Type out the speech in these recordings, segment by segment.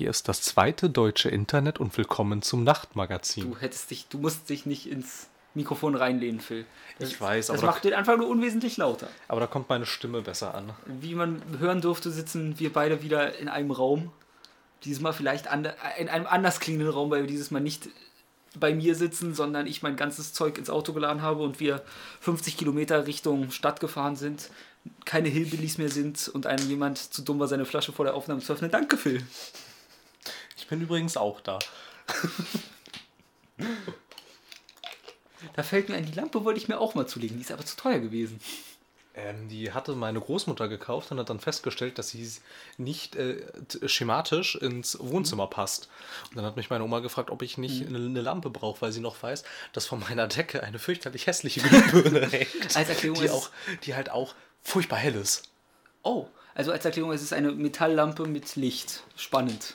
Hier ist das zweite deutsche Internet und willkommen zum Nachtmagazin. Du hättest dich, du musst dich nicht ins Mikrofon reinlehnen, Phil. Das, Ich weiß, das aber macht den einfach nur unwesentlich lauter. Aber da kommt meine Stimme besser an. Wie man hören durfte, sitzen wir beide wieder in einem Raum. Dieses Mal vielleicht ande- in einem anders klingenden Raum, weil wir dieses Mal nicht bei mir sitzen, sondern ich mein ganzes Zeug ins Auto geladen habe und wir 50 Kilometer Richtung Stadt gefahren sind, keine Hillbillies mehr sind und einem jemand zu dumm war, seine Flasche vor der Aufnahme zu öffnen. Danke, Phil. Ich bin übrigens auch da. Da fällt mir ein, die Lampe wollte ich mir auch mal zulegen, die ist aber zu teuer gewesen. Ähm, die hatte meine Großmutter gekauft und hat dann festgestellt, dass sie nicht äh, schematisch ins Wohnzimmer passt. Und dann hat mich meine Oma gefragt, ob ich nicht eine, eine Lampe brauche, weil sie noch weiß, dass von meiner Decke eine fürchterlich hässliche Glühbirne hängt. Als Erklärung die, ist- auch, die halt auch furchtbar hell ist. Oh, also als Erklärung, es ist eine Metalllampe mit Licht. Spannend.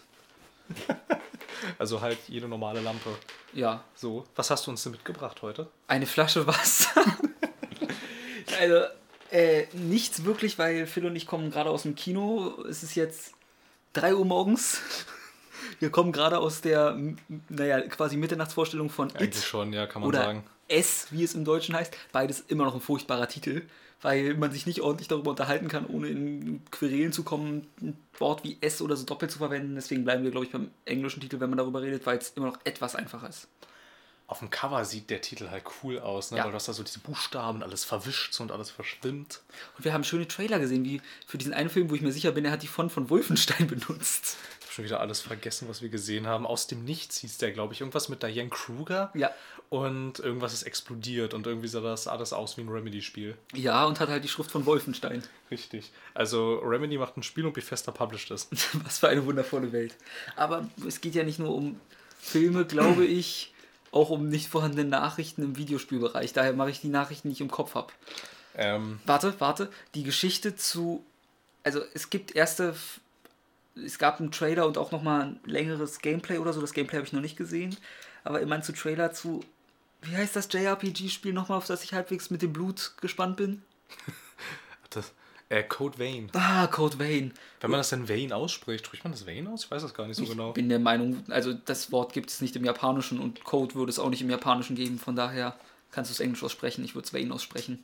Also halt jede normale Lampe. Ja, So, was hast du uns denn mitgebracht heute? eine Flasche Wasser. also, äh, nichts wirklich, weil Phil und ich kommen gerade aus dem Kino. Es ist jetzt 3 Uhr morgens. Wir kommen gerade aus der, naja, quasi Mitternachtsvorstellung von Eigentlich It. schon, ja, kann man Oder sagen. S, wie es im Deutschen heißt. Beides immer noch ein furchtbarer Titel, weil man sich nicht ordentlich darüber unterhalten kann, ohne in Querelen zu kommen, ein Wort wie S oder so doppelt zu verwenden. Deswegen bleiben wir, glaube ich, beim englischen Titel, wenn man darüber redet, weil es immer noch etwas einfacher ist. Auf dem Cover sieht der Titel halt cool aus, ne? Ja. weil du hast da so diese Buchstaben, alles verwischt so und alles verschwimmt. Und wir haben schöne Trailer gesehen, wie für diesen einen Film, wo ich mir sicher bin, er hat die Font von Wolfenstein benutzt. Schon wieder alles vergessen, was wir gesehen haben. Aus dem Nichts hieß der, glaube ich. Irgendwas mit Diane Kruger. Ja. Und irgendwas ist explodiert und irgendwie sah das alles aus wie ein Remedy-Spiel. Ja, und hat halt die Schrift von Wolfenstein. Richtig. Also Remedy macht ein Spiel und Bethesda published es. Was für eine wundervolle Welt. Aber es geht ja nicht nur um Filme, glaube ich, auch um nicht vorhandene Nachrichten im Videospielbereich. Daher mache ich die Nachrichten, die ich im Kopf habe. Ähm, Warte, warte. Die Geschichte zu. Also es gibt erste. Es gab einen Trailer und auch nochmal ein längeres Gameplay oder so. Das Gameplay habe ich noch nicht gesehen. Aber immerhin zu Trailer zu. Wie heißt das JRPG-Spiel nochmal, auf das ich halbwegs mit dem Blut gespannt bin? das, äh, Code Vein. Ah, Code Vein. Wenn man das denn Vein ausspricht, spricht man das Vein aus? Ich weiß das gar nicht so genau. bin der Meinung, also das Wort gibt es nicht im Japanischen und Code würde es auch nicht im Japanischen geben. Von daher kannst du es Englisch aussprechen. Ich würde es Vein aussprechen.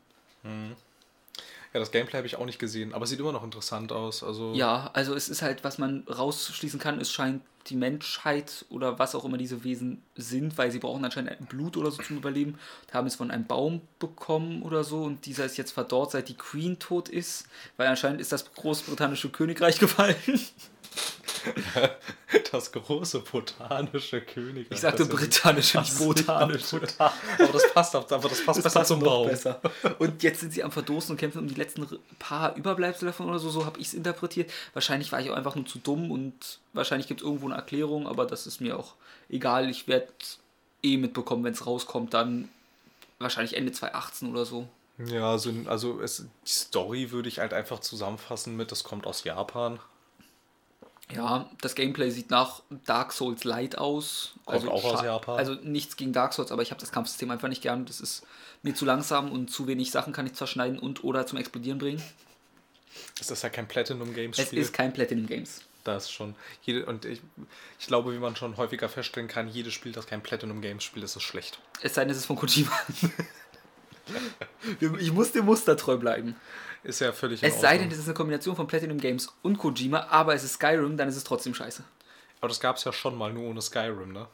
Ja, das Gameplay habe ich auch nicht gesehen, aber sieht immer noch interessant aus. Also Ja, also es ist halt, was man rausschließen kann, es scheint die Menschheit oder was auch immer diese Wesen sind, weil sie brauchen anscheinend Blut oder so zum Überleben, und haben es von einem Baum bekommen oder so und dieser ist jetzt verdorrt, seit die Queen tot ist, weil anscheinend ist das großbritannische Königreich gefallen. das große botanische Königreich. Ich sagte britannische, nicht botanische. botan- Aber das passt, aber das passt Das besser passt zum Baum. besser. Und jetzt sind sie am Verdosen und kämpfen um die letzten paar Überbleibsel davon oder so. So habe ich es interpretiert. Wahrscheinlich war ich auch einfach nur zu dumm und wahrscheinlich gibt es irgendwo eine Erklärung, aber das ist mir auch egal. Ich werde eh mitbekommen, wenn es rauskommt, dann wahrscheinlich Ende 2018 oder so. Ja, also, also es, die Story würde ich halt einfach zusammenfassen mit, das kommt aus Japan. Ja, das Gameplay sieht nach Dark Souls Light aus. Kommt auch aus Japan. Also nichts gegen Dark Souls, aber ich habe das Kampfsystem einfach nicht gern. Das ist mir zu langsam und zu wenig Sachen kann ich zerschneiden und oder zum Explodieren bringen. Es ist ja kein Platinum Games Es ist kein Platinum Games. das schon. Jede, und ich, ich glaube, wie man schon häufiger feststellen kann, jedes Spiel, das kein Platinum Games Spiel ist, ist schlecht. Es sei denn, es ist von Kojima. ich muss dem Muster treu bleiben. Ist ja völlig Es sei denn, es ist eine Kombination von Platinum Games und Kojima, aber es ist Skyrim, dann ist es trotzdem scheiße. Aber das gab es ja schon mal, nur ohne Skyrim, ne?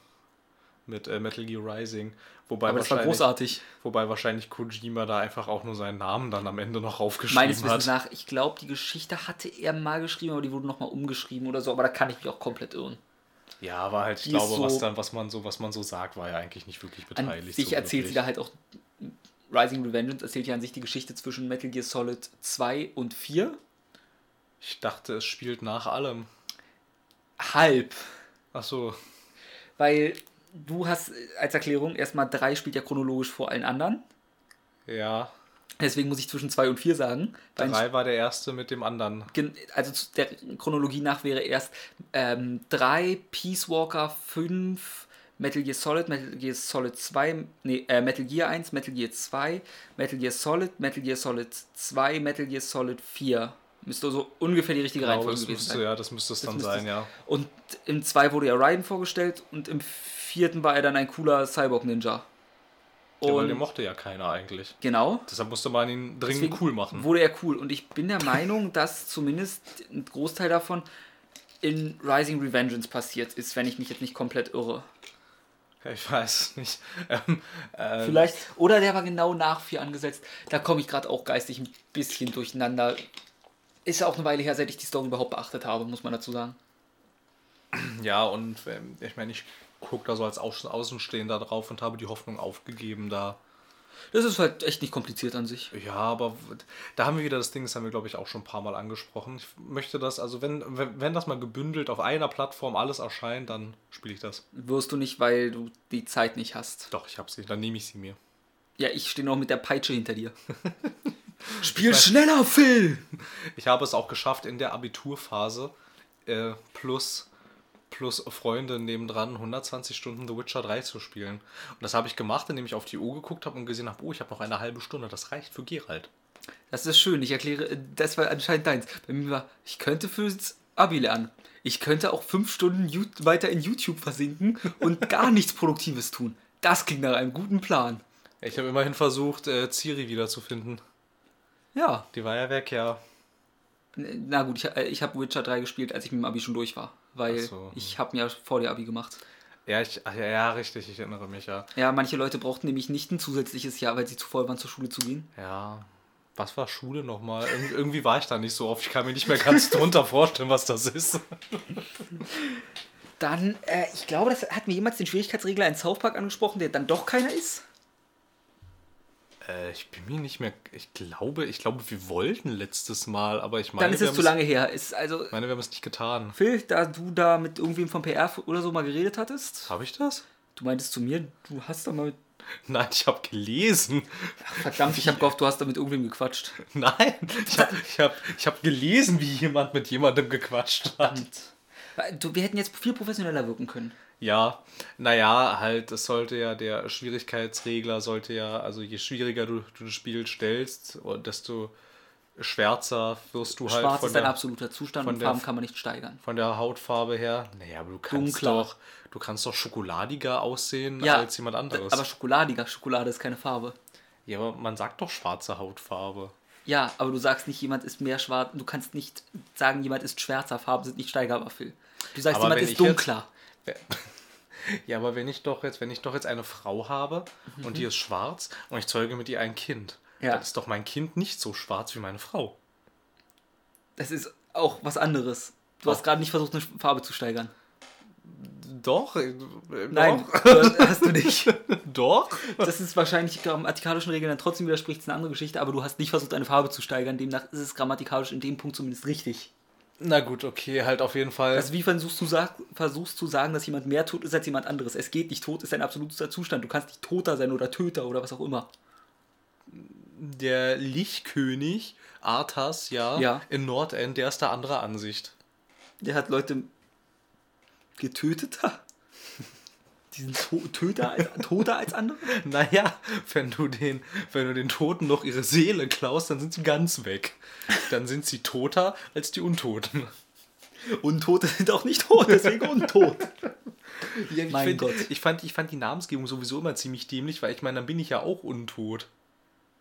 Mit äh, Metal Gear Rising. Wobei Aber das war großartig. wobei wahrscheinlich Kojima da einfach auch nur seinen Namen dann am Ende noch aufgeschrieben Meines hat. Wissens nach, ich glaube, die Geschichte hatte er mal geschrieben, aber die wurde nochmal umgeschrieben oder so, aber da kann ich mich auch komplett irren. Ja, aber halt, ich Die glaube, was so- dann, was man so, was man so sagt, war ja eigentlich nicht wirklich beteiligt. sich so erzählt sie da halt auch. Rising Revengeance erzählt ja an sich die Geschichte zwischen Metal Gear Solid 2 und 4. Ich dachte, es spielt nach allem. Halb. Ach so. Weil du hast äh, als Erklärung erstmal 3 spielt ja chronologisch vor allen anderen. Ja. Deswegen muss ich zwischen 2 und 4 sagen. Weil Drei war der erste mit dem anderen. Also der Chronologie nach wäre erst 3, Peace Walker 5, Metal Gear Solid, Metal Gear Solid 2, nee, äh, Metal Gear 1, Metal Gear 2, Metal Gear Solid, Metal Gear Solid 2, Metal Gear Solid 4. Müsste so ungefähr die richtige Genau, Reihenfolge gewesen müsste, sein. ja, das müsste es Das dann müsste sein, es- ja. Und im 2 wurde ja Raiden vorgestellt und im vierten war er dann ein cooler Cyborg-Ninja. ja weil Und den mochte ja keiner eigentlich. genau. Deshalb musste man ihn dringend Deswegen cool machen. Wurde er cool. Und ich bin der Meinung, dass zumindest ein Großteil davon in Rising Revengeance passiert ist, wenn ich mich jetzt nicht komplett irre. Ich weiß nicht. Ähm, äh, Vielleicht. Oder der war genau nach 4 angesetzt. Da komme ich gerade auch geistig ein bisschen durcheinander. Ist ja auch eine Weile her, seit ich die Story überhaupt beachtet habe, muss man dazu sagen. Ja, und ähm, ich meine, ich gucke da so als Außen Außenstehender drauf und habe die Hoffnung aufgegeben, da. Das ist halt echt nicht kompliziert an sich. Ja, aber da haben wir wieder das Ding, das haben wir, glaube ich, auch schon ein paar Mal angesprochen. Ich möchte das, also wenn, wenn, wenn das mal gebündelt auf einer Plattform alles erscheint, dann spiele ich das. Wirst du nicht, weil du die Zeit nicht hast. Doch, ich habe sie, dann nehme ich sie mir. Ja, ich stehe noch mit der Peitsche hinter dir. Spiel schneller, Phil! Ich habe es auch geschafft in der Abiturphase äh, plus, plus Freunde nebendran 120 Stunden The Witcher 3 zu spielen. Und das habe ich gemacht, indem ich auf die Uhr geguckt habe und gesehen habe, oh, ich habe noch eine halbe Stunde, das reicht für Geralt. Das ist schön, ich erkläre, das war anscheinend deins. Bei mir war, ich könnte fürs Abi lernen. Ich könnte auch fünf Stunden weiter in YouTube versinken und gar nichts Produktives tun. Das klingt nach einem guten Plan. Ich habe immerhin versucht, äh, Ciri wiederzufinden. Ja, Die war ja weg, ja. na gut, ich, äh, ich habe Witcher 3 gespielt, als ich mit dem Abi schon durch war. Weil so, ich habe mir vor der Abi gemacht. Ja, ich, ja, ja, richtig, ich erinnere mich, ja. Ja, manche Leute brauchten nämlich nicht ein zusätzliches Jahr, weil sie zu voll waren, zur Schule zu gehen. Ja. Was war Schule nochmal? Ir irgendwie war ich da nicht so oft. Ich kann mir nicht mehr ganz drunter vorstellen, was das ist. Dann, äh, ich glaube, das hat mir jemals den Schwierigkeitsregler in South Park angesprochen, der dann doch keiner ist. Äh, ich bin mir nicht mehr. Ich glaube, ich glaube, wir wollten letztes Mal, aber ich meine, Dann ist es zu lange her. Ist also, Ich meine, wir haben es nicht getan. Phil, da du da mit irgendwem vom PR oder so mal geredet hattest, Habe ich das? du meintest zu mir, du hast da mal mit. Nein, ich habe gelesen. Verdammt, ich habe gehofft, du hast da mit irgendwem gequatscht. Nein, ich habe ich hab, ich hab gelesen, wie jemand mit jemandem gequatscht hat. Du, wir hätten jetzt viel professioneller wirken können. Ja, naja, halt, es sollte ja, der Schwierigkeitsregler sollte ja, also je schwieriger du, du das Spiel stellst, und desto schwärzer wirst du halt Schwarz ist ein der, absoluter Zustand von und der- Farben kann man nicht steigern. von der Hautfarbe her. Naja, aber du kannst Dunkler. doch, du kannst doch schokoladiger aussehen Ja, als jemand anderes. Aber schokoladiger, Schokolade ist keine Farbe. ja, aber man sagt doch schwarze Hautfarbe. Ja, aber du sagst nicht, jemand ist mehr schwarz. Du kannst nicht sagen, jemand ist schwärzer. Farben sind nicht steigerbar, Phil. Du sagst, Aber jemand ist ich jetzt- dunkler. Ja, aber wenn ich doch jetzt, wenn ich doch jetzt eine Frau habe und die ist schwarz und ich zeuge mit ihr ein Kind, Ja. dann ist doch mein Kind nicht so schwarz wie meine Frau. Das ist auch was anderes. Du hast Auch. gerade nicht versucht, eine Farbe zu steigern. Doch? äh, Nein, Doch? hast du nicht. doch? Das ist wahrscheinlich grammatikalischen Regeln dann trotzdem widerspricht es eine andere Geschichte, aber du hast nicht versucht, eine Farbe zu steigern. Demnach ist es grammatikalisch in dem Punkt zumindest richtig. Na gut, okay, halt auf jeden Fall. Also wie versuchst du, versuchst zu sagen, dass jemand mehr tot ist als jemand anderes? Es geht nicht, tot ist ein absoluter Zustand. Du kannst nicht Toter sein oder Töter oder was auch immer. der Lichtkönig Arthas, ja, Ja. in Nordend, der ist da anderer Ansicht. Der hat Leute getötet. Die sind to Töter als, toter als andere? Naja, wenn du den, wenn du den Toten noch ihre Seele klaust, dann sind sie ganz weg. Dann sind sie toter als die Untoten. Untote sind auch nicht tot, deswegen untot. Ja, ich, Mein find, Gott. ich, fand, ich fand die Namensgebung sowieso immer ziemlich dämlich, weil ich meine, dann bin ich ja auch untot.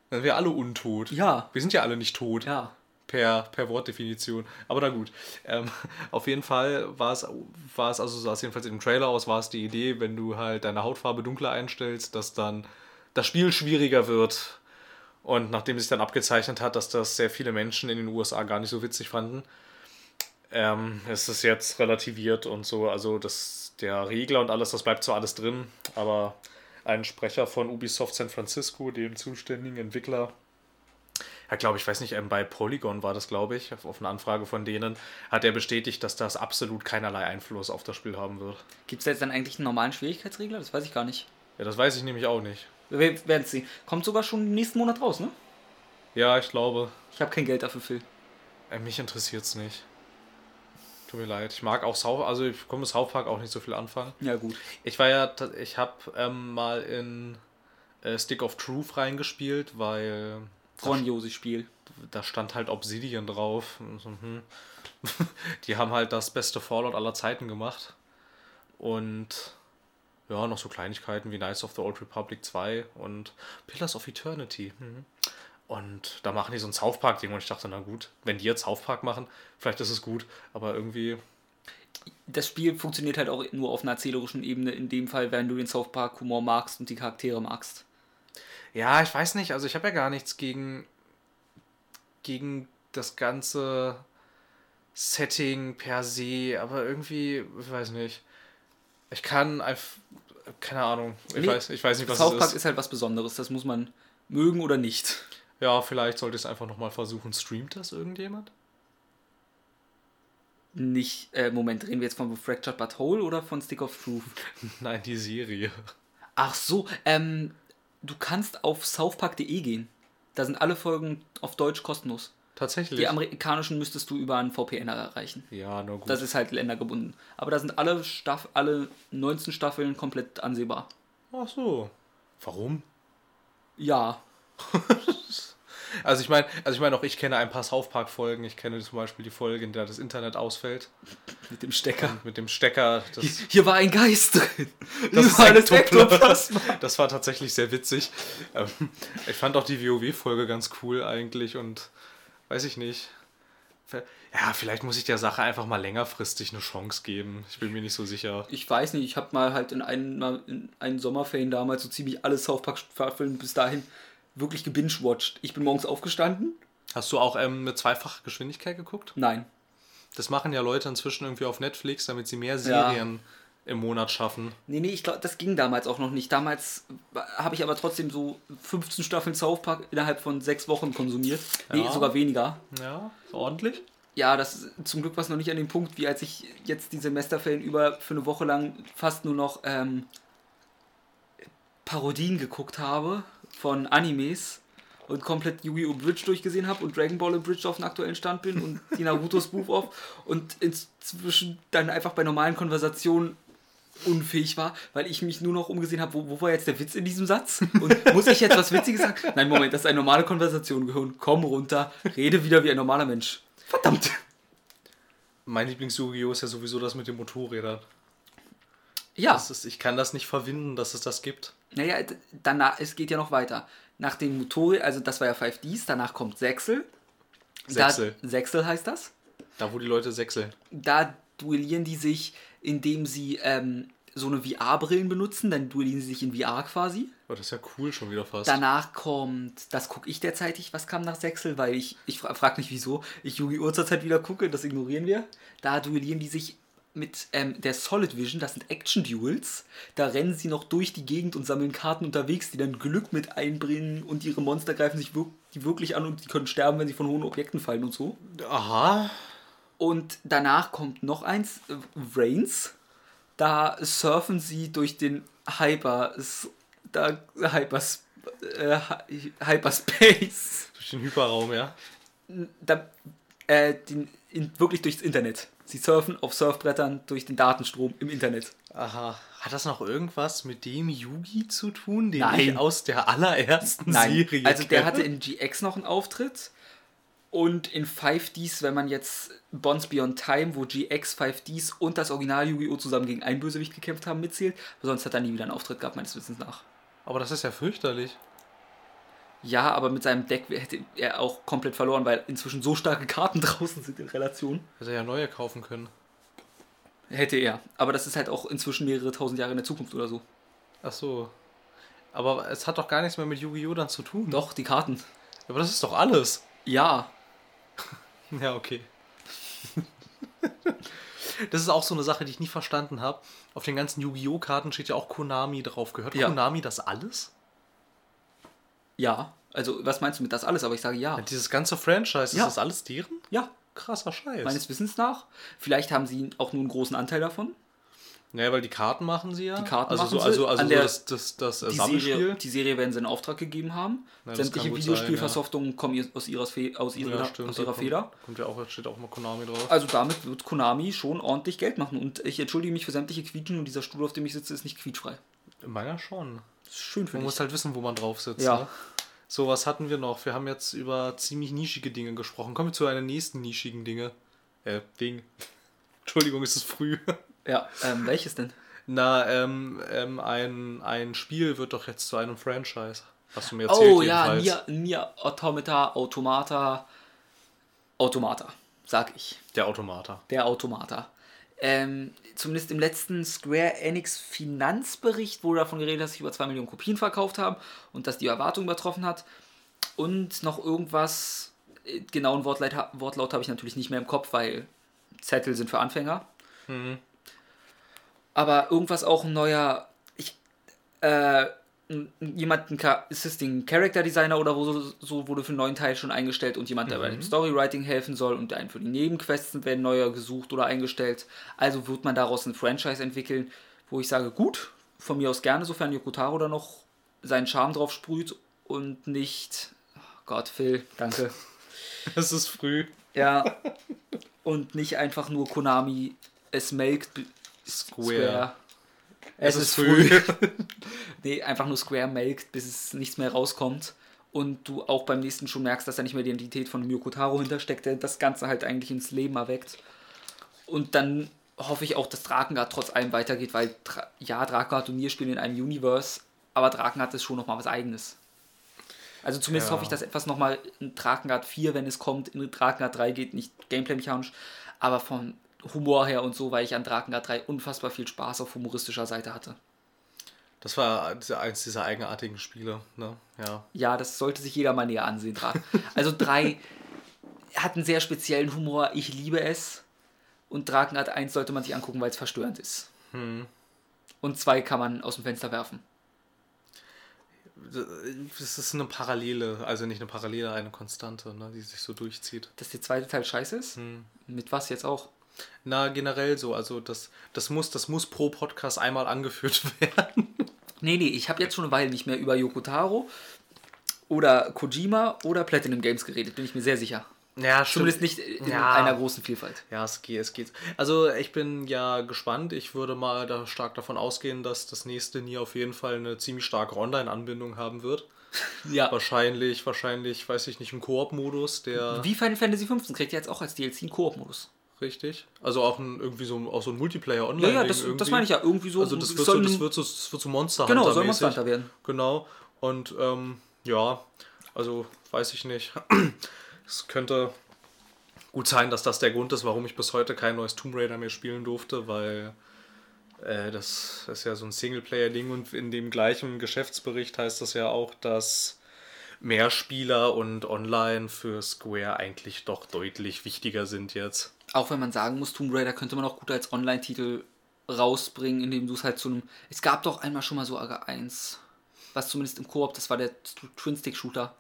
Dann wären wir alle untot. Ja. Wir sind ja alle nicht tot. Ja. Per, per Wortdefinition. Aber na gut. Ähm, auf jeden Fall war es, war es, also sah es jedenfalls dem Trailer aus, war es die Idee, wenn du halt deine Hautfarbe dunkler einstellst, dass dann das Spiel schwieriger wird. Und nachdem sich dann abgezeichnet hat, dass das sehr viele Menschen in den USA gar nicht so witzig fanden, ähm, ist es jetzt relativiert und so. Also das, der Regler und alles, das bleibt zwar alles drin, aber ein Sprecher von Ubisoft San Francisco, dem zuständigen Entwickler, ja, glaube ich, weiß nicht, ähm, bei Polygon war das, glaube ich, auf, eine Anfrage von denen, hat er bestätigt, dass das absolut keinerlei Einfluss auf das Spiel haben wird. Gibt es da jetzt dann eigentlich einen normalen Schwierigkeitsregler? Das weiß ich gar nicht. Ja, das weiß ich nämlich auch nicht. Wir werden es sehen. Kommt sogar schon nächsten Monat raus, ne? Ja, ich glaube, Ich habe kein Geld dafür, Phil. äh, mich interessiert es nicht. Tut mir leid. Ich mag auch South, also ich komme mit South Park auch nicht so viel anfangen. Ja, gut. Ich war ja, ich habe ähm, mal in äh, Stick of Truth reingespielt, weil Grandioses Spiel. Da stand halt Obsidian drauf. Hm. Die haben halt das beste Fallout aller Zeiten gemacht. Und ja, noch so Kleinigkeiten wie Knights of the Old Republic 2 und Pillars of Eternity. Mhm. Und da machen die so ein South Park-Ding und ich dachte, na gut, wenn die jetzt South Park machen, vielleicht ist es gut, aber irgendwie. Das Spiel funktioniert halt auch nur auf einer erzählerischen Ebene, in dem Fall, wenn du den South Park-Humor magst und die Charaktere magst. Ja, ich weiß nicht, also ich habe ja gar nichts gegen, gegen das ganze Setting per se, aber irgendwie, ich weiß nicht. Ich kann einfach, keine Ahnung, ich, nee, weiß, ich weiß nicht, was South Park ist. ist halt was Besonderes, das muss man mögen oder nicht. Ja, vielleicht sollte ich es einfach nochmal versuchen. Streamt das irgendjemand? Nicht, äh, Moment, reden wir jetzt von Fractured But Whole oder von Stick of Truth? Nein, die Serie. Ach so, ähm, du kannst auf southpark.de gehen. Da sind alle Folgen auf Deutsch kostenlos. Tatsächlich. Die amerikanischen müsstest du über einen VPN erreichen. Ja, nur gut. Das ist halt ländergebunden. Aber da sind alle, Staff alle 19 Staffeln komplett ansehbar. Ach so. Warum? Ja. also ich meine, also ich meine auch ich kenne ein paar South Park Folgen. Ich kenne zum Beispiel die Folge, in der das Internet ausfällt. Mit dem Stecker. Und mit dem Stecker. Hier, hier, war ein Geist drin. Das, war das, Ektoplasma. das war tatsächlich sehr witzig. Ähm, ich fand auch die WoW-Folge ganz cool eigentlich und weiß ich nicht. Ja, vielleicht muss ich der Sache einfach mal längerfristig eine Chance geben. Ich bin mir nicht so sicher. Ich weiß nicht, ich habe mal halt in einen, in einen Sommerferien damals so ziemlich alle South Park-Staffeln bis dahin wirklich gebingewatcht. Ich bin morgens aufgestanden. Hast du auch ähm, mit zweifacher Geschwindigkeit geguckt? Nein. Das machen ja Leute inzwischen irgendwie auf Netflix, damit sie mehr Serien ja. im Monat schaffen. Nee, nee, ich glaube, das ging damals auch noch nicht. Damals habe ich aber trotzdem so 15 Staffeln South Park innerhalb von sechs Wochen konsumiert. Ja. Nee, sogar weniger. Ja, ordentlich. Ja, das zum Glück war es noch nicht an dem Punkt, wie als ich jetzt die Semesterferien über für eine Woche lang fast nur noch ähm, Parodien geguckt habe von Animes und komplett Yu-Gi-Oh! Bridge durchgesehen habe und Dragon Ball Bridge auf dem aktuellen Stand bin und die Naruto Spoof off und inzwischen dann einfach bei normalen Konversationen unfähig war, weil ich mich nur noch umgesehen habe, wo, wo war jetzt der Witz in diesem Satz? Und muss ich jetzt was Witziges sagen? Nein, Moment, das ist eine normale Konversation. Gehirn, komm runter, rede wieder wie ein normaler Mensch. Verdammt! Mein Lieblings-Yu-Gi-Oh! ist ja sowieso das mit den Motorrädern. Ja. Ist, ich kann das nicht verwinden, dass es das gibt. Naja, danach, es geht ja noch weiter. Nach dem Motorrad, also das war ja 5Ds, danach kommt Sechsel. Sechsel. Da, Sechsel heißt das. Da, wo die Leute sechseln. Da duellieren die sich, indem sie ähm, so eine VR-Brillen benutzen, dann duellieren sie sich in VR quasi. Oh, das ist ja cool schon wieder fast. Danach kommt, das gucke ich derzeitig, was kam nach Sechsel, weil ich, ich frage nicht wieso, ich Yu-Gi-Oh! zurzeit wieder gucke, das ignorieren wir. Da duellieren die sich mit ähm, der Solid Vision, das sind Action Duels. Da rennen sie noch durch die Gegend und sammeln Karten unterwegs, die dann Glück mit einbringen und ihre Monster greifen sich wir die wirklich an und die können sterben, wenn sie von hohen Objekten fallen und so. Aha. Und danach kommt noch eins, äh, Reigns. Da surfen sie durch den Hyper, da, Hypers, äh, Hyperspace. Durch den Hyperraum, ja. Da, äh, den, in, wirklich durchs Internet. Sie surfen auf Surfbrettern durch den Datenstrom im Internet. Aha. Hat das noch irgendwas mit dem Yugi zu tun, den Nein. ich aus der allerersten Nein. Serie Also der hatte in GX noch einen Auftritt und in 5Ds, wenn man jetzt Bonds Beyond Time, wo GX, 5Ds und das Original Yu-Gi-Oh! zusammen gegen einen Bösewicht gekämpft haben, mitzählt. Aber sonst hat er nie wieder einen Auftritt gehabt, meines Wissens nach. Aber das ist ja fürchterlich. Ja, aber mit seinem Deck hätte er auch komplett verloren, weil inzwischen so starke Karten draußen sind in Relation. Hätte er ja neue kaufen können. Hätte er. Aber das ist halt auch inzwischen mehrere tausend Jahre in der Zukunft oder so. Ach so. Aber es hat doch gar nichts mehr mit Yu-Gi-Oh! dann zu tun. Doch, die Karten. Aber das ist doch alles. Ja. ja, okay. das ist auch so eine Sache, die ich nie verstanden habe. Auf den ganzen Yu-Gi-Oh! Karten steht ja auch Konami drauf. Gehört ja. Konami das alles? Ja. Also, was meinst du mit das alles? Aber ich sage ja. ja dieses ganze Franchise, ja. ist das alles deren? Ja. Krasser Scheiß. Meines Wissens nach. Vielleicht haben sie auch nur einen großen Anteil davon. Naja, weil die Karten machen sie ja. Die Karten also machen so, also, also der, das, das, das die Serie, die Serie werden sie in Auftrag gegeben haben. Ja, Sämtliche Videospielversoftungen ja. kommen aus ihrer, aus ihrer, ja, aus ihrer Feder. Kommt ja auch, steht auch mal Konami drauf. Also damit wird Konami schon ordentlich Geld machen. Und ich entschuldige mich für sämtliche Quietschen und dieser Stuhl, auf dem ich sitze, ist nicht quietschfrei. Meiner schon. Ist schön für Man dich. muss halt wissen, wo man drauf sitzt. Ja. Ne? So, was hatten wir noch? Wir haben jetzt über ziemlich nischige Dinge gesprochen. Kommen wir zu einer nächsten nischigen Dinge. Äh, Ding. Entschuldigung, ist es früh. Ja, ähm, welches denn? Na, ähm, ähm, ein, ein Spiel wird doch jetzt zu einem Franchise. Hast du mir erzählt, Oh ja, Nier, Nier Automata, Automata, Automata, sag ich. Der Automata. Der Automata. Ähm, zumindest im letzten Square Enix Finanzbericht wurde davon geredet, dass sie über 2 Millionen Kopien verkauft haben und dass die Erwartung übertroffen hat. Und noch irgendwas, äh, genauen Wortlaut, Wortlaut habe ich natürlich nicht mehr im Kopf, weil Zettel sind für Anfänger. Aber irgendwas auch ein neuer, ich, äh, n- jemand, ein Ka- Assisting Character Designer oder wo so, so wurde für einen neuen Teil schon eingestellt und jemand, der bei dem Storywriting helfen soll und einen für die Nebenquests werden neuer gesucht oder eingestellt. Also wird man daraus ein Franchise entwickeln, wo ich sage, gut, von mir aus gerne, sofern Yoko Taro da noch seinen Charme drauf sprüht und nicht, oh Gott, Phil, danke. Es ist früh. Ja. Und nicht einfach nur Konami, es melkt b- Square. Es, ist früh. nee, einfach nur Square melkt, bis es nichts mehr rauskommt. Und du auch beim nächsten schon merkst, dass da nicht mehr die Identität von Miyoko Taro hintersteckt, der das Ganze halt eigentlich ins Leben erweckt. Und dann hoffe ich auch, dass Drakengard trotz allem weitergeht, weil ja, Drakengard und Nier spielen in einem Universe, aber Drakengard ist schon nochmal was eigenes. Also zumindest Ja. hoffe ich, dass etwas nochmal in Drakengard 4, wenn es kommt, in Drakengard 3 geht, nicht gameplay-mechanisch, aber vom Humor her und so, weil ich an Drakengard 3 unfassbar viel Spaß auf humoristischer Seite hatte. Das war eins dieser eigenartigen Spiele, ne? Ja. Ja, das sollte sich jeder mal näher ansehen. Dra- Also 3 hat einen sehr speziellen Humor, ich liebe es. Und Drakengard 1 sollte man sich angucken, weil es verstörend ist. Und 2 kann man aus dem Fenster werfen. Das ist eine Parallele, also nicht eine Parallele, eine Konstante, ne, die sich so durchzieht. Dass der zweite Teil scheiße ist? Mit was jetzt auch? Na, generell so, also das, das, muss, das muss pro Podcast einmal angeführt werden. Nee, nee, ich habe jetzt schon eine Weile nicht mehr über Yoko Taro oder Kojima oder Platinum Games geredet, bin ich mir sehr sicher. Ja, Zumindest nicht in Ja. einer großen Vielfalt. Ja, es geht, es geht. Also ich bin ja gespannt. Ich würde mal da stark davon ausgehen, dass das nächste nie auf jeden Fall eine ziemlich starke Online-Anbindung haben wird. Ja. Wahrscheinlich, wahrscheinlich, weiß ich nicht, ein Koop-Modus, der Wie Final Fantasy 15 kriegt ihr jetzt auch als DLC einen Koop-Modus. Richtig. Also auch ein, irgendwie so, auch so ein Multiplayer-Online. Ja, ja, das, das meine ich ja. Irgendwie so. Also das wird, so, soll das wird so, das wird so Monster Genau, Hunter soll mäßig. Monster Hunter werden. Genau. Und ähm, ja, also weiß ich nicht. Es könnte gut sein, dass das der Grund ist, warum ich bis heute kein neues Tomb Raider mehr spielen durfte, weil äh, das ist ja so ein Singleplayer-Ding und in dem gleichen Geschäftsbericht heißt das ja auch, dass Mehrspieler und Online für Square eigentlich doch deutlich wichtiger sind jetzt. Auch wenn man sagen muss, Tomb Raider könnte man auch gut als Online-Titel rausbringen, indem du es halt zu einem. Es gab doch einmal schon mal so Aga 1, was zumindest im Koop, das war der Twin-Stick-Shooter.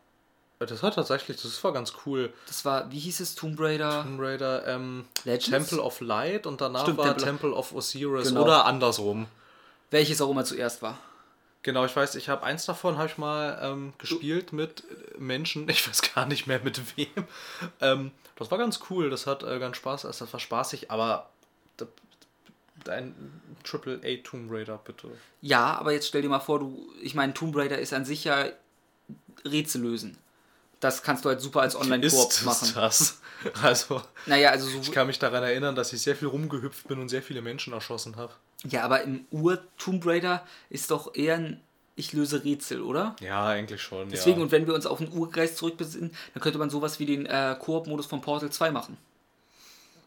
Das war tatsächlich, das war ganz cool. Das war, wie hieß es, Tomb Raider? Tomb Raider, ähm, Legends? Temple of Light und danach Stimmt, war Temple Temple, of- of Osiris Genau. oder andersrum. Welches auch immer zuerst war. Genau, ich weiß, ich habe eins davon habe ich mal ähm, gespielt mit Menschen, ich weiß gar nicht mehr mit wem. Ähm, das war ganz cool, das hat äh, ganz Spaß, das war spaßig, aber d- d- ein Triple A Tomb Raider bitte. Ja, aber jetzt stell dir mal vor, du, ich meine, Tomb Raider ist an sich ja Rätsel lösen. Das kannst du halt super als Online-Koop machen. das? Also, Naja, also so. ich kann mich daran erinnern, dass ich sehr viel rumgehüpft bin und sehr viele Menschen erschossen habe. Ja, aber im Ur-Tomb Raider ist doch eher ein Ich löse Rätsel, oder? Ja, eigentlich schon. Deswegen, ja. und wenn wir uns auf den Urgeist zurückbesinnen, dann könnte man sowas wie den äh, Koop-Modus von Portal 2 machen.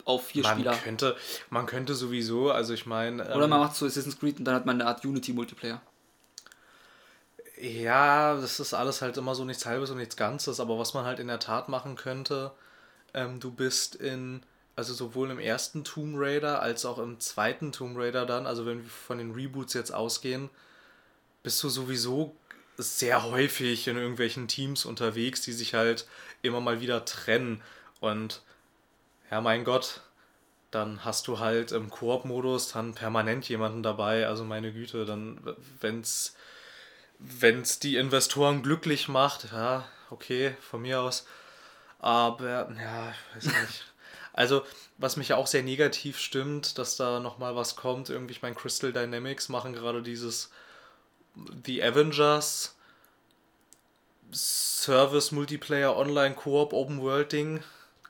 Auf vier man Spieler. könnte, man könnte sowieso, also ich meine. Oder ähm, man macht so Assassin's Creed und dann hat man eine Art Unity-Multiplayer. Ja, das ist alles halt immer so nichts Halbes und nichts Ganzes, aber was man halt in der Tat machen könnte, ähm, du bist in, also sowohl im ersten Tomb Raider als auch im zweiten Tomb Raider dann, also wenn wir von den Reboots jetzt ausgehen, bist du sowieso sehr häufig in irgendwelchen Teams unterwegs, die sich halt immer mal wieder trennen. Und ja, mein Gott, dann hast du halt im Koop-Modus dann permanent jemanden dabei, also meine Güte, dann, wenn's wenn es die Investoren glücklich macht, ja, okay, von mir aus. Aber, ja, ich weiß nicht. Also, was mich ja auch sehr negativ stimmt, dass da nochmal was kommt. Irgendwie, ich meine, Crystal Dynamics machen gerade dieses The Avengers. Service, Multiplayer, Online, Koop, Open World Ding.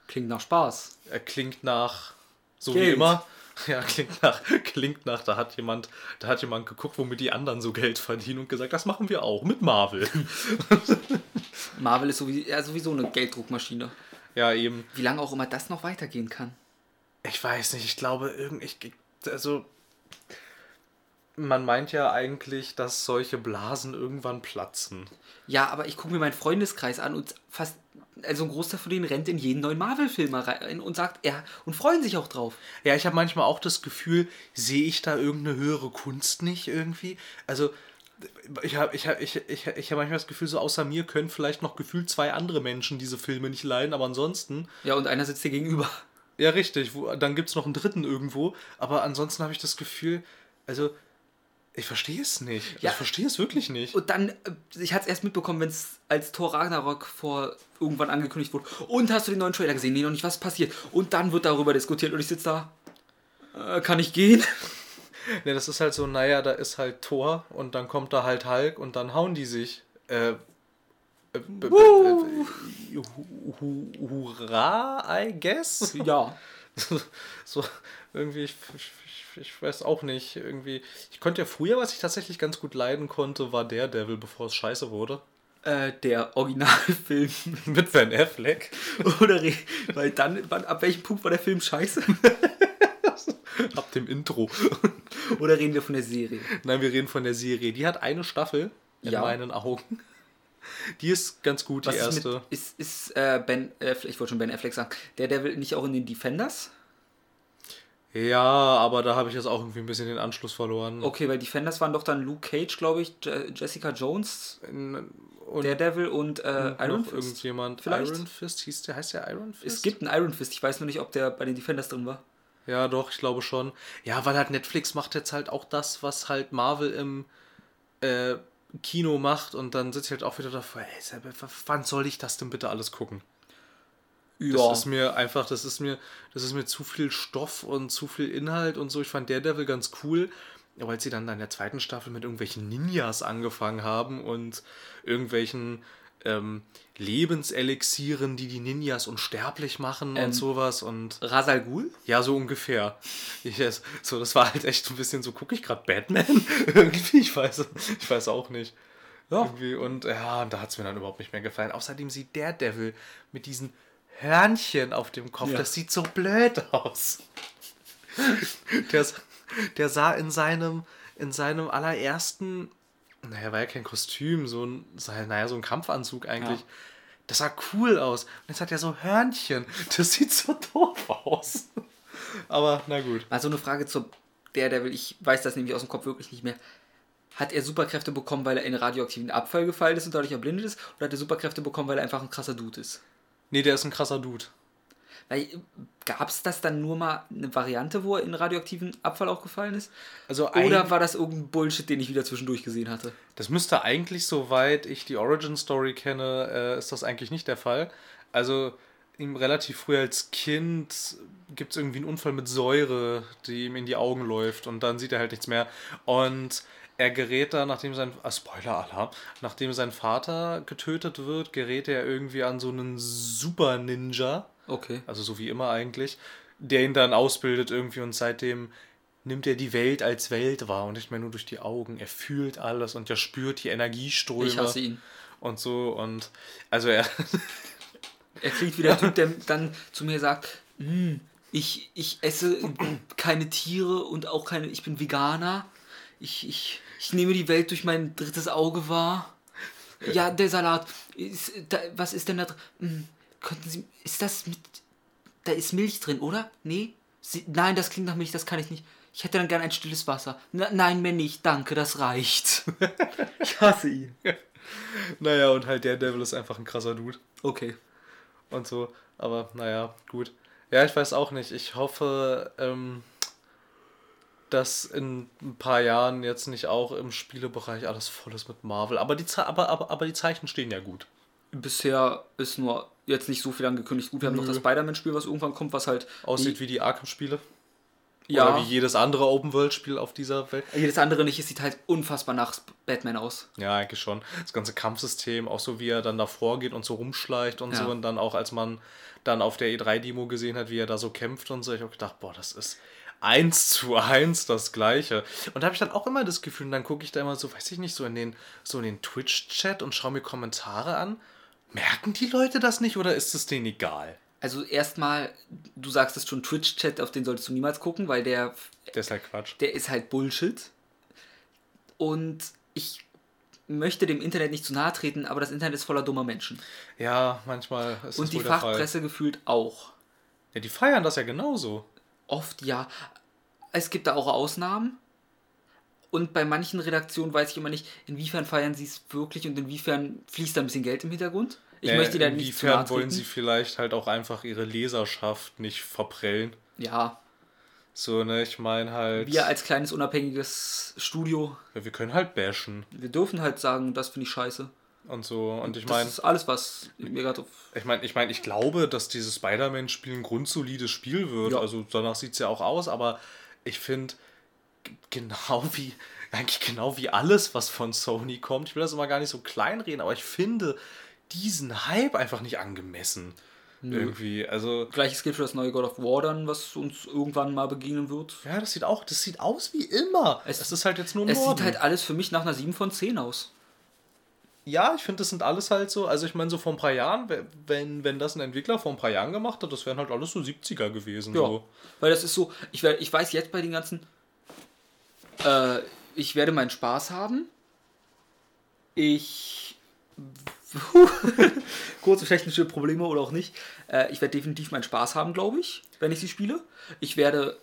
Klingt nach Spaß. Er klingt nach, so Geld. wie immer. Ja, klingt nach, klingt nach, da hat jemand, da hat jemand geguckt, womit die anderen so Geld verdienen und gesagt, das machen wir auch mit Marvel. Marvel ist sowieso, ja, sowieso eine Gelddruckmaschine. ja, eben. Wie lange auch immer das noch weitergehen kann. Ich weiß nicht, ich glaube, irgend, ich, also, man meint ja eigentlich, dass solche Blasen irgendwann platzen. Ja, aber ich gucke mir meinen Freundeskreis an und fast, also ein Großteil von denen rennt in jeden neuen Marvel-Film rein und sagt, ja, und freuen sich auch drauf. Ja, ich habe manchmal auch das Gefühl, sehe ich da irgendeine höhere Kunst nicht irgendwie? Also, ich habe ich hab, ich, ich, ich hab manchmal das Gefühl, so außer mir können vielleicht noch gefühlt zwei andere Menschen diese Filme nicht leiden, aber ansonsten, Ja, und einer sitzt dir gegenüber. ja richtig, wo, dann gibt es noch einen dritten irgendwo, aber ansonsten habe ich das Gefühl, also, ich verstehe es nicht. Ja. Ich verstehe es wirklich nicht. Und dann, äh, ich hatte es erst mitbekommen, wenn es als Thor Ragnarok vor irgendwann angekündigt wurde. Und hast du den neuen Trailer gesehen? Nee, noch nicht, was passiert? Und dann wird darüber diskutiert und ich sitze da. Äh, kann ich gehen? Ja, das ist halt so, naja, da ist halt Thor und dann kommt da halt Hulk und dann hauen die sich. Äh, äh, äh, hu- Hurra, I guess? Ja. so, irgendwie, ich, ich, ich weiß auch nicht, irgendwie. Ich konnte ja früher, was ich tatsächlich ganz gut leiden konnte, war der Devil, bevor es scheiße wurde. Äh, der Originalfilm. Mit Van Affleck. Oder weil dann, wann, ab welchem Punkt war der Film scheiße? Ab dem Intro. Oder reden wir von der Serie? Nein, wir reden von der Serie. Die hat eine Staffel, in Ja. meinen Augen. Die ist ganz gut, die Was ist erste. mit, ist, ist äh, Ben, äh, ich wollte schon Ben Affleck sagen, der Devil nicht auch in den Defenders? Ja, aber da habe ich jetzt auch irgendwie ein bisschen den Anschluss verloren. Okay, weil Defenders waren doch dann Luke Cage, glaube ich, Je Jessica Jones, Und der Devil und äh, noch Iron Fist. irgendjemand. vielleicht? Iron Fist hieß der, heißt der Iron Fist? Es gibt einen Iron Fist, ich weiß nur nicht, ob der bei den Defenders drin war. Ja, doch, ich glaube schon. Ja, weil halt Netflix macht jetzt halt auch das, was halt Marvel im äh, Kino macht und dann sitze ich halt auch wieder davor, ey, wann soll ich das denn bitte alles gucken? Das ist mir einfach, das ist mir, das ist mir zu viel Stoff und zu viel Inhalt und so. Ich fand Daredevil ganz cool, aber als sie dann in der zweiten Staffel mit irgendwelchen Ninjas angefangen haben und irgendwelchen ähm, Lebenselixieren, die die Ninjas unsterblich machen Ähm, und sowas und Rasal Ghul? ja, so ungefähr. Ich, so, das war halt echt ein bisschen so, gucke ich gerade Batman? Irgendwie, ich weiß, ich weiß auch nicht. Ja. Irgendwie, und ja, und da hat es mir dann überhaupt nicht mehr gefallen. Außerdem sieht Daredevil mit diesen Hörnchen auf dem Kopf, Ja. das sieht so blöd aus. Der, der sah in seinem, in seinem allerersten, naja, war ja kein Kostüm, so ein, naja, so ein Kampfanzug eigentlich. Ja. Das sah cool aus. Und jetzt hat er so Hörnchen. Das sieht so doof aus. Aber na gut. Mal so eine Frage zu Daredevil, ich weiß das nämlich aus dem Kopf wirklich nicht mehr. Hat er Superkräfte bekommen, weil er in radioaktiven Abfall gefallen ist und dadurch erblindet ist? Oder hat er Superkräfte bekommen, weil er einfach ein krasser Dude ist? Nee, der ist ein krasser Dude. Weil gab es das dann nur mal eine Variante, wo er in radioaktiven Abfall auch gefallen ist? Also Oder war das irgendein Bullshit, den ich wieder zwischendurch gesehen hatte? Das müsste eigentlich, soweit ich die Origin Story kenne, äh, ist das eigentlich nicht der Fall. Also ihm relativ früh als Kind gibt es irgendwie einen Unfall mit Säure, die ihm in die Augen läuft und dann sieht er halt nichts mehr. Und er gerät da, nachdem sein, ah, Spoiler-Alarm, nachdem sein Vater getötet wird, gerät er irgendwie an so einen Super-Ninja, Okay. also so wie immer eigentlich, der ihn dann ausbildet irgendwie und seitdem nimmt er die Welt als Welt wahr und nicht mehr nur durch die Augen. Er fühlt alles und er spürt die Energieströme Ich hasse ihn. und so und also er Er klingt wie der Typ, der dann zu mir sagt, "Hm, ich, ich esse keine Tiere und auch keine, ich bin Veganer. Ich, ich, ich nehme die Welt durch mein drittes Auge wahr. Ja, der Salat. Ist, da, was ist denn da drin? Hm, könnten Sie, ist das mit, da ist Milch drin, oder? Nee? Sie, nein, das klingt nach Milch, das kann ich nicht. Ich hätte dann gern ein stilles Wasser. Na, nein, mehr nicht, danke, das reicht. ich hasse ihn. naja und halt der Devil ist einfach ein krasser Dude Okay. Und so, aber naja, gut. Ja, ich weiß auch nicht. Ich hoffe, ähm, dass in ein paar Jahren jetzt nicht auch im Spielebereich alles voll ist mit Marvel. Aber die, Ze aber, aber, aber die Zeichen stehen ja gut. Bisher ist nur jetzt nicht so viel angekündigt. Gut, wir haben noch das Spider-Man-Spiel, was irgendwann kommt, was halt Aussieht wie die Arkham-Spiele. Ja. Oder wie jedes andere Open-World-Spiel auf dieser Welt. Jedes andere nicht, es sieht halt unfassbar nach Batman aus. Ja, eigentlich schon. Das ganze Kampfsystem, auch so wie er dann davor geht und so rumschleicht und ja. so. Und dann auch, als man dann auf der E3-Demo gesehen hat, wie er da so kämpft und so, ich habe gedacht, boah, das ist eins zu eins das Gleiche. Und da habe ich dann auch immer das Gefühl, und dann gucke ich da immer so, weiß ich nicht, so in den, so in den Twitch-Chat und schaue mir Kommentare an. Merken die Leute das nicht oder ist es denen egal? Also erstmal, du sagst es schon, Twitch-Chat, auf den solltest du niemals gucken, weil der... Der ist halt Quatsch. Der ist halt Bullshit. Und ich möchte dem Internet nicht zu nahe treten, aber das Internet ist voller dummer Menschen. Ja, manchmal ist Und die Fachpresse gefühlt auch. Ja, die feiern das ja genauso. Oft ja. Es gibt da auch Ausnahmen. Und bei manchen Redaktionen weiß ich immer nicht, inwiefern feiern sie es wirklich und inwiefern fließt da ein bisschen Geld im Hintergrund. Ich äh, möchte da nicht Inwiefern wollen sie vielleicht halt auch einfach ihre Leserschaft nicht verprellen? Ja. So, ne, ich meine halt. Wir als kleines unabhängiges Studio. Ja, wir können halt bashen. Wir dürfen halt sagen, das finde ich scheiße. Und so, und ich meine. Das ist alles, was mir gerade Ich meine, ich meine, ich glaube, dass dieses Spider-Man-Spiel ein grundsolides Spiel wird. Ja. Also danach sieht es ja auch aus, aber ich finde, genau wie, eigentlich genau wie alles, was von Sony kommt, ich will das immer gar nicht so kleinreden, aber ich finde diesen Hype einfach nicht angemessen. Nö. Irgendwie, also. Gleiches gilt für das neue God of War dann, was uns irgendwann mal begegnen wird. Ja, das sieht auch, das sieht aus wie immer. Es, es ist halt jetzt nur Es Norden. sieht halt alles für mich nach einer 7 von 10 aus. Ja, ich finde, das sind alles halt so, also ich meine, so vor ein paar Jahren, wenn, wenn das ein Entwickler vor ein paar Jahren gemacht hat, das wären halt alles so 70er gewesen. Ja, so. weil das ist so, ich, ich weiß jetzt bei den ganzen, äh, ich werde meinen Spaß haben. Ich kurze technische Probleme oder auch nicht. Äh, ich werde definitiv meinen Spaß haben, glaube ich, wenn ich sie spiele. Ich werde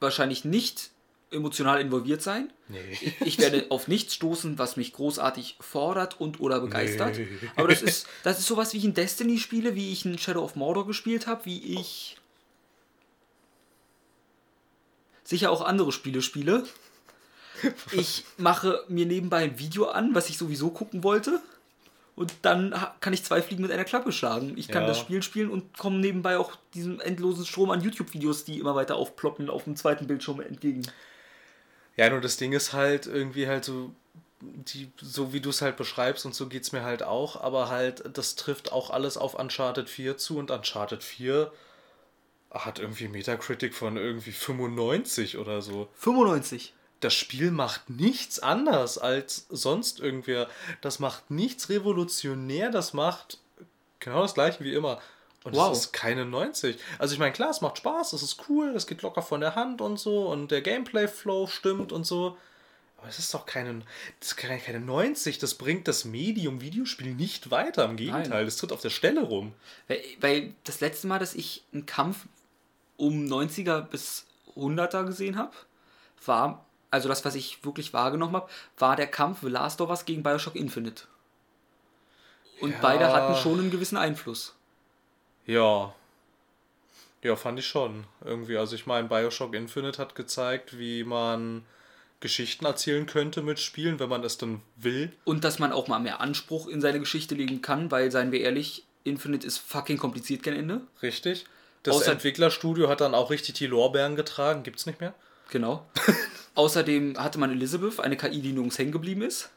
wahrscheinlich nicht emotional involviert sein. Nee. Ich, ich, werde auf nichts stoßen, was mich großartig fordert und oder begeistert. Nee. Aber das ist, das ist sowas, wie ich in Destiny spiele, wie ich in Shadow of Mordor gespielt habe, wie ich sicher auch andere Spiele spiele. Ich mache mir nebenbei ein Video an, was ich sowieso gucken wollte. Und dann kann ich zwei Fliegen mit einer Klappe schlagen. Ich kann ja. das Spiel spielen und komme nebenbei auch diesem endlosen Strom an YouTube-Videos, die immer weiter aufploppen, auf dem zweiten Bildschirm entgegen. Ja, nur das Ding ist halt irgendwie halt so, die, so wie du es halt beschreibst und so geht es mir halt auch, aber halt, das trifft auch alles auf Uncharted 4 zu und Uncharted 4 hat irgendwie Metacritic von irgendwie 95 oder so. 95? Das Spiel macht nichts anders als sonst irgendwer. Das macht nichts revolutionär, das macht genau das gleiche wie immer. Und wow. es ist keine 90. Also ich meine, klar, es macht Spaß, es ist cool, es geht locker von der Hand und so und der Gameplay-Flow stimmt und so. Aber es ist doch keine, das ist keine, keine 90. Das bringt das Medium Videospiel nicht weiter. Im Gegenteil, das tritt auf der Stelle rum. Weil, weil das letzte Mal, dass ich einen Kampf um 90er bis 100er gesehen habe, war also das, was ich wirklich wahrgenommen habe, war der Kampf The Last of Us gegen Bioshock Infinite. Und ja. beide hatten schon einen gewissen Einfluss. Ja. Ja, fand ich schon. Irgendwie, also ich meine, Bioshock Infinite hat gezeigt, wie man Geschichten erzählen könnte mit Spielen, wenn man es dann will. Und dass man auch mal mehr Anspruch in seine Geschichte legen kann, weil, seien wir ehrlich, Infinite ist fucking kompliziert kein Ende. Richtig. Das Außer Entwicklerstudio hat dann auch richtig die Lorbeeren getragen, gibt's nicht mehr. Genau. Außerdem hatte man Elizabeth, eine KI, die nirgends hängen geblieben ist.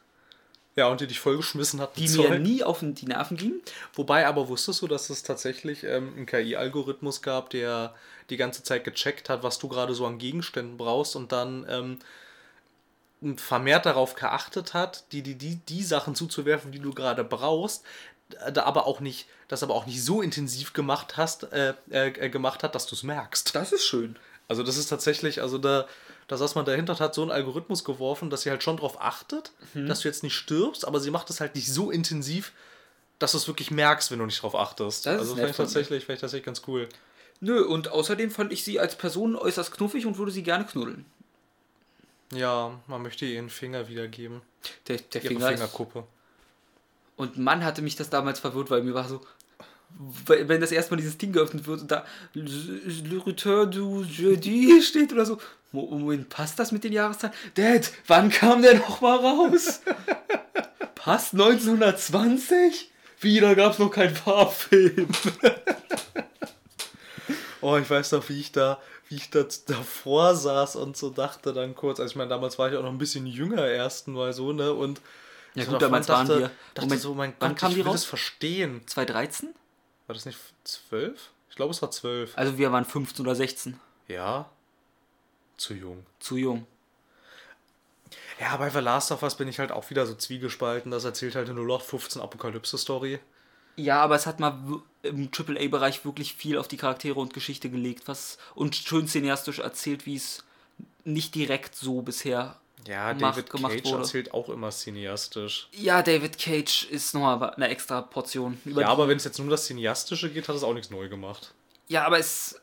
Ja, und die dich vollgeschmissen hat. Die mir nie auf die Nerven ging. Wobei aber wusstest du, dass es tatsächlich ähm, einen KI-Algorithmus gab, der die ganze Zeit gecheckt hat, was du gerade so an Gegenständen brauchst und dann ähm, vermehrt darauf geachtet hat, die, die, die, die Sachen zuzuwerfen, die du gerade brauchst, aber auch nicht, das aber auch nicht so intensiv gemacht hast, äh, äh, gemacht hat, dass du es merkst. Das ist schön. Also das ist tatsächlich, also da, da saß man dahinter hat so einen Algorithmus geworfen, dass sie halt schon darauf achtet, mhm. dass du jetzt nicht stirbst, aber sie macht es halt nicht so intensiv, dass du es wirklich merkst, wenn du nicht darauf achtest. Das also fand ich, tatsächlich, fand ich tatsächlich ganz cool. Nö, und außerdem fand ich sie als Person äußerst knuffig und würde sie gerne knuddeln. Ja, man möchte ihr einen Finger wiedergeben. Der, der Ihre Finger Fingerkuppe. Und Mann hatte mich das damals verwirrt, weil mir war so, wenn das erstmal dieses Ding geöffnet wird und da Le Return du Jeudi steht oder so. Moment, passt das mit den Jahreszahlen? Dad, wann kam der noch mal raus? passt 1920? Wieder gab es noch keinen Farbfilm. Oh, ich weiß noch, wie ich da, wie ich da davor saß und so dachte dann kurz, also ich meine, damals war ich auch noch ein bisschen jünger erst mal so, ne? Und Ja so gut, damals waren dachte, wir. dachte Moment, so, mein wann Gott, kam ich die raus? das verstehen. 2013? War das nicht zwölf? Ich glaube, es war zwölf. Also wir waren 15 oder 16. Ja. Zu jung. Zu jung. Ja, bei The Last of Us bin ich halt auch wieder so zwiegespalten. Das erzählt halt eine 0815 Apokalypse-Story. Ja, aber es hat mal im AAA-Bereich wirklich viel auf die Charaktere und Geschichte gelegt, was und schön cineastisch erzählt, wie es nicht direkt so bisher Ja, Macht- David gemacht Cage wurde. erzählt auch immer cineastisch. Ja, David Cage ist nochmal eine extra Portion. Ja, aber wenn es jetzt nur um das Cineastische geht, hat es auch nichts neu gemacht. ja, aber es.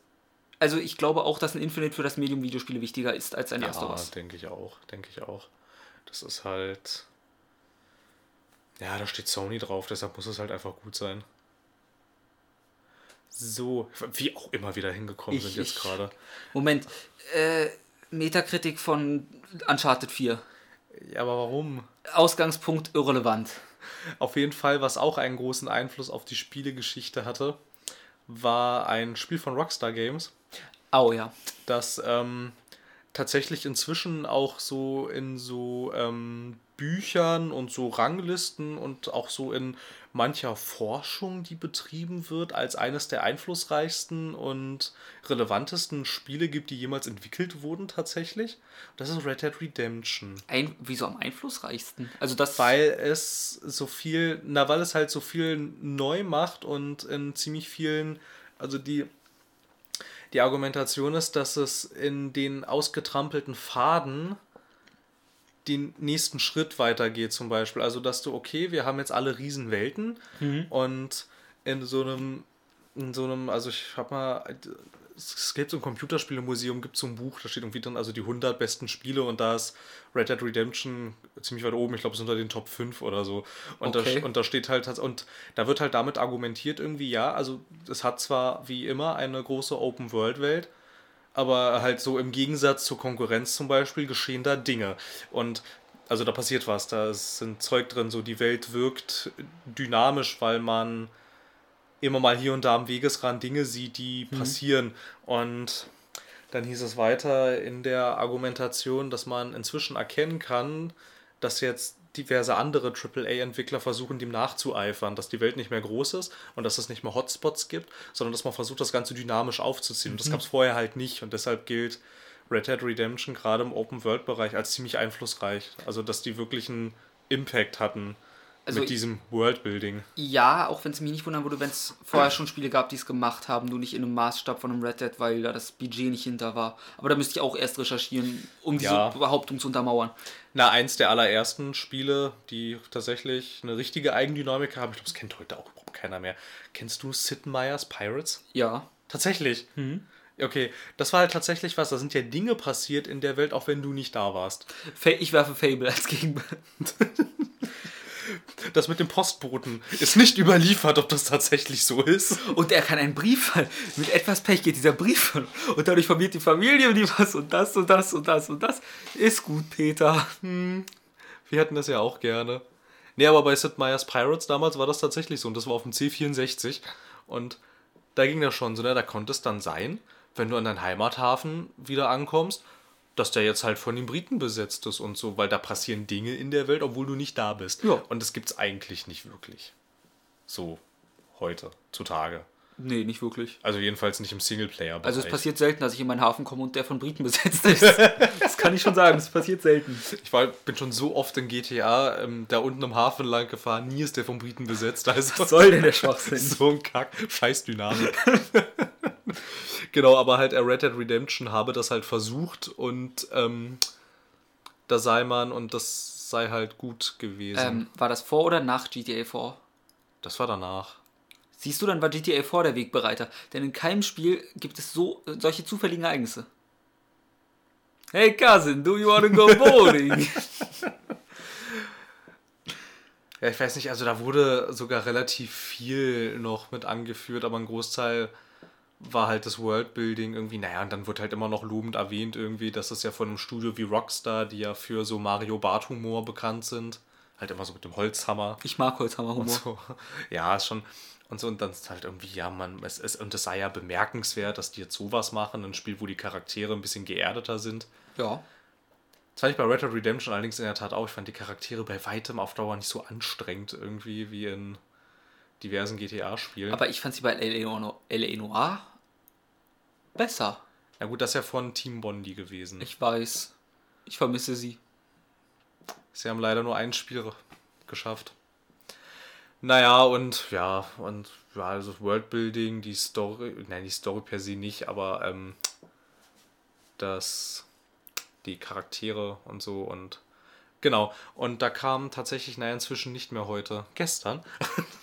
Also ich glaube auch, dass ein Infinite für das Medium Videospiele wichtiger ist als ein Ja, Us. denke ich auch. Denke ich auch. Das ist halt. Ja, da steht Sony drauf, deshalb muss es halt einfach gut sein. So, wie auch immer wieder hingekommen Ich- sind jetzt gerade. Moment, äh, Metakritik von Uncharted 4. Ja, aber warum? Ausgangspunkt irrelevant. Auf jeden Fall, was auch einen großen Einfluss auf die Spielegeschichte hatte, war ein Spiel von Rockstar Games, Au ja. das ähm, tatsächlich inzwischen auch so in so ähm, Büchern und so Ranglisten und auch so in mancher Forschung, die betrieben wird, als eines der einflussreichsten und relevantesten Spiele gibt, die jemals entwickelt wurden tatsächlich. Das ist Red Dead Redemption. Ein, wieso am einflussreichsten? Also das. Weil es so viel, na, weil es halt so viel neu macht und in ziemlich vielen, also die, die Argumentation ist, dass es in den ausgetrampelten Faden den nächsten Schritt weitergeht, zum Beispiel. Also, dass du, okay, wir haben jetzt alle Riesenwelten und in so einem, in so einem, also ich hab mal, es gibt so ein Computerspielemuseum, gibt so ein Buch, da steht irgendwie drin, also die 100 besten Spiele und da ist Red Dead Redemption ziemlich weit oben, ich glaube, es ist unter den Top 5 oder so. Und, Okay. da, und da steht halt, und da wird halt damit argumentiert irgendwie, ja, also es hat zwar wie immer eine große Open-World-Welt, aber halt so im Gegensatz zur Konkurrenz zum Beispiel geschehen da Dinge. Und also da passiert was, da ist ein Zeug drin, so die Welt wirkt dynamisch, weil man immer mal hier und da am Wegesrand Dinge sieht, die passieren. Und dann hieß es weiter in der Argumentation, dass man inzwischen erkennen kann, dass jetzt diverse andere AAA-Entwickler versuchen, dem nachzueifern, dass die Welt nicht mehr groß ist und dass es nicht mehr Hotspots gibt, sondern dass man versucht, das Ganze dynamisch aufzuziehen. Und das gab es vorher halt nicht und deshalb gilt Red Dead Redemption gerade im Open-World-Bereich als ziemlich einflussreich. Also, dass die wirklich einen Impact hatten Also mit diesem Worldbuilding. Ja, auch wenn es mich nicht wundern würde, wenn es vorher schon Spiele gab, die es gemacht haben, nur nicht in einem Maßstab von einem Red Dead, weil da das Budget nicht hinter war. Aber da müsste ich auch erst recherchieren, um diese Ja. Behauptung zu untermauern. Na, eins der allerersten Spiele, die tatsächlich eine richtige Eigendynamik haben. Ich glaube, das kennt heute auch überhaupt keiner mehr. Kennst du Sid Meier's Pirates? Ja. Tatsächlich. Mhm. Okay, das war halt tatsächlich was. Da sind ja Dinge passiert in der Welt, auch wenn du nicht da warst. Ich werfe Fable als Gegenbild. Das mit dem Postboten ist nicht überliefert, ob das tatsächlich so ist. Und er kann einen Brief fallen. Mit etwas Pech geht dieser Brief. Und dadurch verliert die Familie die was und das und das und das und das. Ist gut, Peter. Wir hätten das ja auch gerne. Nee, aber bei Sid Meier's Pirates damals war das tatsächlich so. Und das war auf dem C64. Und da ging das schon so, ne? Da konnte es dann sein, wenn du an deinen Heimathafen wieder ankommst, dass der jetzt halt von den Briten besetzt ist und so, weil da passieren Dinge in der Welt, obwohl du nicht da bist. Ja. Und das gibt's eigentlich nicht wirklich. So heute, zutage. Nee, nicht wirklich. Also jedenfalls nicht im Singleplayer. Also es passiert selten, dass ich in meinen Hafen komme und der von Briten besetzt ist. Das kann ich schon sagen, es passiert selten. Ich war, bin schon so oft in GTA ähm, da unten im Hafen lang gefahren, nie ist der von Briten besetzt. Ist Was soll denn der Schwachsinn? so ein Kack. Scheiß Dynamik. genau, aber halt äh, Red Dead Redemption habe das halt versucht und ähm, da sei man und das sei halt gut gewesen. Ähm, war das vor oder nach GTA 4? das war danach. Siehst du, dann war GTA 4 der Wegbereiter. Denn in keinem Spiel gibt es so äh, solche zufälligen Ereignisse. Hey Cousin, do you wanna go bowling? Ja, ich weiß nicht, also da wurde sogar relativ viel noch mit angeführt, aber ein Großteil war halt das Worldbuilding irgendwie, naja, und dann wird halt immer noch lobend erwähnt irgendwie, dass es ja von einem Studio wie Rockstar, die ja für so Mario Bart Humor bekannt sind, halt immer so mit dem Holzhammer. Ich mag Holzhammer-Humor. So. Ja, ist schon. Und so, und dann ist halt irgendwie, ja, man, es ist, und es sei ja bemerkenswert, dass die jetzt sowas machen, ein Spiel, wo die Charaktere ein bisschen geerdeter sind. Ja. Das fand ich bei Red Dead Redemption allerdings in der Tat auch. Ich fand die Charaktere bei weitem auf Dauer nicht so anstrengend irgendwie wie in diversen GTA-Spielen. Aber ich fand sie bei L.A. Noir besser. Ja gut, das ist ja von Team Bondi gewesen. Ich weiß. Ich vermisse sie. Sie haben leider nur ein Spiel geschafft. Naja, und ja, und ja, also Worldbuilding, die Story, nein, die Story per se nicht, aber ähm, das, die Charaktere und so und genau. Und da kam tatsächlich, naja, inzwischen nicht mehr heute, gestern,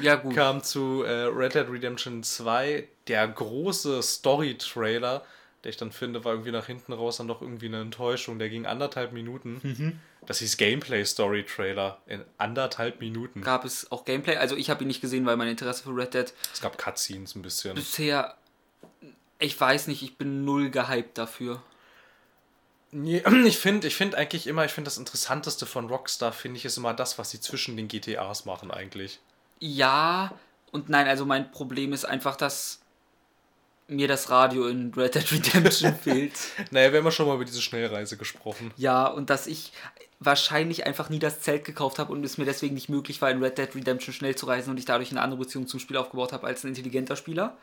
Ja, gut. kam zu äh, Red Dead Redemption 2 der große Story-Trailer, der ich dann finde, war irgendwie nach hinten raus dann doch irgendwie eine Enttäuschung. Der ging anderthalb Minuten. Das hieß Gameplay-Story-Trailer in anderthalb Minuten. Gab es auch Gameplay? Also, ich habe ihn nicht gesehen, weil mein Interesse für Red Dead Es gab Cutscenes ein bisschen. bisher. Ich weiß nicht, ich bin null gehypt dafür. Nee, Ich finde ich find eigentlich immer, ich finde das Interessanteste von Rockstar, finde ich, ist immer das, was sie zwischen den GTAs machen eigentlich. Ja und nein, also mein Problem ist einfach, dass mir das Radio in Red Dead Redemption fehlt. Naja, wir haben ja schon mal über diese Schnellreise gesprochen. Ja, und dass ich wahrscheinlich einfach nie das Zelt gekauft habe und es mir deswegen nicht möglich war, in Red Dead Redemption schnell zu reisen und ich dadurch eine andere Beziehung zum Spiel aufgebaut habe als ein intelligenter Spieler.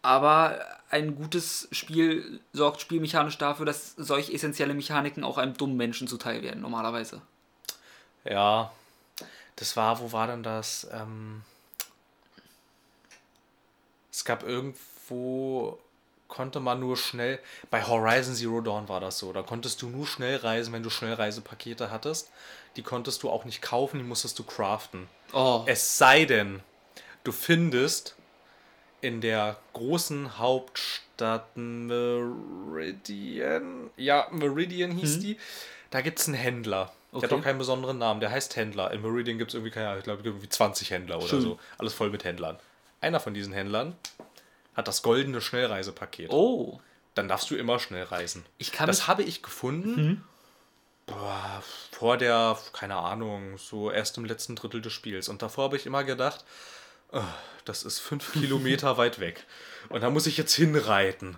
Aber ein gutes Spiel sorgt spielmechanisch dafür, dass solch essentielle Mechaniken auch einem dummen Menschen zuteil werden, normalerweise. Ja, das war, wo war denn das? Ähm, es gab irgendwo, konnte man nur schnell, bei Horizon Zero Dawn war das so, da konntest du nur schnell reisen, wenn du Schnellreisepakete hattest. Die konntest du auch nicht kaufen, die musstest du craften. Oh, Es sei denn, du findest in der großen Hauptstadt Meridian, ja, Meridian hieß die, da gibt es einen Händler. Der hat Okay. auch keinen besonderen Namen, der heißt Händler. In Meridian gibt es irgendwie, keine Ahnung, ich glaube, irgendwie 20 Händler oder Schön. so. Alles voll mit Händlern. Einer von diesen Händlern hat das goldene Schnellreisepaket. oh. Dann darfst du immer schnell reisen. Ich kann das habe ich gefunden. Mhm. Boah, vor der, keine Ahnung, so erst im letzten Drittel des Spiels. Und davor habe ich immer gedacht, "Ah, das ist fünf Kilometer weit weg. Und da muss ich jetzt hinreiten.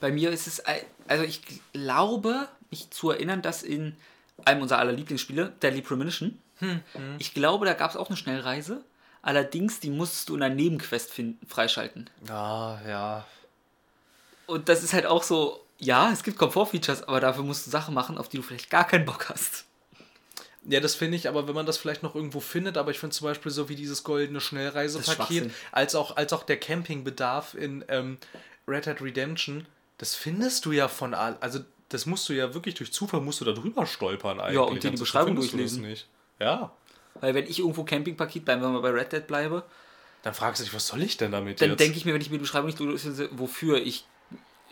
Bei mir ist es, also ich glaube, mich zu erinnern, dass in einem unserer aller Lieblingsspiele, Deadly Premonition, ich glaube, da gab es auch eine Schnellreise. Allerdings, die musstest du in einer Nebenquest finden, freischalten. Ja, ja. Und das ist halt auch so, ja, es gibt Komfortfeatures, aber dafür musst du Sachen machen, auf die du vielleicht gar keinen Bock hast. Ja, das finde ich, aber wenn man das vielleicht noch irgendwo findet, aber ich finde zum Beispiel so wie dieses goldene Schnellreisepaket, als auch, als auch der Campingbedarf in ähm, Red Dead Redemption, das findest du ja von all, also das musst du ja wirklich durch Zufall musst du da drüber stolpern eigentlich. und dir die Ansonsten Beschreibung findest du durchlesen. Nicht. Ja. Weil wenn ich irgendwo Campingpaket, bleiben wir mal bei Red Dead bleibe, Dann fragst du dich, was soll ich denn damit dann denke ich mir, wenn ich mir die Beschreibung nicht durchlese, wofür ich,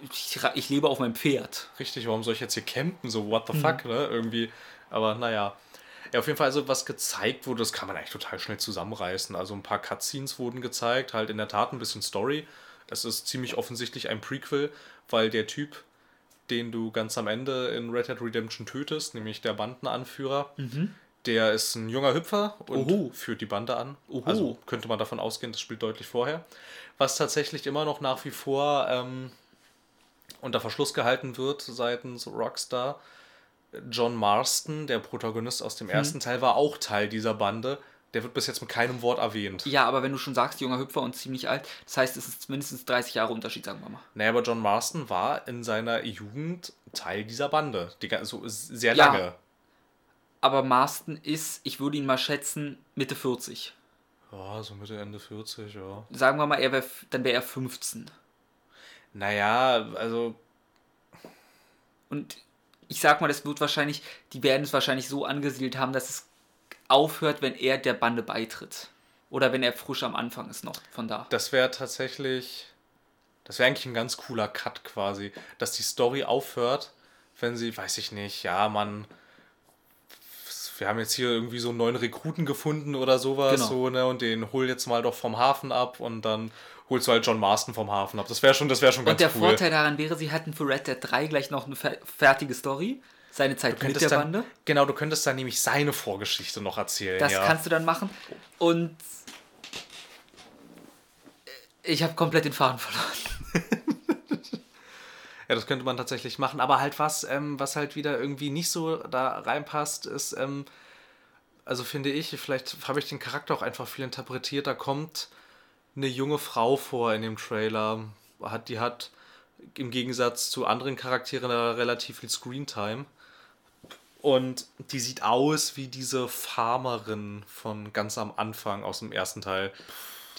ich, ich lebe auf meinem Pferd. Richtig, warum soll ich jetzt hier campen? So, what Mhm. the fuck, ne? Irgendwie. Aber naja. Ja, auf jeden Fall, also was gezeigt wurde, das kann man eigentlich total schnell zusammenreißen. Also ein paar Cutscenes wurden gezeigt, halt in der Tat ein bisschen Story. Es ist ziemlich offensichtlich ein Prequel, weil der Typ, den du ganz am Ende in Red Dead Redemption tötest, nämlich der Bandenanführer, der ist ein junger Hüpfer und Mhm. Oho. führt die Bande an. Oho. Also könnte man davon ausgehen, das spielt deutlich vorher. Was tatsächlich immer noch nach wie vor ähm, unter Verschluss gehalten wird seitens Rockstar. John Marston, der Protagonist aus dem Hm. ersten Teil, war auch Teil dieser Bande. Der wird bis jetzt mit keinem Wort erwähnt. Ja, aber wenn du schon sagst, junger Hüpfer und ziemlich alt, das heißt, es ist mindestens 30 Jahre Unterschied, sagen wir mal. Naja, aber John Marston war in seiner Jugend Teil dieser Bande. Die, ga- so sehr Ja. lange. Aber Marston ist, ich würde ihn mal schätzen, Mitte 40. Ja, so Mitte, Ende 40, ja. Sagen wir mal, er wär, dann wäre er 15. Naja, also Und ich sag mal, das wird wahrscheinlich, die werden es wahrscheinlich so angesiedelt haben, dass es aufhört, wenn er der Bande beitritt. Oder wenn er frisch am Anfang ist noch von da. das wäre tatsächlich. Das wäre eigentlich ein ganz cooler Cut quasi. Dass die Story aufhört, wenn sie, weiß ich nicht, ja, man. Wir haben jetzt hier irgendwie so einen neuen Rekruten gefunden oder sowas, Genau. so, ne, und den hol jetzt mal doch vom Hafen ab und dann holst du halt John Marston vom Hafen ab. Das wäre schon, das wäre schon ganz Und der cool. Vorteil daran wäre, sie hatten für Red Dead 3 gleich noch eine fer fertige Story. Seine Zeit mit der dann, Bande. Genau, du könntest dann nämlich seine Vorgeschichte noch erzählen. Das ja. kannst du dann machen. Und ich habe komplett den Faden verloren. Ja, das könnte man tatsächlich machen. Aber halt was, ähm, was halt wieder irgendwie nicht so da reinpasst, ist, ähm, also finde ich, vielleicht habe ich den Charakter auch einfach viel interpretiert. Da kommt eine junge Frau vor in dem Trailer. Hat, die hat im Gegensatz zu anderen Charakteren da relativ viel Screentime. Und die sieht aus wie diese Farmerin von ganz am Anfang aus dem ersten Teil.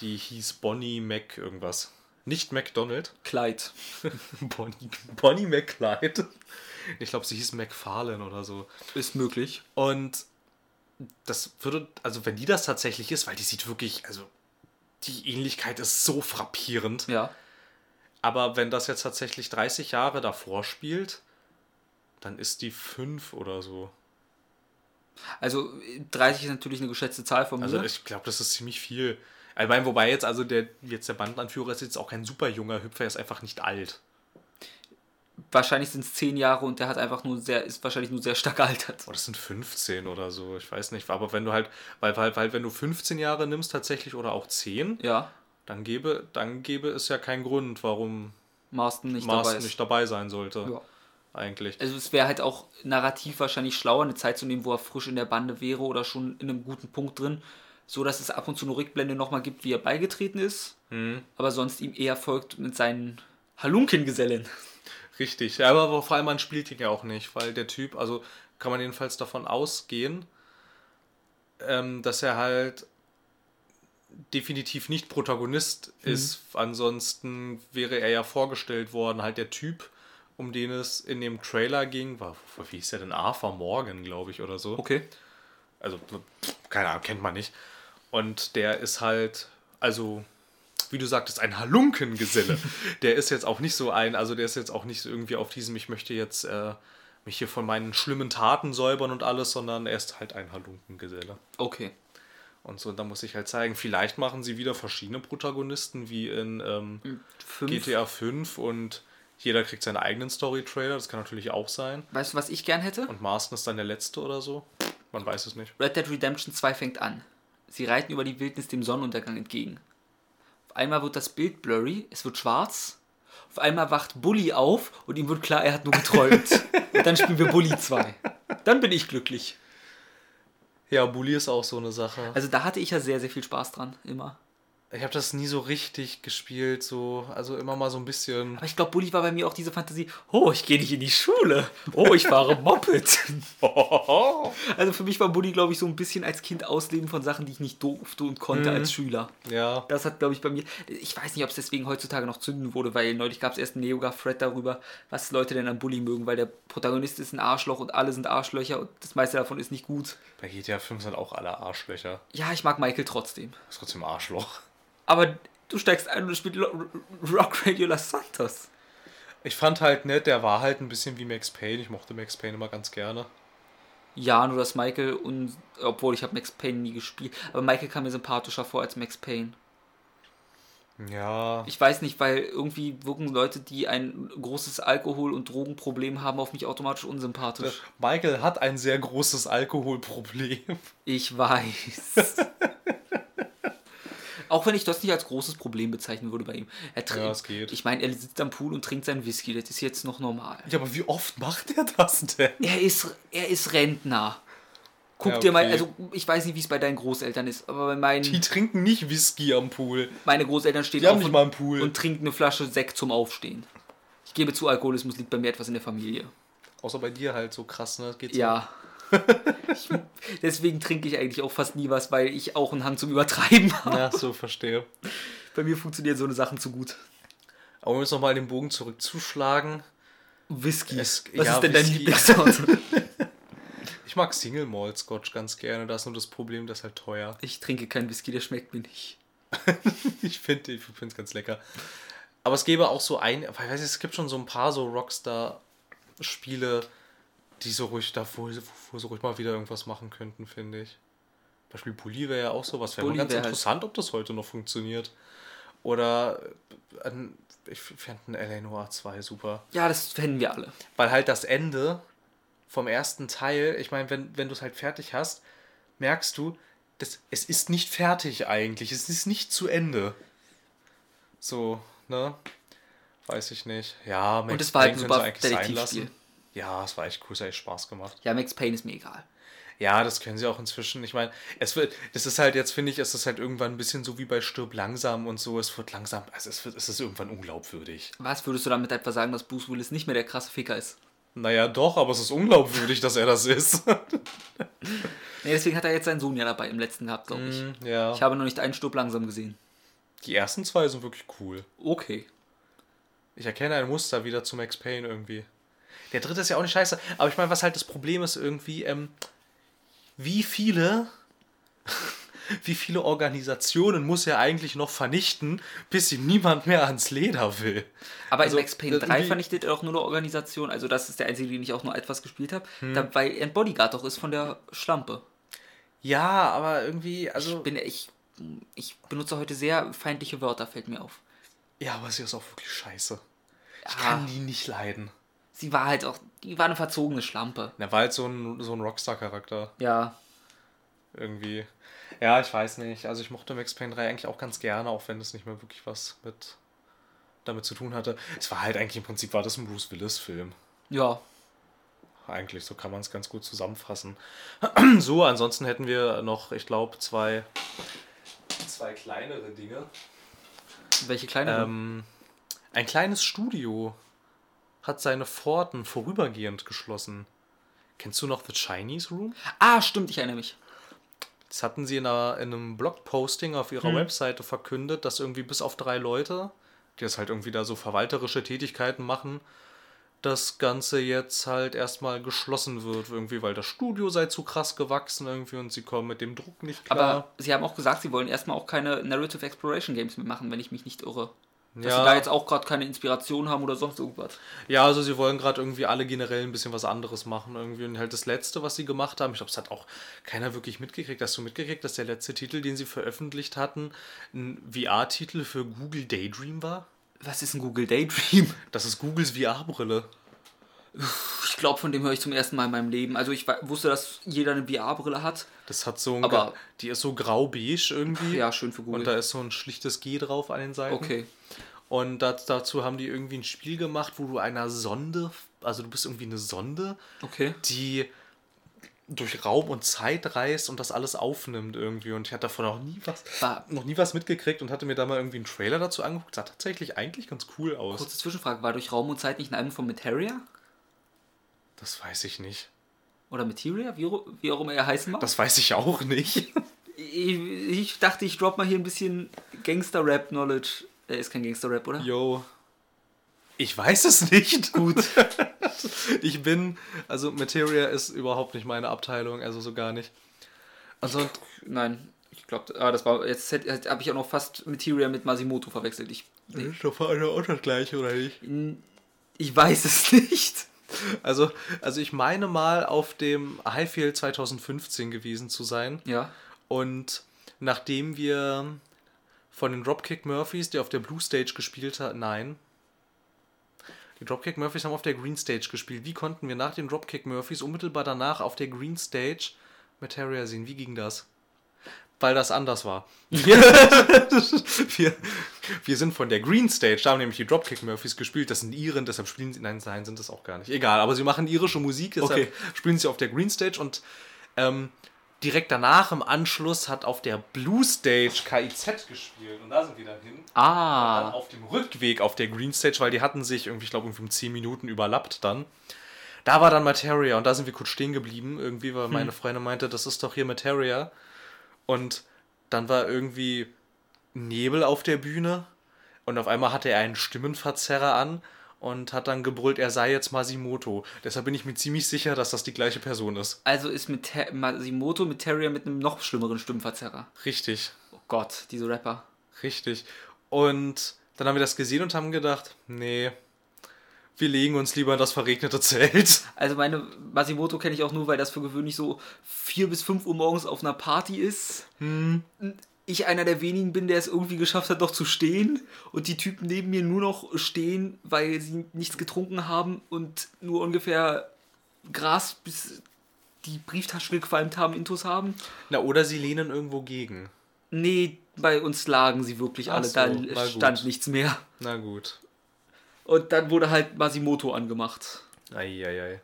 Die hieß Bonnie Mac irgendwas. Nicht McDonald. Clyde. Bonnie, Bonnie McClyde. Ich glaube, sie hieß McFarlane oder so. Ist möglich. Und das würde, also wenn die das tatsächlich ist, weil die sieht wirklich, also die Ähnlichkeit ist so frappierend. Ja. Aber wenn das jetzt tatsächlich 30 Jahre davor spielt, dann ist die 5 oder so. Also 30 ist natürlich eine geschätzte Zahl von mir. Also ich glaube, das ist ziemlich viel. Ich meine, wobei jetzt, also der, jetzt der Bandanführer ist jetzt auch kein super junger Hüpfer, er ist einfach nicht alt. wahrscheinlich sind es 10 Jahre und der hat einfach nur sehr, ist wahrscheinlich nur sehr stark gealtert. Oh, das sind 15 oder so, ich weiß nicht. Aber wenn du halt, weil, weil, weil wenn du 15 Jahre nimmst tatsächlich oder auch 10, Ja. dann gäbe, dann gäbe es ja keinen Grund, warum Marston nicht dabei Mars ist. nicht dabei sein sollte. Ja. Eigentlich. Also es wäre halt auch narrativ wahrscheinlich schlauer, eine Zeit zu nehmen, wo er frisch in der Bande wäre oder schon in einem guten Punkt drin, so dass es ab und zu eine Rückblende nochmal gibt, wie er beigetreten ist, Mhm. aber sonst ihm eher folgt mit seinen Halunkengesellen. Richtig. Aber vor allem man spielt ihn ja auch nicht, weil der Typ, also kann man jedenfalls davon ausgehen, ähm, dass er halt definitiv nicht Protagonist ist. Ansonsten wäre er ja vorgestellt worden, halt der Typ, um den es in dem Trailer ging, war, wie hieß der denn? Arthur Morgan, glaube ich, oder so. Okay. Also, keine Ahnung, kennt man nicht. Und der ist halt, also, wie du sagtest, ein Halunkengeselle. der ist jetzt auch nicht so ein, also der ist jetzt auch nicht so irgendwie auf diesem, ich möchte jetzt äh, mich hier von meinen schlimmen Taten säubern und alles, sondern er ist halt ein Halunkengeselle. Okay. Und so, da muss ich halt zeigen, vielleicht machen sie wieder verschiedene Protagonisten, wie in ähm, Fünf. GTA 5 und jeder kriegt seinen eigenen Story-Trailer, das kann natürlich auch sein. Weißt du, was ich gern hätte? Und Marston ist dann der letzte oder so. Man weiß es nicht. Red Dead Redemption 2 fängt an. Sie reiten über die Wildnis dem Sonnenuntergang entgegen. Auf einmal wird das Bild blurry, es wird schwarz. Auf einmal wacht Bully auf und ihm wird klar, er hat nur geträumt. und dann spielen wir Bully 2. Dann bin ich glücklich. Ja, Bully ist auch so eine Sache. Also da hatte ich ja sehr, sehr viel Spaß dran, immer. Ich habe das nie so richtig gespielt, so, also immer mal so ein bisschen. Aber ich glaube, Bully war bei mir auch diese Fantasie, oh, ich gehe nicht in die Schule. Oh, ich fahre Moped. also für mich war Bully, glaube ich, so ein bisschen als Kind Ausleben von Sachen, die ich nicht durfte und konnte als Schüler. ja, Das hat, glaube ich, bei mir. Ich weiß nicht, ob es deswegen heutzutage noch zünden wurde, weil neulich gab es erst einen Neoga-Thread darüber, was Leute denn an Bully mögen, weil der Protagonist ist ein Arschloch und alle sind Arschlöcher und das meiste davon ist nicht gut. bei GTA 5 sind auch alle Arschlöcher. Ja, ich mag Michael trotzdem. Ist trotzdem Arschloch. Aber du steigst ein und spielst Rock Radio Los Santos. Ich fand halt nett, der war halt ein bisschen wie Max Payne. Ich mochte Max Payne immer ganz gerne. Ja, nur dass Michael und. Obwohl ich habe Max Payne nie gespielt. Aber Michael kam mir sympathischer vor als Max Payne. Ja, Ich weiß nicht, weil irgendwie wirken Leute, die ein großes Alkohol- und Drogenproblem haben, auf mich automatisch unsympathisch. Michael hat ein sehr großes Alkoholproblem. Ich weiß. Auch wenn ich das nicht als großes Problem bezeichnen würde bei ihm. Er Ja, trinkt. es geht. Ich meine, er sitzt am Pool und trinkt seinen Whisky. Das ist jetzt noch normal. Ja, aber wie oft macht er das denn? Er ist, er ist Rentner. Guck Ja, dir mal, okay. also ich weiß nicht, wie es bei deinen Großeltern ist, aber bei meinen, Die trinken nicht Whisky am Pool. meine Großeltern stehen Die haben auf nicht und, mal einen Pool. und trinken eine Flasche Sekt zum Aufstehen. Ich gebe zu, Alkoholismus liegt bei mir etwas in der Familie. Außer bei dir halt so krass, ne? Das geht so. Ich, deswegen trinke ich eigentlich auch fast nie was, weil ich auch einen Hang zum Übertreiben habe. Ja, so verstehe. Bei mir funktionieren so eine Sachen zu gut. Aber um jetzt nochmal den Bogen zurückzuschlagen. Whisky. Es- Was ja, ist denn dein Whisky. Lieblingssorte? Ich mag Single Malt Scotch ganz gerne. Da ist nur das Problem, das ist halt teuer. ich trinke keinen Whisky, der schmeckt mir nicht. Ich finde ich es ganz lecker. Aber es gäbe auch so ein, ich weiß nicht, es gibt schon so ein paar so Rockstar-Spiele, die so ruhig, da wo, so ruhig mal wieder irgendwas machen könnten, finde ich. Beispiel Bully wäre ja auch sowas. Wäre ganz halt- interessant, ob das heute noch funktioniert. Oder äh, ein, ich fände ein LA Noir 2 super. Ja, das fänden wir alle. Weil halt das Ende vom ersten Teil, ich meine, wenn, wenn du es halt fertig hast, merkst du, das, es ist nicht fertig eigentlich. Es ist nicht zu Ende. So, ne? Weiß ich nicht. Ja, Max Und es war halt ein super Detektivspiel. Ja, es war echt cool, es hat echt Spaß gemacht. Ja, Max Payne ist mir egal. Ja, das können sie auch inzwischen. Ich meine, es wird, das ist halt jetzt, finde ich, es ist halt irgendwann ein bisschen so wie bei Stirb langsam und so. Es wird langsam, also es, wird, es ist irgendwann unglaubwürdig. Was würdest du damit etwa sagen, dass Bruce Willis nicht mehr der krasse Ficker ist? Naja, doch, aber es ist unglaubwürdig, dass er das ist. Nee, deswegen hat er jetzt seinen Sohn ja dabei im letzten gehabt, glaube ich. Mm, ja. Ich habe noch nicht einen Sturb langsam gesehen. Die ersten zwei sind wirklich cool. Okay. Ich erkenne ein Muster wieder zu Max Payne irgendwie. Der dritte ist ja auch nicht scheiße, aber ich meine, was halt das Problem ist irgendwie, ähm, wie viele, wie viele Organisationen muss er eigentlich noch vernichten, bis ihm niemand mehr ans Leder will? Aber Also, in Max Payne das 3 irgendwie- vernichtet er doch nur eine Organisation. Also das ist der einzige, den ich auch nur etwas gespielt habe. Hm. Da, weil er ein Bodyguard doch ist von der Schlampe. Ja, aber irgendwie, also. Ich, bin, ich, ich benutze heute sehr feindliche Wörter, fällt mir auf. ja, aber sie ist auch wirklich scheiße. Ich Ja. kann die nicht leiden. Sie war halt auch, die war eine verzogene Schlampe. Er war halt so ein, so ein Rockstar-Charakter. Ja. irgendwie. Ja, ich weiß nicht. Also ich mochte Max Payne 3 eigentlich auch ganz gerne, auch wenn es nicht mehr wirklich was mit damit zu tun hatte. Es war halt eigentlich im Prinzip war das ein Bruce Willis Film. Ja. Eigentlich, so kann man es ganz gut zusammenfassen. so, ansonsten hätten wir noch, ich glaube, zwei, zwei kleinere Dinge. Welche kleine? Ähm, ein kleines Studio hat seine Pforten vorübergehend geschlossen. Kennst du noch The Chinese Room? ah, stimmt, ich erinnere mich. Das hatten sie in, einer, in einem Blogposting auf ihrer Webseite verkündet, dass irgendwie bis auf drei Leute, die das halt irgendwie da so verwalterische Tätigkeiten machen, das Ganze jetzt halt erstmal geschlossen wird, irgendwie, weil das Studio sei zu krass gewachsen irgendwie und sie kommen mit dem Druck nicht klar. Aber sie haben auch gesagt, sie wollen erstmal auch keine Narrative Exploration Games mehr machen, wenn ich mich nicht irre. Dass Ja. sie da jetzt auch gerade keine Inspiration haben oder sonst irgendwas. Ja, also sie wollen gerade irgendwie alle generell ein bisschen was anderes machen irgendwie. Und halt das letzte, was sie gemacht haben, ich glaube, es hat auch keiner wirklich mitgekriegt. Hast du mitgekriegt, dass der letzte Titel, den sie veröffentlicht hatten, ein VR-Titel für Google Daydream war? Was ist ein Google Daydream? Das ist Googles VR-Brille. Ich glaube, von dem höre ich zum ersten Mal in meinem Leben. Also ich wusste, dass jeder eine VR-Brille hat. Das hat so ein. Aber- die ist so grau-beige irgendwie. Ja, schön für Und Google. da ist so ein schlichtes G drauf an den Seiten. Okay. Und das, dazu haben die irgendwie ein Spiel gemacht, wo du einer Sonde, also du bist irgendwie eine Sonde, Okay. die durch Raum und Zeit reist und das alles aufnimmt irgendwie. Und ich hatte davon noch nie was, War- noch nie was mitgekriegt und hatte mir da mal irgendwie einen Trailer dazu angeguckt. Sah tatsächlich eigentlich ganz cool aus. Kurze Zwischenfrage, war durch Raum und Zeit nicht ein Album von Materia? Das weiß ich nicht. Oder Materia? Wie, wie auch immer er heißen mag? Das weiß ich auch nicht. ich, ich dachte, ich drop mal hier ein bisschen Gangster-Rap-Knowledge. Er ist kein Gangster-Rap, oder? Yo. Ich weiß es nicht. Gut. ich bin, also Materia ist überhaupt nicht meine Abteilung, also so gar nicht. Also, Nein, ich glaube, ah, das war, jetzt habe ich auch noch fast Materia mit Masimoto verwechselt. Ich, ist doch auch das gleiche, oder nicht? ich weiß es nicht. Also, also ich meine mal auf dem Highfield 2015 gewesen zu sein. Ja. Und nachdem wir von den Dropkick Murphys, die auf der Blue Stage gespielt haben, nein. Die Dropkick Murphys haben auf der Green Stage gespielt. Wie konnten wir nach den Dropkick Murphys unmittelbar danach auf der Green Stage Materia sehen? Wie ging das? Weil das anders war. wir, wir sind von der Green Stage, da haben nämlich die Dropkick Murphys gespielt. Das sind Iren, deshalb spielen sie. Nein, nein, sind das auch gar nicht. Egal, aber sie machen irische Musik, deshalb Okay. spielen sie auf der Green Stage und ähm, direkt danach im Anschluss hat auf der Blue Stage KIZ gespielt und da sind wir dann hin. Dann Ah. auf dem Rückweg auf der Green Stage, weil die hatten sich irgendwie, ich glaube, irgendwie um 10 Minuten überlappt dann. Da war dann Materia und da sind wir kurz stehen geblieben, irgendwie, weil meine Freundin meinte, das ist doch hier Materia. Und dann war irgendwie Nebel auf der Bühne und auf einmal hatte er einen Stimmenverzerrer an und hat dann gebrüllt, er sei jetzt Masimoto. Deshalb bin ich mir ziemlich sicher, dass das die gleiche Person ist. Also ist mit Ter Masimoto mit Terrier mit einem noch schlimmeren Stimmverzerrer. Richtig, Oh Gott, diese Rapper. richtig. Und dann haben wir das gesehen und haben gedacht, nee, wir legen uns lieber in das verregnete Zelt. Also meine Masimoto kenne ich auch nur, weil das für gewöhnlich so 4 bis 5 Uhr morgens auf einer Party ist. Ich einer der wenigen bin, der es irgendwie geschafft hat, noch zu stehen und die Typen neben mir nur noch stehen, weil sie nichts getrunken haben und nur ungefähr Gras, bis die Brieftaschen gequalmt haben, Intus haben. Na, oder sie lehnen irgendwo gegen. Nee, bei uns lagen sie wirklich Ach alle. so, da stand gut. nichts mehr. Na gut. Und dann wurde halt Masimoto angemacht. Eieiei.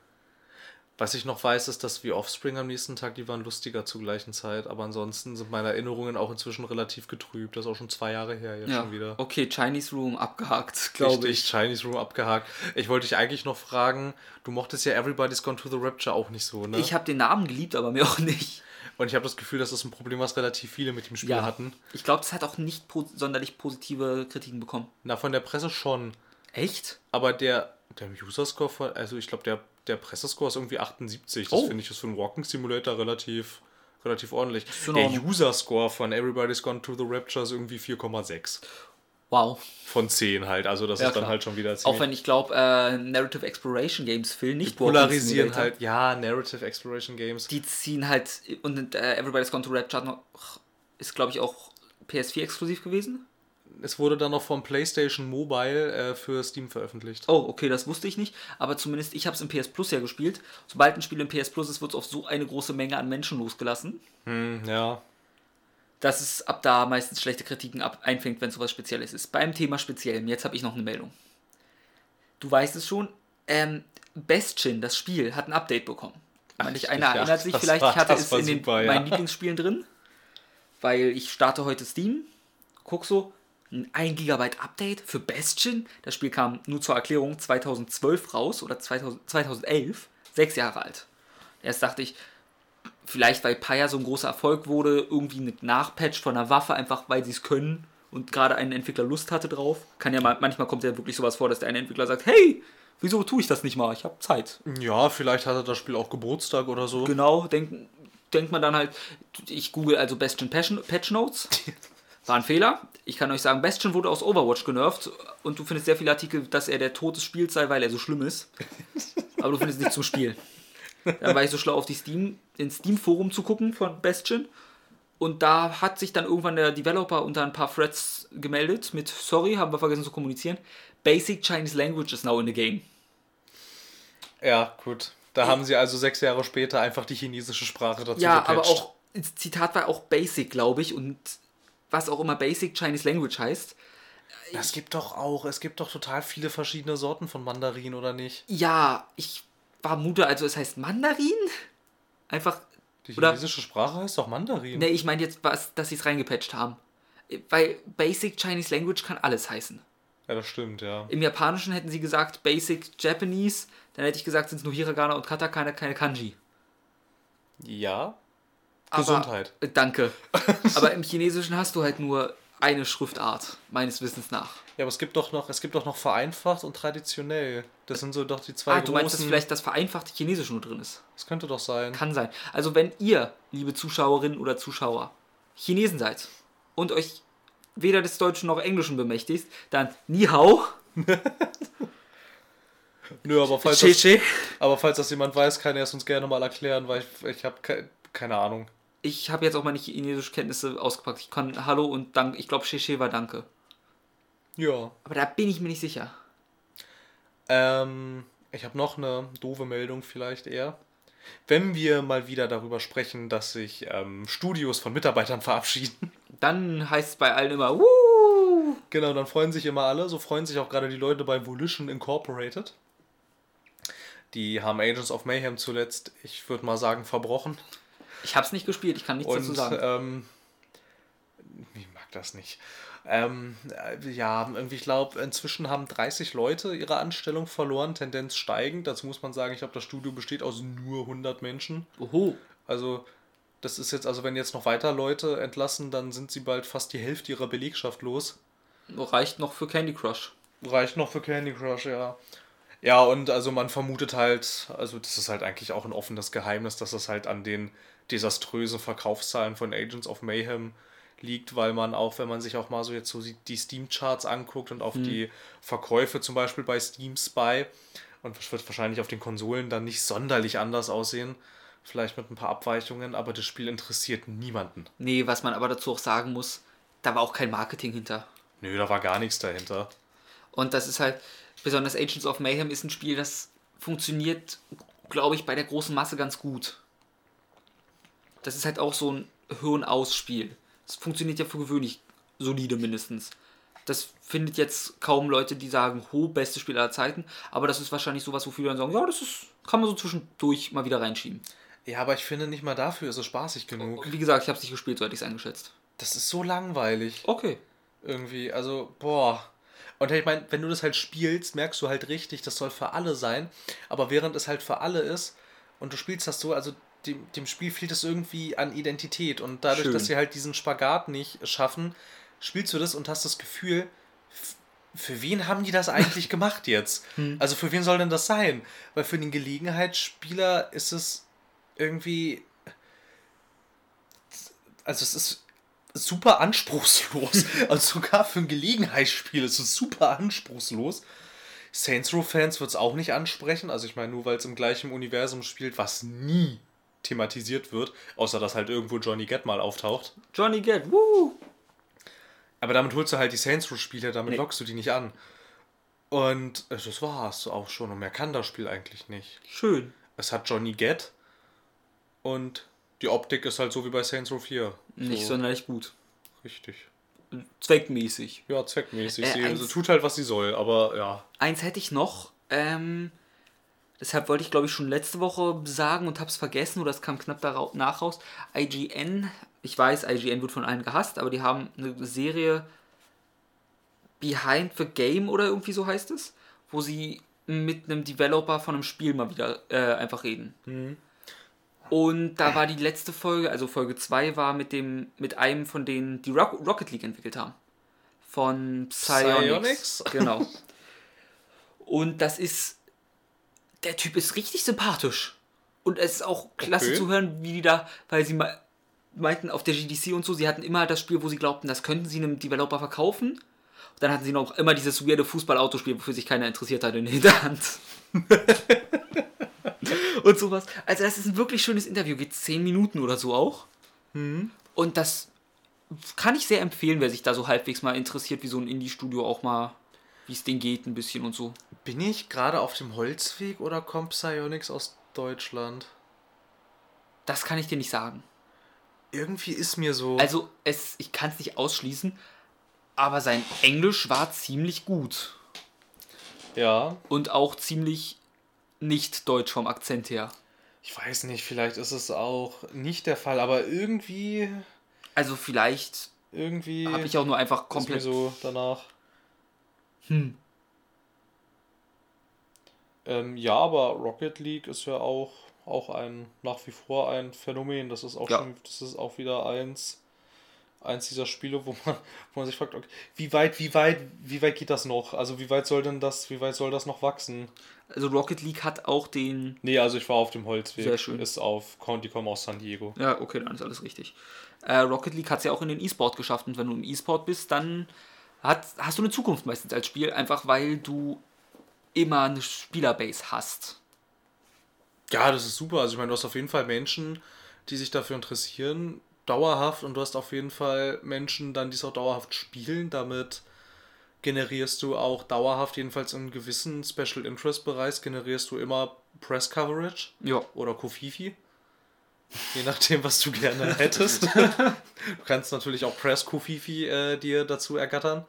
Was ich noch weiß, ist, dass wie Offspring am nächsten Tag, die waren lustiger zur gleichen Zeit, aber ansonsten sind meine Erinnerungen auch inzwischen relativ getrübt. Das ist auch schon zwei Jahre her jetzt Ja. schon wieder. Okay, Chinese Room abgehakt, glaube Richtig, ich. Chinese Room abgehakt. Ich wollte dich eigentlich noch fragen, du mochtest ja Everybody's Gone to the Rapture auch nicht so, ne? Ich habe den Namen geliebt, aber mir auch nicht. Und ich habe das Gefühl, das ist ein Problem, was relativ viele mit dem Spiel Ja. hatten. Ich glaube, das hat auch nicht po sonderlich positive Kritiken bekommen. Na, von der Presse schon. Echt? Aber der, der User-Score von, also ich glaube, der, der Pressescore ist irgendwie 78. Das Oh. finde ich ist für einen Walking Simulator relativ, relativ ordentlich. Der. User-Score von Everybody's Gone to the Rapture ist irgendwie 4,6. Wow. Von 10 halt. Also das Ja, ist dann klar. halt schon wieder Auch ziemlich. wenn ich glaube, äh, Narrative Exploration Games fehlen nicht. Walking polarisieren halt, ja, Narrative Exploration Games. Die ziehen halt. Und äh, Everybody's Gone to Rapture noch, ist, glaube ich, auch PS4 exklusiv gewesen. Es wurde dann noch vom PlayStation Mobile äh, für Steam veröffentlicht. Oh, okay, das wusste ich nicht. Aber zumindest ich habe es im PS Plus ja gespielt. Sobald ein Spiel im PS Plus ist, wird es auf so eine große Menge an Menschen losgelassen, Hm, ja. dass es ab da meistens schlechte Kritiken ab einfängt, wenn sowas Spezielles ist. Beim Thema Speziellem, jetzt habe ich noch eine Meldung. Du weißt es schon, ähm, Bestien, das Spiel, hat ein Update bekommen. Manch einer ja, erinnert sich vielleicht, war- ich hatte es in den, super, ja. meinen Lieblingsspielen drin, weil ich starte heute Steam, guck so, ein 1 GB Update für Bastion. Das Spiel kam nur zur Erklärung 2012 raus oder 2000, 2011, sechs Jahre alt. Erst dachte ich, vielleicht weil Paya so ein großer Erfolg wurde, irgendwie ein Nachpatch von einer Waffe, einfach weil sie es können und gerade ein Entwickler Lust hatte drauf. Kann ja mal, manchmal kommt ja wirklich sowas vor, dass der eine Entwickler sagt, hey, wieso tue ich das nicht mal? Ich habe Zeit. Ja, vielleicht hatte das Spiel auch Geburtstag oder so. Genau, denkt, denkt man dann halt, ich google also Bastion Patch Notes. War ein Fehler. Ich kann euch sagen, Bastion wurde aus Overwatch genervt und du findest sehr viele Artikel, dass er der Tod des Spiels sei, weil er so schlimm ist. Aber du findest nichts zum Spiel. Dann war ich so schlau, auf die Steam, ins Steam-Forum zu gucken von Bastion. Und da hat sich dann irgendwann der Developer unter ein paar Threads gemeldet mit Sorry, haben wir vergessen zu kommunizieren. Basic Chinese Language is now in the game. Ja, gut. Da haben sie also sechs Jahre später einfach die chinesische Sprache dazu Ja, gepatcht. aber auch, das Zitat war auch Basic, glaube ich, und was auch immer Basic Chinese Language heißt. Es gibt doch auch, es gibt doch total viele verschiedene Sorten von Mandarin, oder nicht? Ja, ich vermute, also es heißt Mandarin? Einfach, Die Oder- chinesische Sprache heißt doch Mandarin. ne, ich meine jetzt, was, dass sie es reingepatcht haben. Weil Basic Chinese Language kann alles heißen. Ja, das stimmt, ja. Im Japanischen hätten sie gesagt Basic Japanese, dann hätte ich gesagt, sind es nur Hiragana und Katakana, keine Kanji. Ja. Aber- Gesundheit. Äh, Danke. Aber im Chinesischen hast du halt nur eine Schriftart, meines Wissens nach. Ja, aber es gibt doch noch, es gibt doch noch vereinfacht und traditionell. Das sind so doch die zwei Ah, du meinst, dass vielleicht das vereinfachte Chinesisch nur drin ist? das könnte doch sein. Kann sein. Also wenn ihr, liebe Zuschauerinnen oder Zuschauer, Chinesen seid und euch weder des Deutschen noch Englischen bemächtigt, dann Ni Hao, Nö, aber falls, Che das, aber falls das jemand weiß, kann er es uns gerne mal erklären, weil ich, ich habe ke keine Ahnung. Ich habe jetzt auch meine chinesische Kenntnisse ausgepackt. Ich kann Hallo und Dank. Ich glaube, Che war Danke. Ja. Aber da bin ich mir nicht sicher. Ähm, ich habe noch eine doofe Meldung vielleicht eher. Wenn wir mal wieder darüber sprechen, dass sich ähm, Studios von Mitarbeitern verabschieden, Dann heißt es bei allen immer, Wuh! genau, dann freuen sich immer alle. So freuen sich auch gerade die Leute bei Volition Incorporated. Die haben Agents of Mayhem zuletzt, ich würde mal sagen, verbrochen. Ich habe es nicht gespielt, ich kann nichts dazu Und sagen. ähm, ich mag das nicht. Ähm, äh, ja, irgendwie, ich glaube, inzwischen haben 30 Leute ihre Anstellung verloren, Tendenz steigend. Dazu muss man sagen, ich glaube, das Studio besteht aus nur 100 Menschen. Oho. Also, das ist jetzt, also wenn jetzt noch weiter Leute entlassen, dann sind sie bald fast die Hälfte ihrer Belegschaft los. Reicht noch für Candy Crush. Reicht noch für Candy Crush, ja. Ja, und also man vermutet halt, also das ist halt eigentlich auch ein offenes Geheimnis, dass es halt an den desaströsen Verkaufszahlen von Agents of Mayhem liegt, weil man auch, wenn man sich auch mal so jetzt so die Steam-Charts anguckt und auf die Verkäufe zum Beispiel bei Steam Spy, und das wird wahrscheinlich auf den Konsolen dann nicht sonderlich anders aussehen, vielleicht mit ein paar Abweichungen, aber das Spiel interessiert niemanden. Nee, was man aber dazu auch sagen muss, da war auch kein Marketing hinter. Nö, da war gar nichts dahinter. Und das ist halt, besonders Agents of Mayhem ist ein Spiel, das funktioniert glaube ich, bei der großen Masse ganz gut. Das ist halt auch so ein Hirn-Aus-Spiel. Das funktioniert ja für gewöhnlich solide mindestens. Das findet jetzt kaum Leute, die sagen, ho, beste Spiel aller Zeiten. Aber das ist wahrscheinlich sowas, wo viele dann sagen, ja, das ist, kann man so zwischendurch mal wieder reinschieben. Ja, aber ich finde nicht mal dafür ist es spaßig genug. Wie gesagt, ich habe es nicht gespielt, so hätte ich es eingeschätzt. Das ist so langweilig. Okay. Irgendwie, also, boah. Und ich meine, wenn du das halt spielst, merkst du halt richtig, das soll für alle sein. Aber während es halt für alle ist und du spielst das so, also dem, dem Spiel fehlt es irgendwie an Identität. Und dadurch, Schön. dass sie halt diesen Spagat nicht schaffen, spielst du das und hast das Gefühl, für wen haben die das eigentlich gemacht jetzt? Also für wen soll denn das sein? Weil für den Gelegenheitsspieler ist es irgendwie. Also es ist super anspruchslos. also sogar für ein Gelegenheitsspiel ist es super anspruchslos. Saints Row-Fans wird es auch nicht ansprechen. Also ich meine, nur weil es im gleichen Universum spielt, was nie thematisiert wird, außer dass halt irgendwo Johnny Gat mal auftaucht. Johnny Get, woo! Aber damit holst du halt die Saints Row-Spiele, damit Nee. lockst du die nicht an. Und äh, das war's auch schon. Und mehr kann das Spiel eigentlich nicht. Schön. Es hat Johnny Gat und die Optik ist halt so wie bei Saints Row 4. Nicht so, sonderlich gut. Richtig. Zweckmäßig. Ja, zweckmäßig. Äh, sie, eins- sie tut halt, was sie soll, aber ja. Eins hätte ich noch. Ähm, deshalb wollte ich, glaube ich, schon letzte Woche sagen und habe es vergessen oder es kam knapp danach raus. IGN, ich weiß, IGN wird von allen gehasst, aber die haben eine Serie Behind the Game oder irgendwie so heißt es, wo sie mit einem Developer von einem Spiel mal wieder äh, einfach reden. Und da war die letzte Folge, also Folge 2 war mit dem mit einem von denen, die Rock Rocket League entwickelt haben. Von Psyonix. Psyonix? Genau. Und das ist. Der Typ ist richtig sympathisch. Und es ist auch klasse Okay. zu hören, wie die da, weil sie mal meinten auf der GDC und so, sie hatten immer das Spiel, wo sie glaubten, das könnten sie einem Developer verkaufen. Und dann hatten sie noch immer dieses weirde Fußball-Autospiel, wofür sich keiner interessiert hat in der Hinterhand. und sowas. Also das ist ein wirklich schönes Interview, geht 10 Minuten oder so auch. Und das kann ich sehr empfehlen, wer sich da so halbwegs mal interessiert, wie so ein Indie-Studio auch mal, wie es denen geht, ein bisschen und so. Bin ich gerade auf dem Holzweg oder kommt Psyonix aus Deutschland? Das kann ich dir nicht sagen. Irgendwie ist mir so. Also, es, ich kann es nicht ausschließen, aber sein Englisch war ziemlich gut. ja, Und auch ziemlich nicht deutsch vom Akzent her. ich weiß nicht, vielleicht ist es auch nicht der Fall, aber irgendwie. Also, vielleicht Irgendwie. habe ich auch nur einfach ist mir komplett. so danach. Hm. Ähm, ja, aber Rocket League ist ja auch, auch ein nach wie vor ein Phänomen. Das ist auch Ja. schon, das ist auch wieder eins, eins dieser Spiele, wo man, wo man sich fragt, okay, wie weit, wie weit, wie weit geht das noch? Also wie weit soll denn das, wie weit soll das noch wachsen? Also, Rocket League hat auch den. Nee, also ich war auf dem Holzweg. Sehr schön. Ist auf, die kommen aus San Diego. Ja, okay, dann ist alles richtig. Äh, Rocket League hat es ja auch in den E-Sport geschafft. Und wenn du im E-Sport bist, dann hat, hast du eine Zukunft meistens als Spiel, einfach weil du immer eine Spielerbase hast. Ja, das ist super. Also ich meine, du hast auf jeden Fall Menschen, die sich dafür interessieren, dauerhaft und du hast auf jeden Fall Menschen dann, die es auch dauerhaft spielen. Damit generierst du auch dauerhaft, jedenfalls in gewissen Special Interest Bereich, generierst du immer Press Coverage Ja. oder Kofifi. Je nachdem, was du gerne hättest. du kannst natürlich auch Press Kofifi äh, dir dazu ergattern.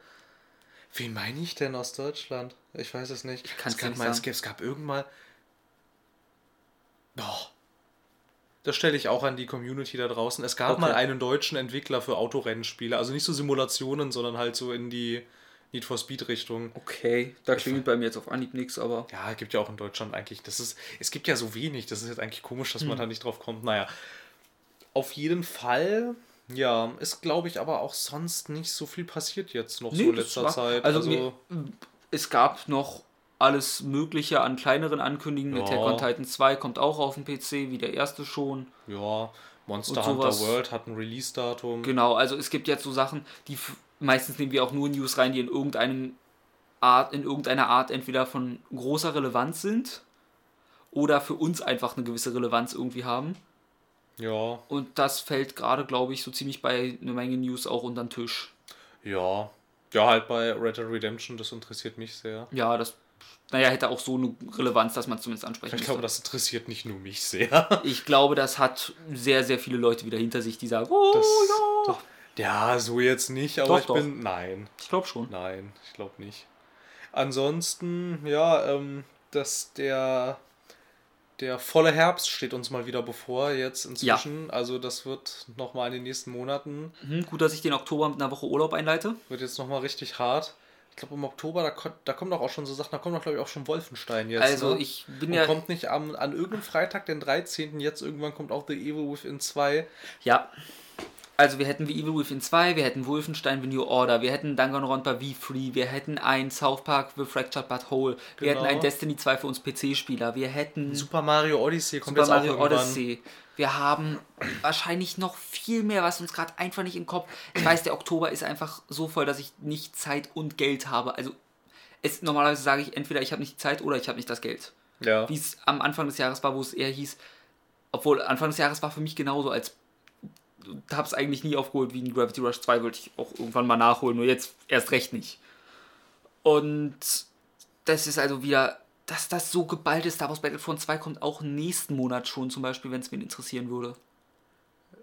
Wen meine ich denn aus Deutschland? Ich weiß es nicht. kann's es, gab nicht mal, es, gab, es gab irgendwann mal. Boah. Das stelle ich auch an die Community da draußen. Es gab Okay. mal einen deutschen Entwickler für Autorennspiele. Also nicht so Simulationen, sondern halt so in die Need for Speed Richtung. Okay, da klingelt bei mir jetzt auf Anhieb nichts, aber. Ja, gibt ja auch in Deutschland eigentlich. Das ist, es gibt ja so wenig. Das ist jetzt eigentlich komisch, dass man da nicht drauf kommt. Naja, auf jeden Fall. Ja, ist glaube ich aber auch sonst nicht so viel passiert jetzt noch so in letzter war- Zeit. Also, mir, es gab noch alles Mögliche an kleineren Ankündigungen. Ja. Attack on Titan 2 kommt auch auf den PC, wie der erste schon. ja, Monster Hunter. World hat ein Release-Datum. Genau, also es gibt jetzt so Sachen, die meistens nehmen wir auch nur News rein, die in irgendeinem Art, in irgendeiner Art entweder von großer Relevanz sind oder für uns einfach eine gewisse Relevanz irgendwie haben. Ja, Und das fällt gerade, glaube ich, so ziemlich bei einer Menge News auch unter den Tisch. ja. Ja, halt bei Red Dead Redemption, das interessiert mich sehr. Ja, das naja, hätte auch so eine Relevanz, dass man es zumindest ansprechen Ich glaube, das interessiert nicht nur mich sehr. Ich glaube, das hat sehr, sehr viele Leute wieder hinter sich, die sagen, oh Das, ja. doch, ja, so jetzt nicht, aber Doch, ich doch. bin. Nein, Ich glaube schon. nein, ich glaube nicht. Ansonsten, ja, ähm, dass der. Der volle Herbst steht uns mal wieder bevor, jetzt inzwischen. Also, das wird nochmal in den nächsten Monaten, Mhm, gut, dass ich den Oktober mit einer Woche Urlaub einleite. wird jetzt nochmal richtig hart. Ich glaube, im Oktober, da, ko- da kommen doch auch schon so Sachen, da kommt doch, glaube ich, auch schon Wolfenstein jetzt. Also ne? ich bin Und ja. kommt nicht am, an irgendeinem Freitag, den 13. jetzt irgendwann kommt auch The Evil Within 2. Ja. Also wir hätten wie Evil Within 2, wir hätten Wolfenstein The New Order, wir hätten Danganronpa V3, wir hätten ein South Park The Fractured But Whole, wir Genau. hätten ein Destiny 2 für uns PC-Spieler, wir hätten Super Mario Odyssey kommt Super jetzt Mario. Odyssey. Wir haben wahrscheinlich noch viel mehr, was uns gerade einfach nicht im Kopf. Ich weiß, der Oktober ist einfach so voll, dass ich nicht Zeit und Geld habe. Also es, normalerweise sage ich entweder ich habe nicht die Zeit oder ich habe nicht das Geld. Ja. Wie es am Anfang des Jahres war, wo es eher hieß, obwohl Anfang des Jahres war für mich genauso, als habe es eigentlich nie aufgeholt wie in Gravity Rush 2, wollte ich auch irgendwann mal nachholen, nur jetzt erst recht nicht. Und das ist also wieder, dass das so geballt ist. Star Wars Battlefront 2 kommt auch nächsten Monat schon, zum Beispiel, wenn es mich interessieren würde.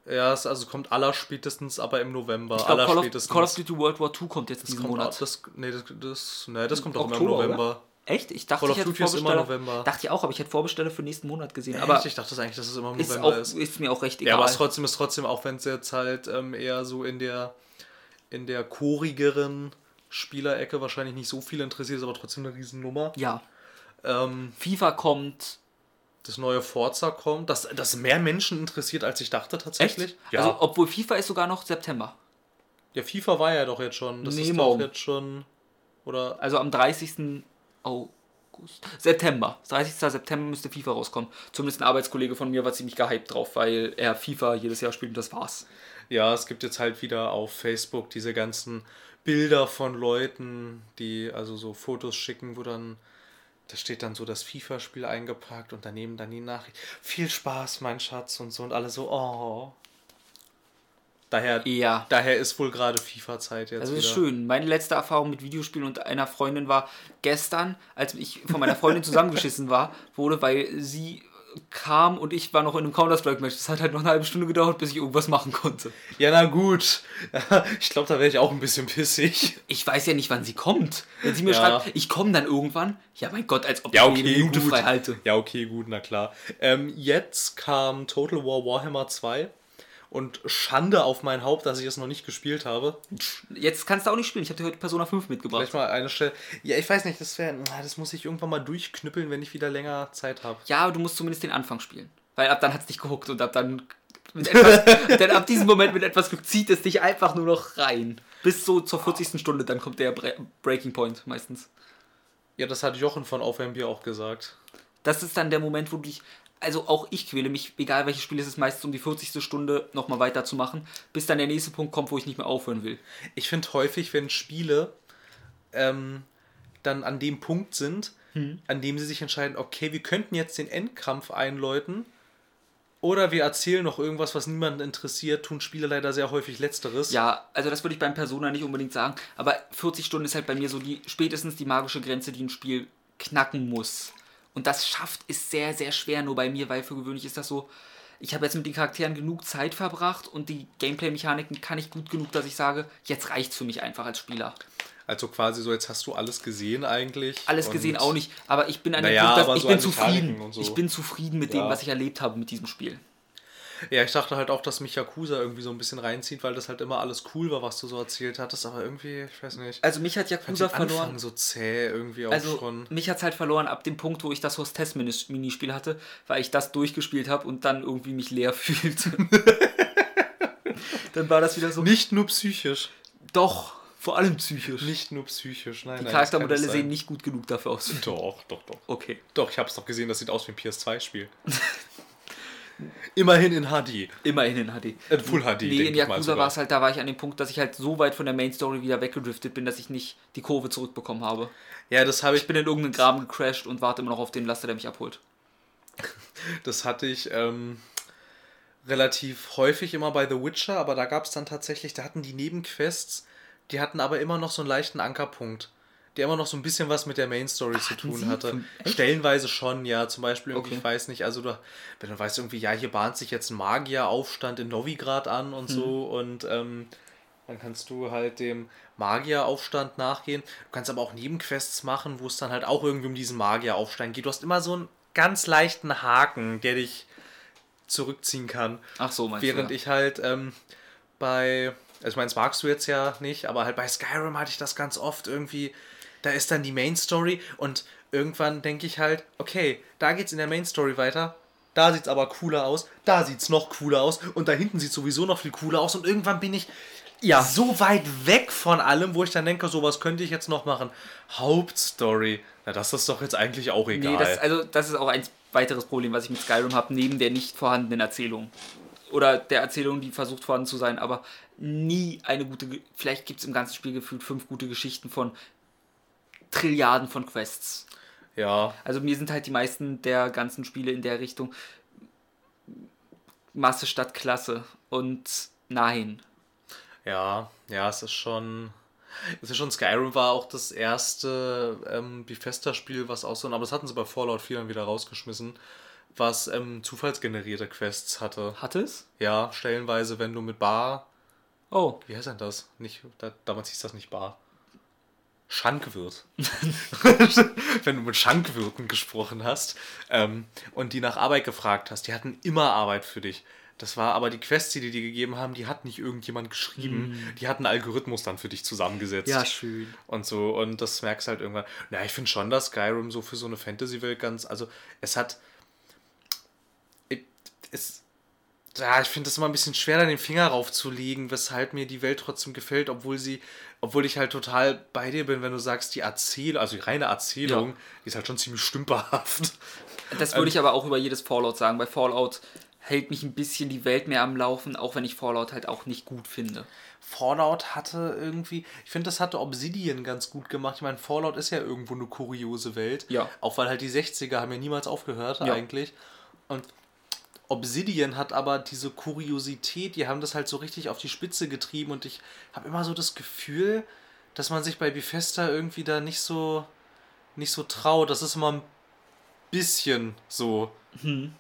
Ja, es also kommt aller spätestens aber im November. Ich aller Call, of-. Call of Duty World War 2 kommt jetzt das diesen kommt Monat. Auch, das, nee, das, das, nee, das kommt doch immer im Oktober, November. Echt? Ich dachte, Call ich hätte Duty ist immer. November. Dachte ich auch, aber ich hätte Vorbesteller für nächsten Monat gesehen. Echt? Aber ich dachte das eigentlich, dass es immer im November auch, ist. ist mir auch recht Ja, egal. aber es trotzdem ist trotzdem, auch wenn es jetzt halt ähm, eher so in der in der chorigeren Spielerecke wahrscheinlich nicht so viel interessiert, ist aber trotzdem eine Riesennummer. ja. Ähm, FIFA kommt. das neue Forza kommt, das, das mehr Menschen interessiert, als ich dachte tatsächlich. Ja. Also, obwohl FIFA ist sogar noch September. ja, FIFA war ja doch jetzt schon. Das Nee, ist morgen. doch jetzt schon. Oder. Also am 30. August. September. 30. September müsste FIFA rauskommen. Zumindest ein Arbeitskollege von mir war ziemlich gehypt drauf, weil er FIFA jedes Jahr spielt und das war's. Ja, es gibt jetzt halt wieder auf Facebook diese ganzen Bilder von Leuten, die also so Fotos schicken, wo dann, da steht dann so das FIFA-Spiel eingepackt und daneben dann die Nachricht. Viel Spaß, mein Schatz und so und alle so, oh. Daher, Ja. daher ist wohl gerade FIFA-Zeit jetzt Also wieder. ist schön. Meine letzte Erfahrung mit Videospielen und einer Freundin war gestern, als ich von meiner Freundin zusammengeschissen war, wurde, weil sie kam und ich war noch in einem Counter-Strike-Match. Das hat halt noch eine halbe Stunde gedauert, bis ich irgendwas machen konnte. Ja, na gut. Ich glaube, da wäre ich auch ein bisschen pissig. Ich weiß ja nicht, wann sie kommt. Wenn sie mir Ja. schreibt, ich komme dann irgendwann, ja mein Gott, als ob Ja, ich okay, eine Minute gut. frei halte. Ja, okay, gut, na klar. Ähm, jetzt kam Total War Warhammer 2 und Schande auf mein Haupt, dass ich es noch nicht gespielt habe. Jetzt kannst du auch nicht spielen. Ich habe dir heute Persona 5 mitgebracht. Vielleicht mal eine Stelle. Ja, ich weiß nicht, das wäre. Das muss ich irgendwann mal durchknüppeln, wenn ich wieder länger Zeit habe. Ja, aber du musst zumindest den Anfang spielen. Weil ab dann hat es dich gehuckt und ab dann. Etwas, denn ab diesem Moment mit etwas Glück zieht es dich einfach nur noch rein. Bis so zur 40. Stunde, dann kommt der Bre Breaking Point meistens. Ja, das hat Jochen von Auf ein Bier auch gesagt. Das ist dann der Moment, wo du dich. Also auch ich quäle mich, egal welches Spiel es ist, meistens um die 40. Stunde nochmal weiterzumachen, bis dann der nächste Punkt kommt, wo ich nicht mehr aufhören will. Ich finde häufig, wenn Spiele ähm, dann an dem Punkt sind, an dem sie sich entscheiden, okay, wir könnten jetzt den Endkampf einläuten. Oder wir erzählen noch irgendwas, was niemanden interessiert, tun Spiele leider sehr häufig Letzteres. Ja, also das würde ich beim Persona nicht unbedingt sagen, aber 40 Stunden ist halt bei mir so die spätestens die magische Grenze, die ein Spiel knacken muss. Und das schafft ist sehr, sehr schwer nur bei mir, weil für gewöhnlich ist das so, ich habe jetzt mit den Charakteren genug Zeit verbracht und die Gameplay-Mechaniken kann ich gut genug, dass ich sage, jetzt reicht's für mich einfach als Spieler. Also quasi so, jetzt hast du alles gesehen eigentlich. Alles gesehen auch nicht, aber ich bin an dem Naja, Punkt, dass ich so bin zufrieden. So. Ich bin zufrieden mit dem, Ja. was ich erlebt habe mit diesem Spiel. Ja, ich dachte halt auch, dass mich Yakuza irgendwie so ein bisschen reinzieht, weil das halt immer alles cool war, was du so erzählt hattest, aber irgendwie, ich weiß nicht. Also mich hat Yakuza den Anfang verloren. so zäh irgendwie auch Also schon. mich hat es halt verloren ab dem Punkt, wo ich das Hostess-Minispiel hatte, weil ich das durchgespielt habe und dann irgendwie mich leer fühlte. dann war das wieder so. Nicht nur psychisch. Doch, vor allem psychisch. Nicht nur psychisch, nein. Die nein, Charaktermodelle sehen nicht gut genug dafür aus. Doch, doch, doch. Okay. Doch, ich hab's doch gesehen, das sieht aus wie ein PS2-Spiel. Immerhin in HD. Immerhin in HD. Äh, Full HD, Nee, in Yakuza war es halt, da war ich an dem Punkt, dass ich halt so weit von der Main Story wieder weggedriftet bin, dass ich nicht die Kurve zurückbekommen habe. Ja, das habe ich, Ich bin in irgendeinen Graben gecrashed und warte immer noch auf den Laster, der mich abholt. das hatte ich ähm, relativ häufig immer bei The Witcher, aber da gab es dann tatsächlich, da hatten die Nebenquests, die hatten aber immer noch so einen leichten Ankerpunkt. Der immer noch so ein bisschen was mit der Main Story zu tun hatte. Stellenweise schon, ja. Zum Beispiel, Okay. ich weiß nicht, also du, wenn du weißt irgendwie, ja, hier bahnt sich jetzt ein Magieraufstand in Novigrad an und so und ähm, dann kannst du halt dem Magieraufstand nachgehen. Du kannst aber auch Nebenquests machen, wo es dann halt auch irgendwie um diesen Magieraufstand geht. Du hast immer so einen ganz leichten Haken, der dich zurückziehen kann. Ach so, meinst Während du? ja. ich halt ähm, bei, also ich meine, das magst du jetzt ja nicht, aber halt bei Skyrim hatte ich das ganz oft irgendwie, da ist dann die Main Story und irgendwann denke ich halt, okay, da geht's in der Main Story weiter, da sieht's aber cooler aus, da sieht's noch cooler aus und da hinten sieht's sowieso noch viel cooler aus und irgendwann bin ich Ja. so weit weg von allem, wo ich dann denke, so was könnte ich jetzt noch machen. Hauptstory, na das ist doch jetzt eigentlich auch egal. Nee, das, also das ist auch ein weiteres Problem, was ich mit Skyrim habe, neben der nicht vorhandenen Erzählung. Oder der Erzählung, die versucht vorhanden zu sein, aber nie eine gute. Vielleicht gibt es im ganzen Spiel gefühlt fünf gute Geschichten von Trilliarden von Quests. ja, Also mir sind halt die meisten der ganzen Spiele in der Richtung Masse statt Klasse. Und nein. Ja, ja, es ist schon. Es ist schon Skyrim war auch das erste ähm, Bethesda-Spiel, was auch so, aber das hatten sie bei Fallout 4 dann wieder rausgeschmissen, was ähm, zufallsgenerierte Quests hatte. Hat es? Ja, stellenweise, wenn du mit Bar. Oh. Wie heißt denn das? Nicht, da, damals hieß das nicht Bar. Schankwirt. wenn du mit Schankwirten gesprochen hast ähm, und die nach Arbeit gefragt hast, die hatten immer Arbeit für dich. Das war aber die Quests, die die dir gegeben haben, die hat nicht irgendjemand geschrieben. Die hat einen Algorithmus dann für dich zusammengesetzt. Ja, schön. Und so, und das merkst du halt irgendwann. Na, ich finde schon, dass Skyrim so für so eine Fantasy-Welt ganz. Also, es hat. Es. Ja, ich finde es immer ein bisschen schwer, da den Finger raufzulegen, weshalb mir die Welt trotzdem gefällt, obwohl sie. Obwohl ich halt total bei dir bin, wenn du sagst, die Erzählung, also die reine Erzählung, Ja. die ist halt schon ziemlich stümperhaft. Das würde ich aber auch über jedes Fallout sagen. Bei Fallout hält mich ein bisschen die Welt mehr am Laufen, auch wenn ich Fallout halt auch nicht gut finde. Fallout hatte irgendwie, ich finde, das hatte Obsidian ganz gut gemacht. Ich meine, Fallout ist ja irgendwo eine kuriose Welt. Ja. Auch weil halt die 60er haben ja niemals aufgehört Ja. eigentlich. Und Obsidian hat aber diese Kuriosität, die haben das halt so richtig auf die Spitze getrieben und ich habe immer so das Gefühl, dass man sich bei Bethesda irgendwie da nicht so nicht so traut. Das ist immer ein bisschen so. Hm.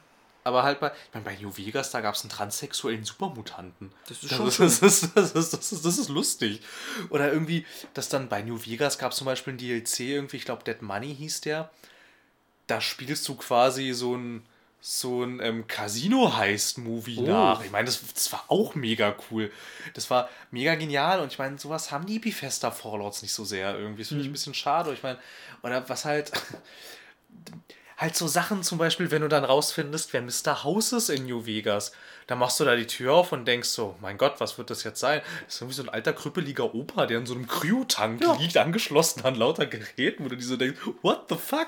Aber halt bei, ich meine, bei New Vegas, da gab es einen transsexuellen Supermutanten. Das ist Das schon ist, das, ist, das, ist, das, ist, das ist lustig. Oder irgendwie, dass dann bei New Vegas gab es zum Beispiel ein DLC, irgendwie, ich glaube, Dead Money hieß der. Da spielst du quasi so ein, so ein ähm, Casino-Heist-Movie Oh. nach. Ich meine, das, das war auch mega cool. Das war mega genial und ich meine, sowas haben die Bethesda Fallouts nicht so sehr irgendwie. Das finde ich ein bisschen schade. Ich meine, oder was halt. halt so Sachen zum Beispiel, wenn du dann rausfindest, wer Mr. House ist in New Vegas, dann machst du da die Tür auf und denkst so, mein Gott, was wird das jetzt sein? Das ist irgendwie so ein alter, krüppeliger Opa, der in so einem Cryo-Tank liegt, angeschlossen an lauter Geräten, wo du dir so denkst, what the fuck?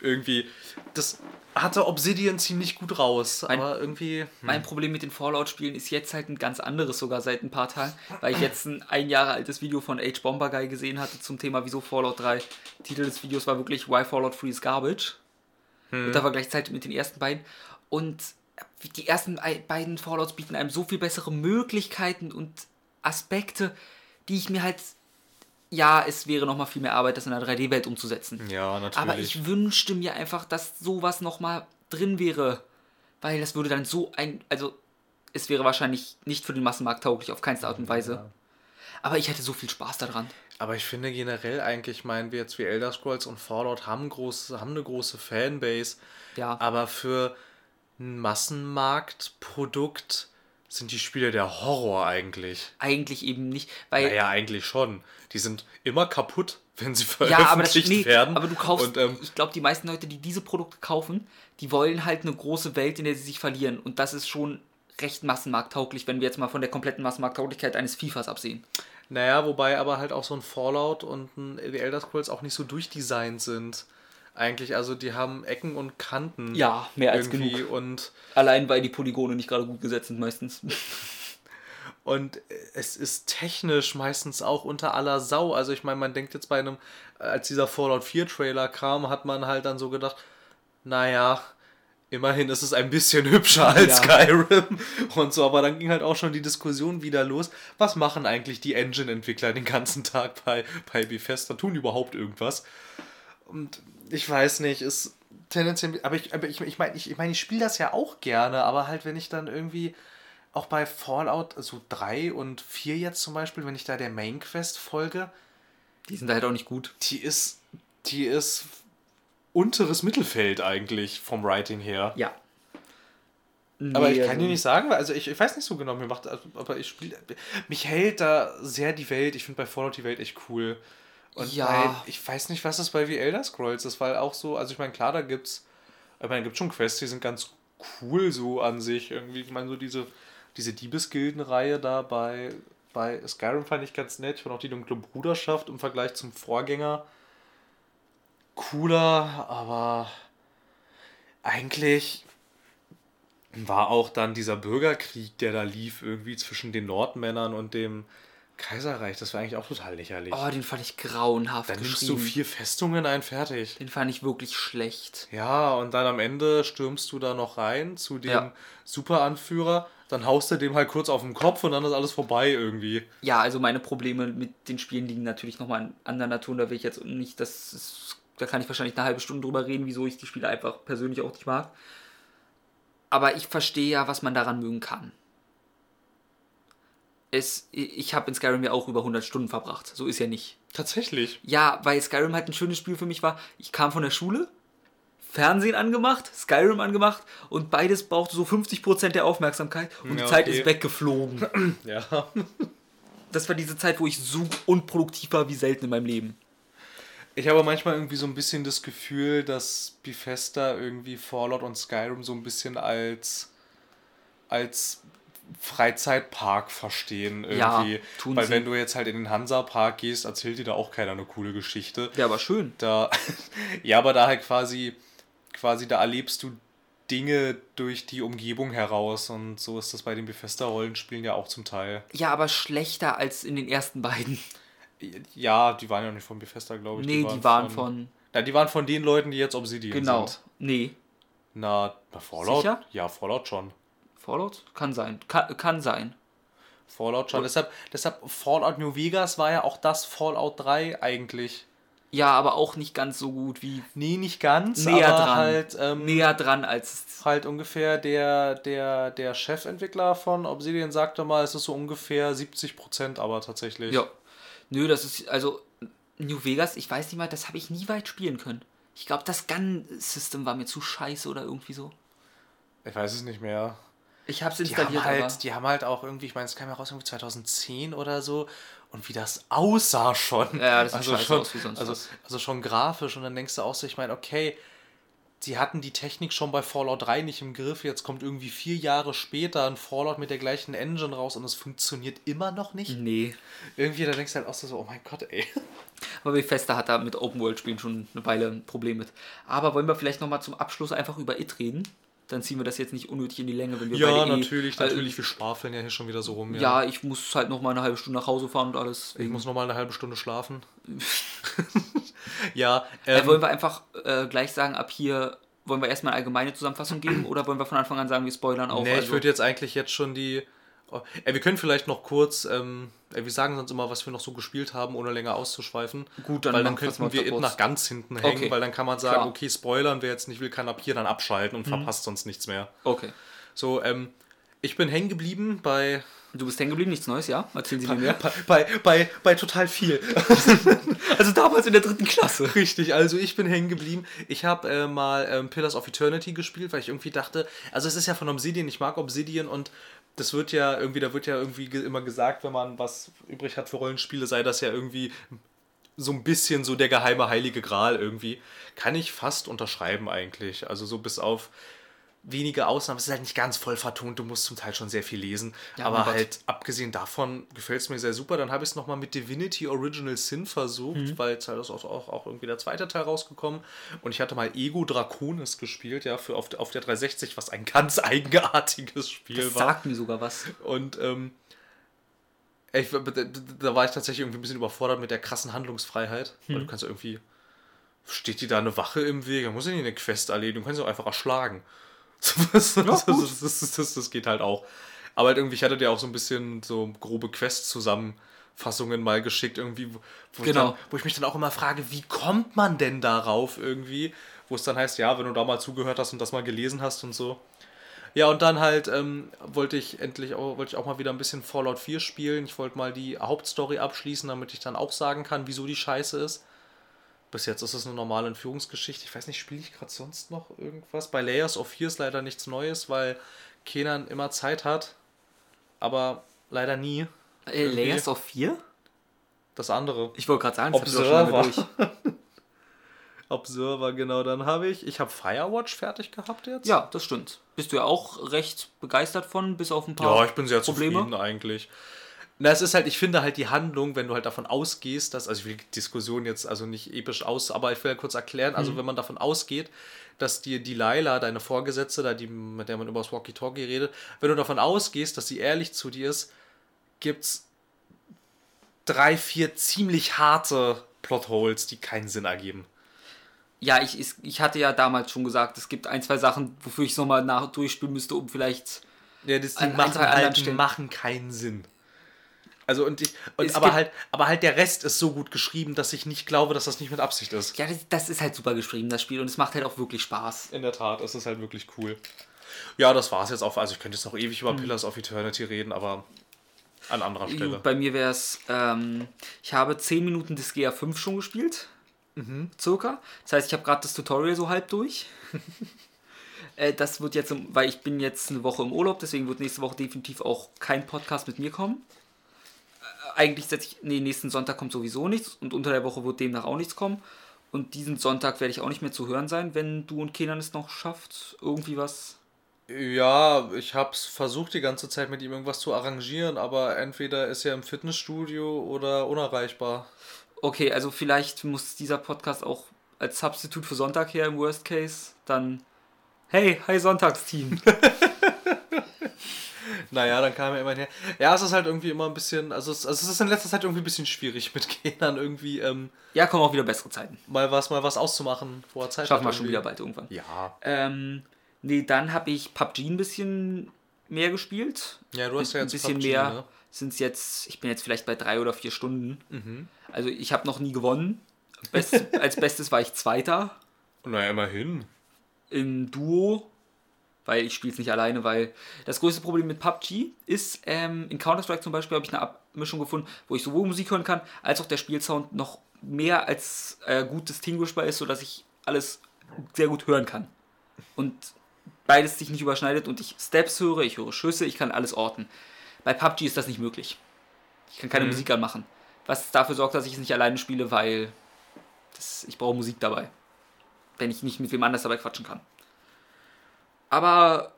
Irgendwie, das hatte Obsidian ziemlich gut raus, Mein- aber irgendwie... hm. Mein Problem mit den Fallout-Spielen ist jetzt halt ein ganz anderes, sogar seit ein paar Tagen, weil ich jetzt ein ein Jahre altes Video von H. Bomber Guy gesehen hatte zum Thema Wieso Fallout 3. Titel des Videos war wirklich Why Fallout 3 is Garbage. Und da war gleichzeitig mit den ersten beiden. Und die ersten ei- beiden Fallouts bieten einem so viel bessere Möglichkeiten und Aspekte, die ich mir halt. Ja, es wäre nochmal viel mehr Arbeit, das in einer 3D-Welt umzusetzen. Ja, natürlich. Aber ich wünschte mir einfach, dass sowas nochmal drin wäre. Weil das würde dann so ein. Also, es wäre wahrscheinlich nicht für den Massenmarkt tauglich, auf keinste Art und Weise. Aber ich hätte so viel Spaß daran. Aber ich finde generell eigentlich, meinen wir jetzt wie Elder Scrolls und Fallout haben, große, haben eine große Fanbase. Ja. Aber für ein Massenmarktprodukt sind die Spiele der Horror eigentlich. Eigentlich eben nicht. Weil. Naja, eigentlich schon. Die sind immer kaputt, wenn sie Ja, aber, das, veröffentlicht nee, werden. aber du kaufst, Und, ähm, ich glaube, die meisten Leute, die diese Produkte kaufen, die wollen halt eine große Welt, in der sie sich verlieren. Und das ist schon recht massenmarkttauglich, wenn wir jetzt mal von der kompletten Massenmarkttauglichkeit eines FIFAs absehen. Naja, wobei aber halt auch so ein Fallout und ein The Elder Scrolls auch nicht so durchdesignt sind. Eigentlich, also die haben Ecken und Kanten. Ja, mehr als irgendwie genug. Und Allein, weil die Polygone nicht gerade gut gesetzt sind meistens. Und es ist technisch meistens auch unter aller Sau. Also ich meine, man denkt jetzt bei einem, als dieser Fallout 4 Trailer kam, hat man halt dann so gedacht, naja, immerhin ist es ein bisschen hübscher als ja. Skyrim und so, aber dann ging halt auch schon die Diskussion wieder los. Was machen eigentlich die Engine-Entwickler den ganzen Tag bei, bei Bethesda? Tun überhaupt irgendwas? Und ich weiß nicht, ist tendenziell, aber ich, aber ich, ich meine, ich, ich, mein, ich spiele das ja auch gerne, aber halt, wenn ich dann irgendwie auch bei Fallout so 3 und 4 jetzt zum Beispiel, wenn ich da der Main Quest folge, die sind halt auch nicht gut. Die ist, die ist unteres Mittelfeld eigentlich vom Writing her. Ja. Nee, aber ich kann also dir nicht sagen, also ich, ich weiß nicht so genau, mir macht, aber ich spiele, mich hält da sehr die Welt. Ich finde bei Fallout die Welt echt cool. Und ja. Bei, ich weiß nicht, was das bei wie Elder Scrolls ist, weil auch so, also ich meine, klar, da gibt's, ich meine, gibt schon Quests, die sind ganz cool so an sich. Irgendwie, ich meine, so diese, diese Diebesgildenreihe da bei, bei Skyrim fand ich ganz nett. Ich fand auch die dunkle Bruderschaft im Vergleich zum Vorgänger cooler, aber eigentlich war auch dann dieser Bürgerkrieg, der da lief, irgendwie zwischen den Nordmännern und dem Kaiserreich. Das war eigentlich auch total lächerlich. Oh, den fand ich grauenhaft. Dann nimmst du vier Festungen ein, fertig. Den fand ich wirklich schlecht. Ja, und dann am Ende stürmst du da noch rein zu dem ja. Superanführer. Dann haust du dem halt kurz auf den Kopf und dann ist alles vorbei irgendwie. Ja, also meine Probleme mit den Spielen liegen natürlich nochmal an anderer Natur. Da will ich jetzt nicht, das ist da kann ich wahrscheinlich eine halbe Stunde drüber reden, wieso ich die Spiele einfach persönlich auch nicht mag. Aber ich verstehe ja, was man daran mögen kann. Es, ich habe in Skyrim ja auch über 100 Stunden verbracht. So ist ja nicht. Tatsächlich. Ja, weil Skyrim halt ein schönes Spiel für mich war. Ich kam von der Schule, Fernsehen angemacht, Skyrim angemacht und beides brauchte so 50% der Aufmerksamkeit und ja, die Zeit okay. ist weggeflogen. ja. Das war diese Zeit, wo ich so unproduktiv war wie selten in meinem Leben. Ich habe manchmal irgendwie so ein bisschen das Gefühl, dass Bethesda irgendwie Fallout und Skyrim so ein bisschen als, als Freizeitpark verstehen irgendwie. Ja, tun Weil sie. wenn du jetzt halt in den Hansa-Park gehst, erzählt dir da auch keiner eine coole Geschichte. Ja, aber schön. Da, ja, aber da halt quasi, quasi, da erlebst du Dinge durch die Umgebung heraus und so ist das bei den Bethesda-Rollenspielen ja auch zum Teil. Ja, aber schlechter als in den ersten beiden. Ja, die waren ja nicht von Bethesda, glaube ich. Nee, die waren, die waren von, von. Na, die waren von den Leuten, die jetzt Obsidian genau. sind. Genau. Nee. Na, bei Fallout? Sicher? Ja, Fallout schon. Fallout? Kann sein. Kann, kann sein. Fallout schon. Deshalb, deshalb, Fallout New Vegas war ja auch das Fallout 3 eigentlich. Ja, aber auch nicht ganz so gut wie. Nee, nicht ganz. Näher dran. Halt, ähm, näher dran als. Halt ungefähr der, der, der Chefentwickler von Obsidian sagte mal, es ist so ungefähr 70%, aber tatsächlich. Ja. Nö, das ist, also New Vegas, ich weiß nicht mal, das habe ich nie weit spielen können. Ich glaube, das Gun-System war mir zu scheiße oder irgendwie so. Ich weiß es nicht mehr. Ich habe es installiert, die haben, halt, aber die haben halt auch irgendwie, ich meine, es kam ja raus irgendwie 2010 oder so und wie das aussah schon. Ja, das sieht also schon, aus wie sonst also, was. also schon grafisch und dann denkst du auch so, ich meine, okay, sie hatten die Technik schon bei Fallout 3 nicht im Griff. Jetzt kommt irgendwie vier Jahre später ein Fallout mit der gleichen Engine raus und es funktioniert immer noch nicht. Nee. Irgendwie, da denkst du halt auch so, oh mein Gott, ey. Aber Bethesda hat da mit Open-World-Spielen schon eine Weile ein Problem mit. Aber wollen wir vielleicht nochmal zum Abschluss einfach über It reden? Dann ziehen wir das jetzt nicht unnötig in die Länge, wenn wir Ja, beide natürlich, eh, natürlich. Wir schwafeln ja hier schon wieder so rum. Ja, ja ich muss halt nochmal eine halbe Stunde nach Hause fahren und alles. Ich muss nochmal eine halbe Stunde schlafen. ja. Ähm, äh, wollen wir einfach äh, gleich sagen, ab hier wollen wir erstmal eine allgemeine Zusammenfassung geben oder wollen wir von Anfang an sagen, wir spoilern auch? Nee, also ich würde jetzt eigentlich jetzt schon die. Oh, ey, wir können vielleicht noch kurz, ähm, ey, wir sagen sonst immer, was wir noch so gespielt haben, ohne länger auszuschweifen. Gut, dann weil dann könnten wir it nach ganz hinten hängen, okay. weil dann kann man sagen, Klar. okay, spoilern, wer jetzt nicht will, kann ab hier dann abschalten und mhm. verpasst sonst nichts mehr. Okay. So, ähm, ich bin hängen geblieben bei Du bist hängen geblieben, nichts Neues, ja? Erzählen Sie mir mehr. Bei, bei, bei, bei total viel. also damals in der dritten Klasse. Richtig, also ich bin hängen geblieben. Ich habe äh, mal ähm, Pillars of Eternity gespielt, weil ich irgendwie dachte, also es ist ja von Obsidian, ich mag Obsidian und das wird ja irgendwie, da wird ja irgendwie immer gesagt, wenn man was übrig hat für Rollenspiele, sei das ja irgendwie so ein bisschen so der geheime heilige Gral irgendwie. Kann ich fast unterschreiben eigentlich. Also so bis auf wenige Ausnahmen. Es ist halt nicht ganz voll vertont, du musst zum Teil schon sehr viel lesen. Ja, aber halt abgesehen davon gefällt es mir sehr super. Dann habe ich es nochmal mit Divinity Original Sin versucht, mhm. weil es halt auch, auch, auch irgendwie der zweite Teil rausgekommen. Und ich hatte mal Ego Draconis gespielt, ja, für auf, auf der 360, was ein ganz eigenartiges Spiel das war. sagt mir sogar was. Und ähm, ich, da war ich tatsächlich irgendwie ein bisschen überfordert mit der krassen Handlungsfreiheit. Mhm. Weil du kannst irgendwie. Steht dir da eine Wache im Weg? Da muss ich nicht eine Quest erledigen, du kannst sie auch einfach erschlagen. das, das, das, das, geht halt auch. Aber halt irgendwie, ich hatte dir auch so ein bisschen so grobe Quest-Zusammenfassungen mal geschickt, irgendwie, wo, wo, Genau. ich dann, wo ich mich dann auch immer frage, wie kommt man denn darauf irgendwie? Wo es dann heißt, ja, wenn du da mal zugehört hast und das mal gelesen hast und so. Ja, und dann halt ähm, wollte ich endlich auch, wollte ich auch mal wieder ein bisschen Fallout 4 spielen. Ich wollte mal die Hauptstory abschließen, damit ich dann auch sagen kann, wieso die scheiße ist. Bis jetzt ist es eine normale Entführungsgeschichte. Ich weiß nicht, spiele ich gerade sonst noch irgendwas? Bei Layers of Fear ist leider nichts Neues, weil Kenan immer Zeit hat. Aber leider nie. Äh. Layers of 4? Das andere. Ich wollte gerade sagen, das hab ich schon Observer. durch. Observer, genau, dann habe ich. Ich habe Firewatch fertig gehabt jetzt. Ja, das stimmt. Bist du ja auch recht begeistert von, bis auf ein paar Ja, ich bin sehr Probleme. zufrieden eigentlich. Na, es ist halt, ich finde halt die Handlung, wenn du halt davon ausgehst, dass, also ich will die Diskussion jetzt also nicht episch aus, aber ich will ja kurz erklären, also wenn man davon ausgeht, dass dir die Laila, deine Vorgesetzte, da die, mit der man über das Walkie-Talkie redet, wenn du davon ausgehst, dass sie ehrlich zu dir ist, gibt's drei, vier ziemlich harte Plotholes, die keinen Sinn ergeben. Ja, ich, ich, hatte ja damals schon gesagt, es gibt ein, zwei Sachen, wofür ich es nochmal nach durchspielen müsste, um vielleicht. Ja, das, die An ein, machen, halt, machen keinen Sinn. Also und, ich, und Es aber halt, aber halt der Rest ist so gut geschrieben, dass ich nicht glaube, dass das nicht mit Absicht ist. Ja, das, das ist halt super geschrieben, das Spiel, und es macht halt auch wirklich Spaß. In der Tat, es ist halt wirklich cool. Ja, das war's jetzt auch. Also ich könnte jetzt noch ewig über Hm. Pillars of Eternity reden, aber an anderer Stelle. Gut, bei mir wäre es, ähm, ich habe 10 Minuten des GA5 schon gespielt. Mhm. Circa. Das heißt, ich habe gerade das Tutorial so halb durch. äh, das wird jetzt, weil ich bin jetzt eine Woche im Urlaub, deswegen wird nächste Woche definitiv auch kein Podcast mit mir kommen. Eigentlich setze ich, nee, nächsten Sonntag kommt sowieso nichts und unter der Woche wird demnach auch nichts kommen. Und diesen Sonntag werde ich auch nicht mehr zu hören sein, wenn du und Kenan es noch schafft, irgendwie was. Ja, ich hab's versucht die ganze Zeit mit ihm irgendwas zu arrangieren, aber entweder ist er im Fitnessstudio oder unerreichbar. Okay, also vielleicht muss dieser Podcast auch als Substitut für Sonntag her im Worst Case. Dann, hey, hi Sonntagsteam. Naja, dann kam er immerhin her. Ja, es ist halt irgendwie immer ein bisschen, also es, also es ist in letzter Zeit irgendwie ein bisschen schwierig mit Kindern irgendwie ähm, ja, kommen auch wieder bessere Zeiten. mal was, mal was auszumachen, wo er Zeit Schaffen wir hat schon wieder bald irgendwann. Ja. Ähm, nee, dann habe ich PUBG ein bisschen mehr gespielt. Ja, du hast ja ein jetzt bisschen PUBG, mehr. ne? Sind es jetzt, ich bin jetzt vielleicht bei drei oder vier Stunden. Mhm. Also ich habe noch nie gewonnen. Best, als Bestes war ich Zweiter Naja, immerhin. im Duo, weil ich spiele es nicht alleine, weil das größte Problem mit PUBG ist, ähm, in Counter-Strike zum Beispiel habe ich eine Abmischung gefunden, wo ich sowohl Musik hören kann, als auch der Spielsound noch mehr als äh, gut distinguishbar ist, sodass ich alles sehr gut hören kann. Und beides sich nicht überschneidet und ich Steps höre, ich höre Schüsse, ich kann alles orten. Bei PUBG ist das nicht möglich. Ich kann keine Mhm. Musik anmachen. Was dafür sorgt, dass ich es nicht alleine spiele, weil das, ich brauche Musik dabei. Wenn ich nicht mit wem anders dabei quatschen kann. Aber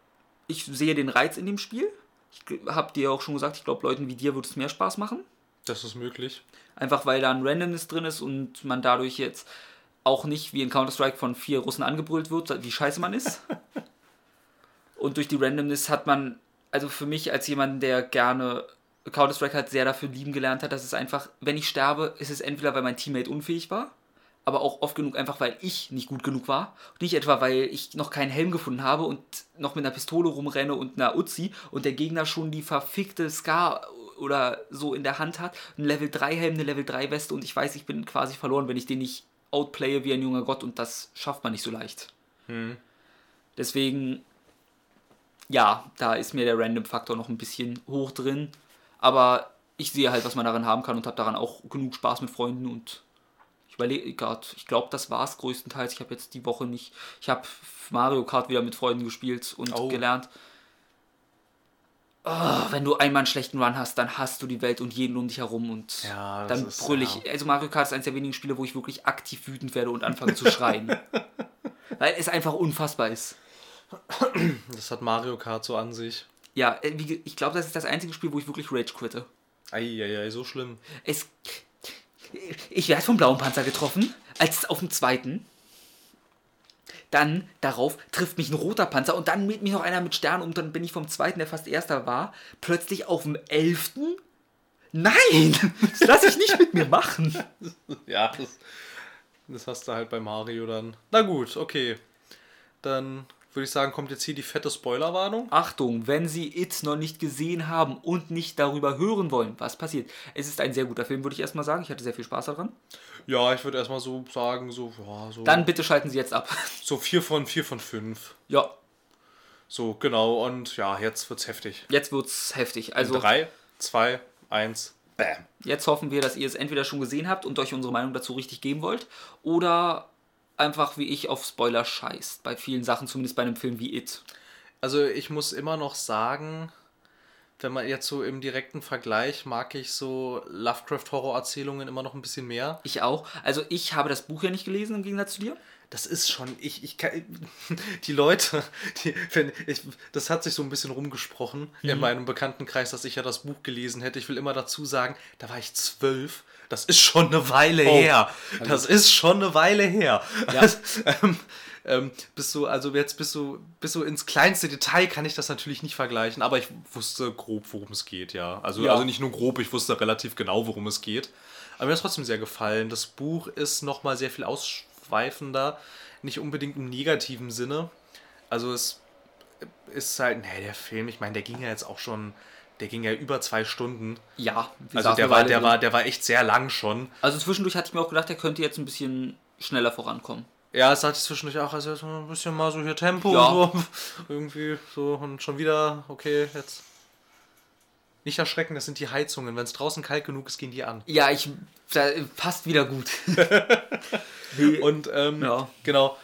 ich sehe den Reiz in dem Spiel. Ich habe dir auch schon gesagt, ich glaube, Leuten wie dir wird es mehr Spaß machen. Das ist möglich. Einfach weil da ein Randomness drin ist und man dadurch jetzt auch nicht wie in Counter-Strike von vier Russen angebrüllt wird, wie scheiße man ist. und durch die Randomness hat man, also für mich als jemand, der gerne Counter-Strike hat, sehr dafür lieben gelernt hat, dass es einfach, wenn ich sterbe, ist es entweder, weil mein Teammate unfähig war, aber auch oft genug einfach, weil ich nicht gut genug war. Nicht etwa, weil ich noch keinen Helm gefunden habe und noch mit einer Pistole rumrenne und einer Uzi und der Gegner schon die verfickte Scar oder so in der Hand hat, ein Level 3 Helm, eine Level 3 Weste und ich weiß, ich bin quasi verloren, wenn ich den nicht outplaye wie ein junger Gott und das schafft man nicht so leicht. Hm. Deswegen, ja, da ist mir der Random-Faktor noch ein bisschen hoch drin, aber ich sehe halt, was man daran haben kann und habe daran auch genug Spaß mit Freunden und überlege gerade, ich glaube, das war es größtenteils. Ich habe jetzt die Woche nicht, ich habe Mario Kart wieder mit Freunden gespielt und Oh. gelernt. Oh, wenn du einmal einen schlechten Run hast, dann hast du die Welt und jeden um dich herum und Ja, dann brüll ich. ja. Also Mario Kart ist eines der wenigen Spiele, wo ich wirklich aktiv wütend werde und anfange zu schreien. Weil es einfach unfassbar ist. Das hat Mario Kart so an sich. Ja, äh, ich glaube, das ist das einzige Spiel, wo ich wirklich Rage quitte. Eieiei, so schlimm. Es, ich werde vom blauen Panzer getroffen, als auf dem zweiten. Dann darauf trifft mich ein roter Panzer und dann mit mich noch einer mit Stern und dann bin ich vom zweiten, der fast erster war, plötzlich auf dem elften. Nein, das lasse ich nicht mit mir machen. Ja, das, das hast du halt bei Mario dann. Na gut, okay. Dann würde ich sagen, kommt jetzt hier die fette Spoilerwarnung. Achtung, wenn Sie It noch nicht gesehen haben und nicht darüber hören wollen, was passiert. Es ist ein sehr guter Film, würde ich erstmal sagen. Ich hatte sehr viel Spaß daran. Ja, ich würde erstmal so sagen, so, ja, so. Dann bitte schalten Sie jetzt ab. So 4 von 4 von 5. Ja. So, genau. Und ja, jetzt wird's heftig. Jetzt wird's heftig. Also 3, 2, 1, bam. Jetzt hoffen wir, dass ihr es entweder schon gesehen habt und euch unsere Meinung dazu richtig geben wollt oder einfach wie ich auf Spoiler scheißt. Bei vielen Sachen, zumindest bei einem Film wie It. Also ich muss immer noch sagen, wenn man jetzt so im direkten Vergleich mag ich so Lovecraft-Horror-Erzählungen immer noch ein bisschen mehr. Ich auch. Also ich habe das Buch ja nicht gelesen im Gegensatz zu dir. Das ist schon, ich, ich kann, die Leute, die, wenn ich, das hat sich so ein bisschen rumgesprochen mhm. in meinem Bekanntenkreis, dass ich ja das Buch gelesen hätte. Ich will immer dazu sagen, da war ich zwölf. Das ist schon eine Weile oh. her. Also. Das ist schon eine Weile her. Ja. ähm, ähm, bist du, also jetzt bist du, bist du ins kleinste Detail kann ich das natürlich nicht vergleichen, aber ich wusste grob, worum es geht, ja. Also, ja. also nicht nur grob, ich wusste relativ genau, worum es geht. Aber mir hat es trotzdem sehr gefallen. Das Buch ist nochmal sehr viel ausschweifender, nicht unbedingt im negativen Sinne. Also es ist halt, nee, der Film, ich meine, der ging ja jetzt auch schon der ging ja über zwei Stunden. Ja, also der war, der, war, der war echt sehr lang schon. Also zwischendurch hatte ich mir auch gedacht, der könnte jetzt ein bisschen schneller vorankommen. Ja, es hatte ich zwischendurch auch, also ein bisschen mal so hier Tempo ja. so. Irgendwie so und schon wieder, okay, jetzt. Nicht erschrecken, das sind die Heizungen. Wenn es draußen kalt genug ist, gehen die an. Ja, ich. passt wieder gut. und ähm, ja. genau.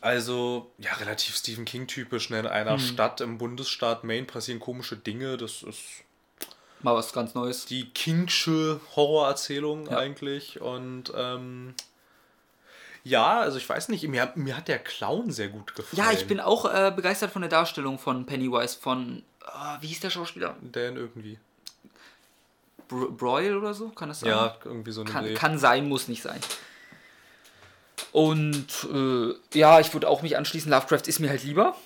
Also, ja, relativ Stephen King-typisch. Ne? In einer hm. Stadt im Bundesstaat Maine passieren komische Dinge. Das ist. Mal was ganz Neues. Die Kingsche Horrorerzählung ja. eigentlich. Und ähm, ja, also ich weiß nicht, mir, mir hat der Clown sehr gut gefallen. Ja, ich bin auch äh, begeistert von der Darstellung von Pennywise, von. Oh, wie hieß der Schauspieler? Dan irgendwie. Broil oder so? Kann das sein? Ja, irgendwie so eine kann, kann sein, muss nicht sein. Und äh, ja, ich würde auch mich anschließen, Lovecraft ist mir halt lieber.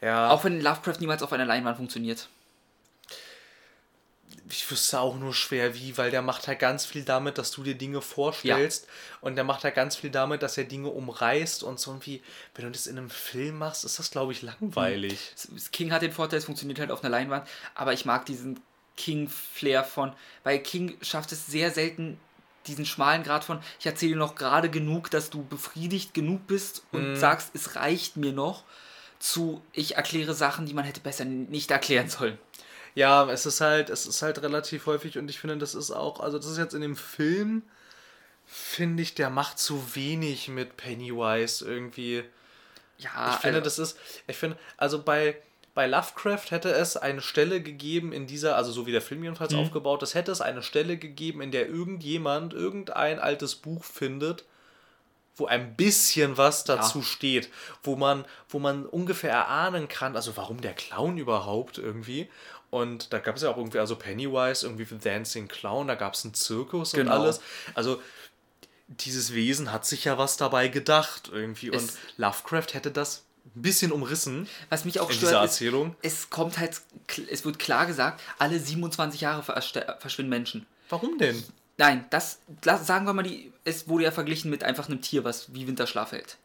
Ja. Auch wenn Lovecraft niemals auf einer Leinwand funktioniert. Ich wüsste auch nur schwer wie, weil der macht halt ganz viel damit, dass du dir Dinge vorstellst. Ja. Und der macht halt ganz viel damit, dass er Dinge umreißt und so irgendwie, wenn du das in einem Film machst, ist das, glaube ich, langweilig. King hat den Vorteil, es funktioniert halt auf einer Leinwand, aber ich mag diesen King-Flair von, weil King schafft es sehr selten, diesen schmalen Grad von, ich erzähle noch gerade genug, dass du befriedigt genug bist und mm. sagst, es reicht mir noch, zu, ich erkläre Sachen, die man hätte besser nicht erklären sollen. Ja, es ist halt, es ist halt relativ häufig und ich finde, das ist auch, also das ist jetzt in dem Film, finde ich, der macht zu wenig mit Pennywise irgendwie. Ja, ich finde, also, das ist, ich finde, also bei, bei Lovecraft hätte es eine Stelle gegeben in dieser, also so wie der Film jedenfalls mhm. aufgebaut ist, hätte es eine Stelle gegeben, in der irgendjemand irgendein altes Buch findet, wo ein bisschen was dazu ja. steht, wo man, wo man ungefähr erahnen kann, also warum der Clown überhaupt irgendwie. Und da gab es ja auch irgendwie, also Pennywise, irgendwie für Dancing Clown, da gab es einen Zirkus genau. und alles. Also dieses Wesen hat sich ja was dabei gedacht irgendwie. Es und Lovecraft hätte das ein bisschen umrissen. Was mich auch stört, Erzählung. Ist, es kommt halt, es wird klar gesagt, alle 27 Jahre verschwinden Menschen. Warum denn? Nein, das, sagen wir mal, die, es wurde ja verglichen mit einfach einem Tier, was wie Winterschlaf hält.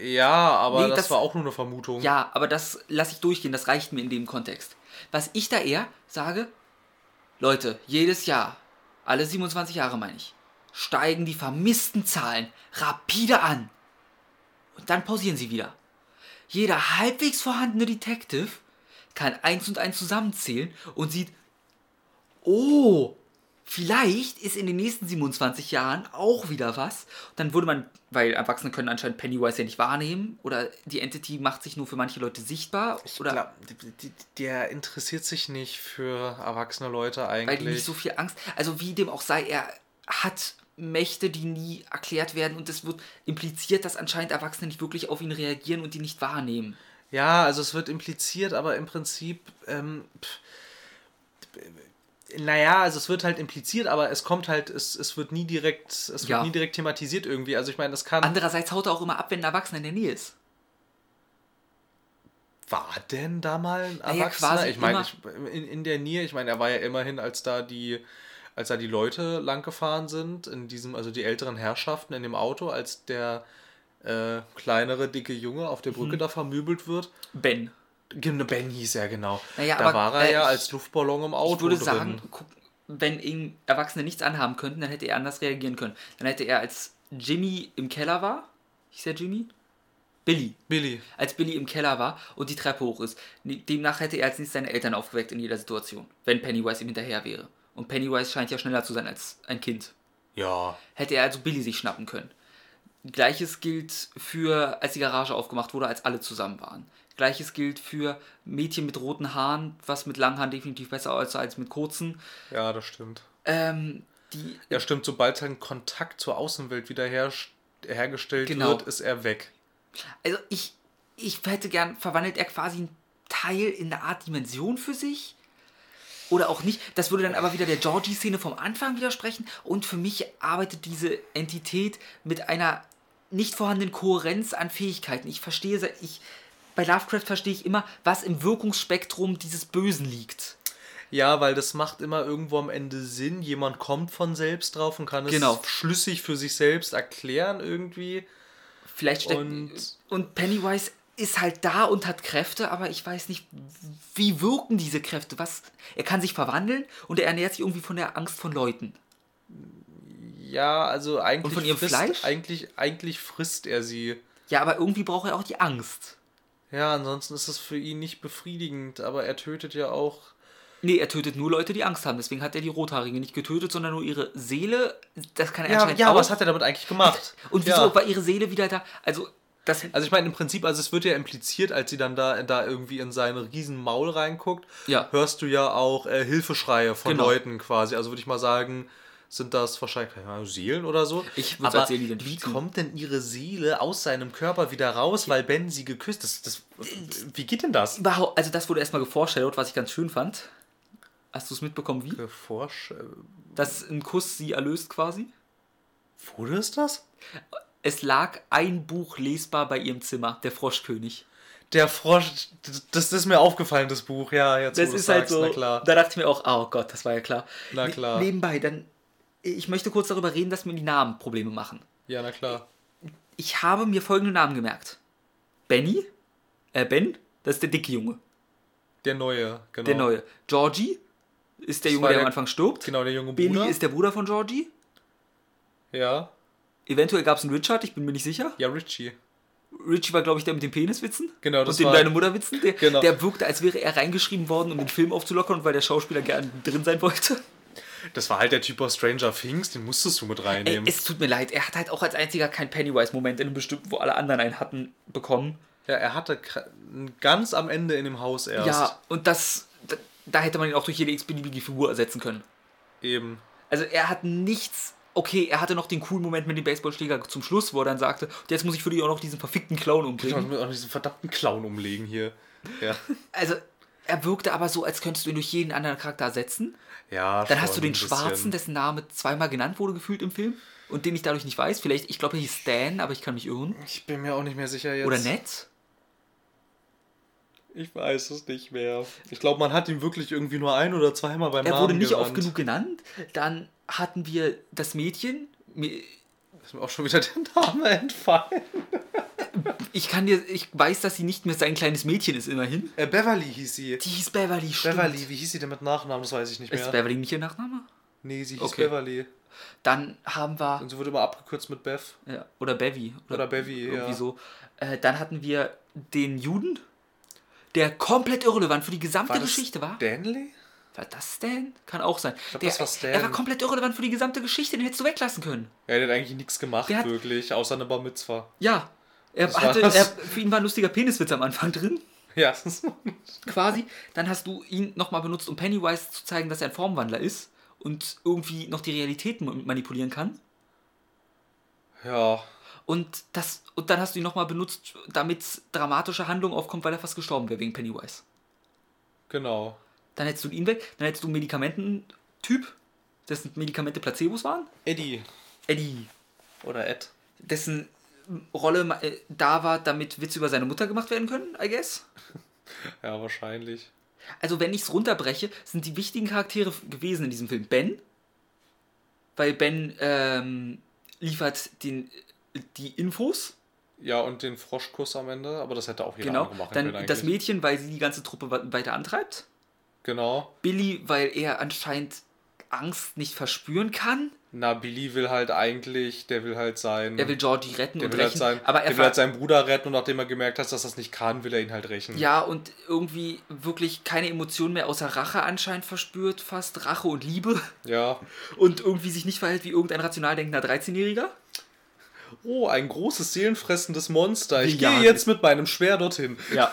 Ja, aber nee, das, das, war auch nur eine Vermutung. Ja, aber das lasse ich durchgehen, das reicht mir in dem Kontext. Was ich da eher sage, Leute, jedes Jahr, alle 27 Jahre meine ich, steigen die vermissten Zahlen rapide an. Und dann pausieren sie wieder. Jeder halbwegs vorhandene Detective kann eins und eins zusammenzählen und sieht, oh, vielleicht ist in den nächsten 27 Jahren auch wieder was. Dann würde man, weil Erwachsene können anscheinend Pennywise ja nicht wahrnehmen oder die Entity macht sich nur für manche Leute sichtbar. Oder ich glaub, der interessiert sich nicht für erwachsene Leute eigentlich. Weil die nicht so viel Angst, also wie dem auch sei, er hat Mächte, die nie erklärt werden und es wird impliziert, dass anscheinend Erwachsene nicht wirklich auf ihn reagieren und die nicht wahrnehmen. Ja, also es wird impliziert, aber im Prinzip, ähm, naja, also es wird halt impliziert, aber es kommt halt, es, es wird nie direkt, es ja. wird nie direkt thematisiert irgendwie. Also ich meine, es kann. Andererseits haut er auch immer ab, wenn ein Erwachsener in der Nähe ist. War denn da mal ein Erwachsener? Naja, ich meine, in, in der Nähe, ich meine, er war ja immerhin, als da die als da die Leute lang gefahren sind, in diesem, also die älteren Herrschaften in dem Auto, als der äh, kleinere, dicke Junge auf der Mhm. Brücke da vermöbelt wird. Ben. Genau, Ben hieß er, genau. Naja, da aber, war er äh, ja als Luftballon im Auto Ich würde drin. sagen, guck, wenn ihm Erwachsene nichts anhaben könnten, dann hätte er anders reagieren können. Dann hätte er, als Jimmy im Keller war, hieß er Jimmy? Billy. Billy. Als Billy im Keller war und die Treppe hoch ist. Ne- Demnach hätte er als nächstes seine Eltern aufgeweckt in jeder Situation, wenn Pennywise ihm hinterher wäre. Und Pennywise scheint ja schneller zu sein als ein Kind. Ja. Hätte er also Billy sich schnappen können. Gleiches gilt für, als die Garage aufgemacht wurde, als alle zusammen waren. Gleiches gilt für Mädchen mit roten Haaren, was mit langen Haaren definitiv besser aussah als mit kurzen. Ja, das stimmt. Ähm, die, Ja, stimmt, sobald sein Kontakt zur Außenwelt wieder her, hergestellt Genau. wird, ist er weg. also ich, ich hätte gern, verwandelt er quasi einen Teil in eine Art Dimension für sich? Oder auch nicht. Das würde dann aber wieder der Georgie-Szene vom Anfang widersprechen. Und für mich arbeitet diese Entität mit einer nicht vorhandenen Kohärenz an Fähigkeiten. Ich verstehe, ich, bei Lovecraft verstehe ich immer, was im Wirkungsspektrum dieses Bösen liegt. Ja, weil das macht immer irgendwo am Ende Sinn. Jemand kommt von selbst drauf und kann es Genau. schlüssig für sich selbst erklären irgendwie. Vielleicht steckt, Und- und Pennywise ist halt da und hat Kräfte, aber ich weiß nicht, wie wirken diese Kräfte? Was? Er kann sich verwandeln und er ernährt sich irgendwie von der Angst von Leuten. Ja, also eigentlich, Und von ihrem frisst, Fleisch? Eigentlich, eigentlich frisst er sie. Ja, aber irgendwie braucht er auch die Angst. Ja, ansonsten ist es für ihn nicht befriedigend, aber er tötet ja auch. Nee, er tötet nur Leute, die Angst haben. Deswegen hat er die Rothaarige nicht getötet, sondern nur ihre Seele. Das kann er Ja, anscheinend ja auch. was hat er damit eigentlich gemacht? und wieso Ja. war ihre Seele wieder da? Also, das. Also ich meine im Prinzip, also es wird ja impliziert, als sie dann da, da irgendwie in sein riesen Maul reinguckt, Ja. hörst du ja auch äh, Hilfeschreie von Genau. Leuten quasi. Also würde ich mal sagen, sind das wahrscheinlich Ahnung, Seelen oder so. Ich würd's Aber als Seele wie kommt denn ihre Seele aus seinem Körper wieder raus, weil Ben sie geküsst das, das Wie geht denn das? Also, das wurde erstmal geforscht, was ich ganz schön fand. Hast du es mitbekommen, wie? Geforscht. Dass ein Kuss sie erlöst quasi? Wurde es das? Es lag ein Buch lesbar bei ihrem Zimmer, der Froschkönig. Der Frosch, das, das ist mir aufgefallen, das Buch, ja, jetzt Das ist halt so. na klar. Da dachte ich mir auch, oh Gott, das war ja klar. Na Ne- klar. Nebenbei, dann. Ich möchte kurz darüber reden, dass mir die Namen Probleme machen. Ja, na klar. Ich habe mir folgende Namen gemerkt: Benny, äh, Ben, das ist der dicke Junge, Der Neue, genau. der neue. Georgie ist der Das Junge, der, der- am Anfang stirbt. Genau, der junge Billy Bruder. ist der Bruder von Georgie. ja. Eventuell gab es einen Richard, ich bin mir nicht sicher. Ja, Richie. Richie war, glaube ich, der mit den Peniswitzen. Genau, das und den war- deine Mutter-Witzen. Der, Genau. der wirkte, als wäre er reingeschrieben worden, um den Film aufzulockern und weil der Schauspieler gerne drin sein wollte. Das war halt der Typ aus Stranger Things, den musstest du mit Ey, reinnehmen. es tut mir leid, er hat halt auch als einziger keinen Pennywise-Moment in einem bestimmten, wo alle anderen einen hatten, bekommen. ja, er hatte ganz am Ende in dem Haus erst. Ja, und das, da, da hätte man ihn auch durch jede x-beliebige Figur ersetzen können. Eben. Also er hat nichts. Okay, er hatte noch den coolen Moment mit dem Baseballschläger zum Schluss, wo er dann sagte, jetzt muss ich für dich auch noch diesen verfickten Clown Ich umbringen. muss auch diesen verdammten Clown umlegen hier. Ja. Also, er wirkte aber so, als könntest du ihn durch jeden anderen Charakter ersetzen. Ja, Dann hast du den. Schwarzen, dessen Name zweimal genannt wurde, gefühlt im Film. Und den ich dadurch nicht weiß. Vielleicht, ich glaube, er hieß Stan, aber ich kann mich irren. Ich bin mir auch nicht mehr sicher jetzt. Oder Ned? Ich weiß es nicht mehr. Ich glaube, man hat ihn wirklich irgendwie nur ein oder zweimal beim Er Namen wurde nicht genannt. oft genug genannt. Dann hatten wir das Mädchen. Ist mir auch schon wieder der Name entfallen. Ich kann dir, ich weiß, dass sie nicht mehr sein kleines Mädchen ist, immerhin. Äh, Beverly hieß sie. Die hieß Beverly, stimmt. Beverly, wie hieß sie denn mit Nachnamen? Das weiß ich nicht mehr. Ist Beverly nicht ihr Nachname? nee, sie hieß Okay. Beverly. Dann haben wir. Und sie wurde immer abgekürzt mit Bev. Ja, oder Bevy. Oder Bevy, irgendwie ja. so. Äh, dann hatten wir den Juden, der komplett irrelevant für die gesamte War das Geschichte war. Stanley? War das Stan? Kann auch sein. glaub, der, das war Stan. Er war komplett irrelevant für die gesamte Geschichte, den hättest du weglassen können. Ja, der hat eigentlich nichts gemacht, hat- wirklich, außer eine Bar Mitzvah. Ja. Er Das hatte, er, für ihn war ein lustiger Peniswitz am Anfang drin, Ja, quasi. Dann hast du ihn nochmal benutzt, um Pennywise zu zeigen, dass er ein Formwandler ist und irgendwie noch die Realität ma- manipulieren kann. ja. Und, das, und dann hast du ihn nochmal benutzt, damit dramatische Handlung aufkommt, weil er fast gestorben wäre wegen Pennywise. Genau. Dann hättest du ihn weg, dann hättest du einen Medikamententyp, dessen Medikamente Placebos waren. Eddie. Eddie, Oder Ed. dessen Rolle äh, da war, damit Witze über seine Mutter gemacht werden können, I guess. Ja, wahrscheinlich. Also wenn ich es runterbreche, sind die wichtigen Charaktere gewesen in diesem Film Ben, weil Ben ähm, liefert den, die Infos Ja, und den Froschkuss am Ende, aber das hätte auch jeder Genau. machen Dann können eigentlich. das Mädchen, weil sie die ganze Truppe weiter antreibt. genau. Billy, weil er anscheinend Angst nicht verspüren kann. Na, Billy will halt eigentlich, der will halt sein. Er will Georgie retten der und will halt rächen. sein, aber er der will halt seinen Bruder retten und nachdem er gemerkt hat, dass das nicht kann, will er ihn halt rächen. Ja, und irgendwie wirklich keine Emotionen mehr außer Rache anscheinend verspürt, fast Rache und Liebe. Ja. Und irgendwie sich nicht verhält wie irgendein rational denkender 13-Jähriger. Oh, ein großes seelenfressendes Monster. Ich Ja. gehe jetzt mit meinem Schwer dorthin. Ja.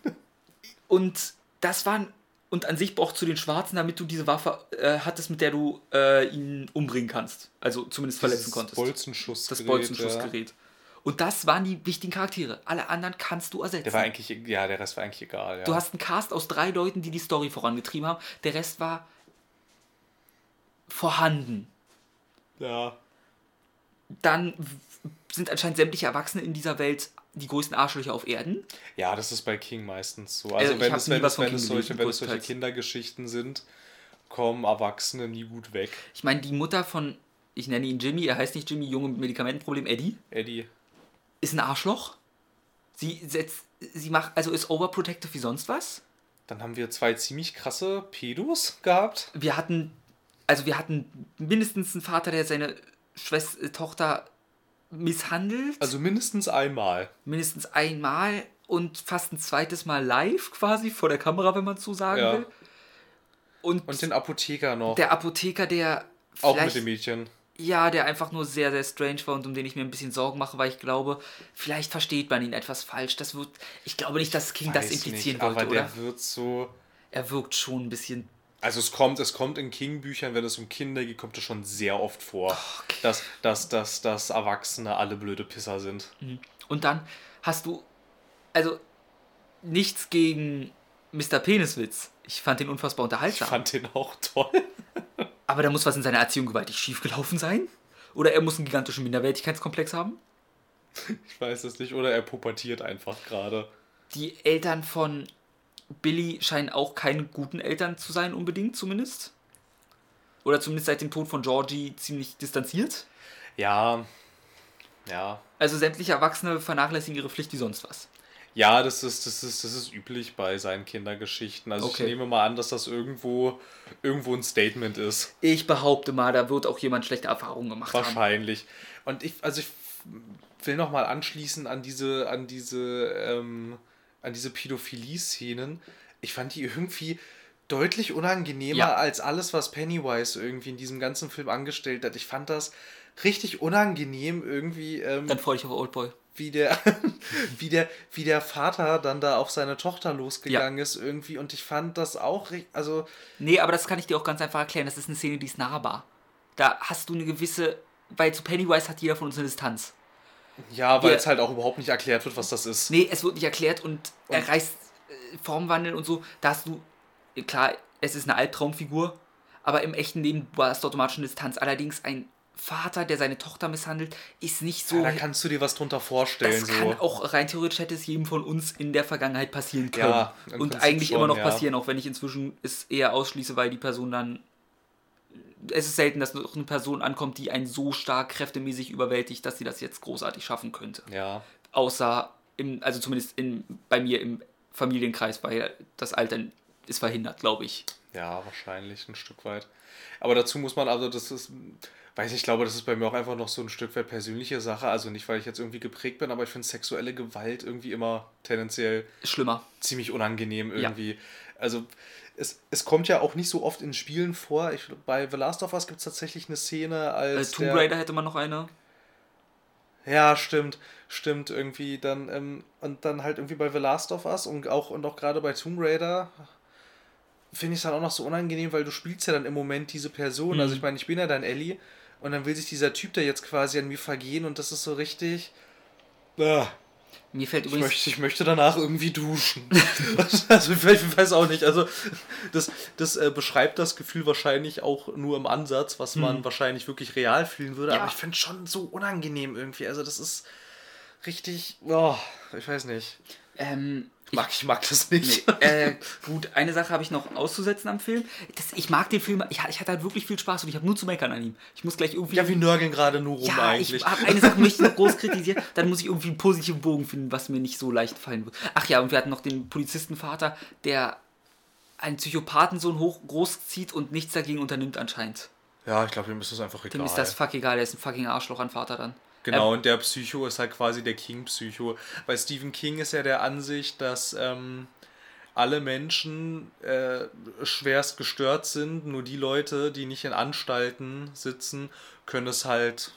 und das waren. Und an sich brauchst du den Schwarzen, damit du diese Waffe äh, hattest, mit der du äh, ihn umbringen kannst. Also zumindest verletzen Dieses konntest. Bolzenschussgerät. das Bolzenschussgerät. Und das waren die wichtigen Charaktere. Alle anderen kannst du ersetzen. Der war eigentlich, ja, der Rest war eigentlich egal. Ja. Du hast einen Cast aus drei Leuten, die die Story vorangetrieben haben. Der Rest war vorhanden. ja. Dann sind anscheinend sämtliche Erwachsene in dieser Welt die größten Arschlöcher auf Erden. Ja, das ist bei King meistens so. Also Also ich wenn es, wenn es, von wenn es solche, wenn es solche. Kindergeschichten sind, kommen Erwachsene nie gut weg. Ich meine, die Mutter von, ich nenne ihn Jimmy, er heißt nicht Jimmy, Junge mit Medikamentenproblem, Eddie, Eddie. ist ein Arschloch. Sie setzt, sie macht, also ist overprotective wie sonst was. Dann haben wir zwei ziemlich krasse Pedos gehabt. Wir hatten, also wir hatten mindestens einen Vater, der seine Schwester, äh, Tochter misshandelt. Also mindestens einmal. mindestens einmal und fast ein zweites Mal live quasi vor der Kamera, wenn man so sagen Ja. will. Und, Und den Apotheker noch. der Apotheker, der auch mit dem Mädchen. ja, der einfach nur sehr, sehr strange war und um den ich mir ein bisschen Sorgen mache, weil ich glaube, vielleicht versteht man ihn etwas falsch. Das wird, ich glaube nicht, dass King das implizieren nicht, wollte, aber oder? der wird so. Er wirkt schon ein bisschen Also es kommt, es kommt in King-Büchern, wenn es um Kinder geht, kommt es schon sehr oft vor, dass, dass, dass, dass Erwachsene alle blöde Pisser sind. Und dann hast du, also nichts gegen Mr. Peniswitz. Ich fand den unfassbar Ich unterhaltsam. fand den auch toll. Aber da muss was in seiner Erziehung gewaltig schiefgelaufen sein. Oder er muss einen gigantischen Minderwertigkeitskomplex haben. Ich weiß es nicht. Oder er pubertiert einfach gerade. Die Eltern von Billy scheinen auch keine guten Eltern zu sein, unbedingt zumindest. Oder zumindest seit dem Tod von Georgie ziemlich distanziert. Ja. Ja. Also sämtliche Erwachsene vernachlässigen ihre Pflicht wie sonst was. Ja, das ist, das ist, das ist üblich bei seinen Kindergeschichten. Also Okay. ich nehme mal an, dass das irgendwo, irgendwo ein Statement ist. Ich behaupte mal, da wird auch jemand schlechte Erfahrungen gemacht haben. Wahrscheinlich. Und ich, also ich will noch mal anschließen an diese, an diese, ähm, an diese Pädophilie-Szenen. Ich fand die irgendwie deutlich unangenehmer Ja. als alles, was Pennywise irgendwie in diesem ganzen Film angestellt hat. Ich fand das richtig unangenehm irgendwie, ähm, Dann freue ich auf Oldboy. wie der, wie der, wie der Vater dann da auf seine Tochter losgegangen ist irgendwie. Und ich fand das auch, also Nee, aber das kann ich dir auch ganz einfach erklären. Das ist eine Szene, die ist nahbar. Da hast du eine gewisse, weil zu Pennywise hat jeder von uns eine Distanz. Ja, weil es halt auch überhaupt nicht erklärt wird, was das ist. Nee, es wird nicht erklärt und, er reißt äh, Formwandel und so. Da hast du, klar, es ist eine Albtraumfigur, aber im echten Leben war es automatisch eine Distanz. Allerdings ein Vater, der seine Tochter misshandelt, ist nicht so. Ja, da kannst du dir was drunter vorstellen. das kann so. auch rein theoretisch hätte es jedem von uns in der Vergangenheit passieren können. Ja, und eigentlich schon, immer noch ja. passieren, auch wenn ich inzwischen es eher ausschließe, weil die Person dann. Es ist selten, dass noch eine Person ankommt, die einen so stark kräftemäßig überwältigt, dass sie das jetzt großartig schaffen könnte Ja, außer im, also zumindest in, bei mir im Familienkreis, weil das Alter ist verhindert, glaube ich. ja, wahrscheinlich ein Stück weit. Aber dazu muss man, also das ist, weiß ich, glaube, das ist bei mir auch einfach noch so ein Stück weit persönliche Sache. Also nicht, weil ich jetzt irgendwie geprägt bin, aber ich finde sexuelle Gewalt irgendwie immer tendenziell Schlimmer. ziemlich unangenehm irgendwie. Also es, es kommt ja auch nicht so oft in Spielen vor. Ich, bei The Last of Us gibt es tatsächlich eine Szene, Äh, als Tomb der, Raider hätte man noch eine. Ja, stimmt, stimmt irgendwie dann ähm, und dann halt irgendwie bei The Last of Us und auch und auch gerade bei Tomb Raider finde ich es dann auch noch so unangenehm, weil du spielst ja dann im Moment diese Person. Mhm. Also ich meine, ich bin ja dann Ellie und dann will sich dieser Typ da jetzt quasi an mir vergehen und das ist so richtig. Ah, Mir fällt ich, übrigens. möchte, ich möchte danach irgendwie duschen. also ich weiß- ich auch nicht. Also das, das äh, beschreibt das Gefühl wahrscheinlich auch nur im Ansatz, was man wahrscheinlich wirklich real fühlen würde. Ja. Aber ich finde es schon so unangenehm irgendwie. Also das ist richtig. Oh, ich weiß nicht. Ähm, ich, mag, ich mag das nicht. Nee, äh, gut, eine Sache habe ich noch auszusetzen am Film. Das, ich mag den Film, ich, ich hatte halt wirklich viel Spaß und ich habe nur zu meckern an ihm. Ich muss gleich irgendwie. Ja, wir nörgeln gerade nur rum ja, eigentlich. Ich habe eine Sache möchte ich noch groß kritisieren, dann muss ich irgendwie einen positiven Bogen finden, was mir nicht so leicht fallen wird. Ach ja, und wir hatten noch den Polizistenvater, der einen Psychopathensohn hoch groß zieht und nichts dagegen unternimmt anscheinend. Ja, ich glaube, ihm ist das einfach egal. Dem ist das fuck egal, der ist ein fucking Arschloch an Vater dann. Genau, und der Psycho ist halt quasi der King-Psycho. Weil Stephen King ist ja der Ansicht, dass ähm, alle Menschen äh, schwerst gestört sind. Nur die Leute, die nicht in Anstalten sitzen, können es halt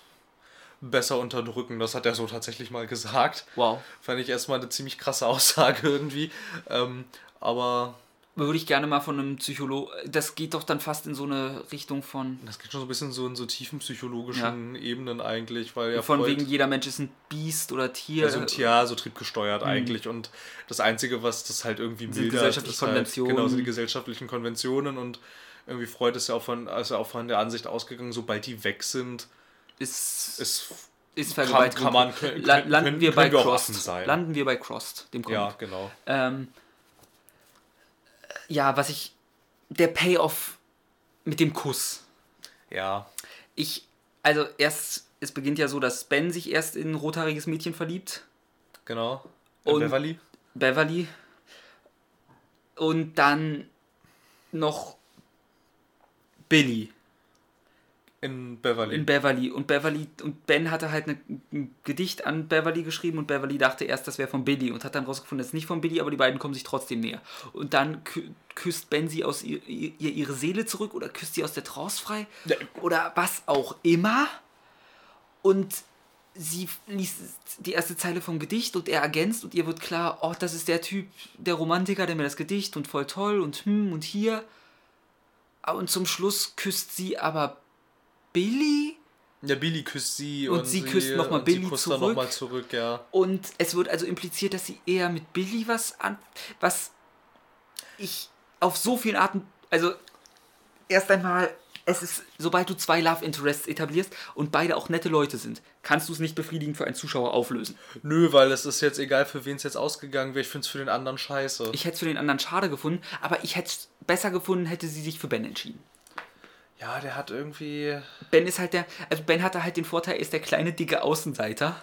besser unterdrücken. Das hat er so tatsächlich mal gesagt. Wow. Fand ich erstmal eine ziemlich krasse Aussage irgendwie. Ähm, aber würde ich gerne mal von einem Psychologen. Das geht doch dann fast in so eine Richtung von. Das geht schon so ein bisschen so in so tiefen psychologischen ja. Ebenen eigentlich, weil ja. Von Freud, wegen jeder Mensch ist ein Biest oder Tier. Also ein Tier, so triebgesteuert mhm. eigentlich. Und das Einzige, was das halt irgendwie mildert, gesellschaftliche ist Konventionen. Halt, genau, die gesellschaftlichen Konventionen und irgendwie Freud ist ja auch von, also auch von der Ansicht ausgegangen, sobald die weg sind, ist. ist ist kann, kann man, können, landen, können, wir bei wir Crossed. Landen wir bei Crossed, dem Comic. Ja, genau. Ähm, ja, was ich. Der Payoff mit dem Kuss. Ja. Ich. Also, erst. Es beginnt ja so, dass Ben sich erst in ein rothaariges Mädchen verliebt. Genau. In Und Beverly. Beverly. Und dann noch Billy. In Beverly. In Beverly. Und Beverly und Ben hatte halt eine, ein Gedicht an Beverly geschrieben und Beverly dachte erst, das wäre von Billy und hat dann rausgefunden, das ist nicht von Billy, aber die beiden kommen sich trotzdem näher. Und dann kü küsst Ben sie aus ihr, ihr, ihre Seele zurück oder küsst sie aus der Trance frei ja. oder was auch immer. Und sie liest die erste Zeile vom Gedicht und er ergänzt und ihr wird klar, oh, das ist der Typ, der Romantiker, der mir das Gedicht und voll toll und hm und hier. Und zum Schluss küsst sie aber Billy. Ja, Billy küsst sie und, und sie, küsst nochmal Billy sie zurück. Noch mal zurück ja. Und es wird also impliziert, dass sie eher mit Billy was an. Was ich auf so vielen Arten. Also, erst einmal, es ist, sobald du zwei Love Interests etablierst und beide auch nette Leute sind, kannst du es nicht befriedigend für einen Zuschauer auflösen. Nö, weil es ist jetzt egal, für wen es jetzt ausgegangen wäre. Ich finde es für den anderen scheiße. Ich hätte es für den anderen schade gefunden, aber ich hätte es besser gefunden, hätte sie sich für Ben entschieden. Ja, der hat irgendwie. Ben ist halt der. Also Ben hatte halt den Vorteil, er ist der kleine, dicke Außenseiter,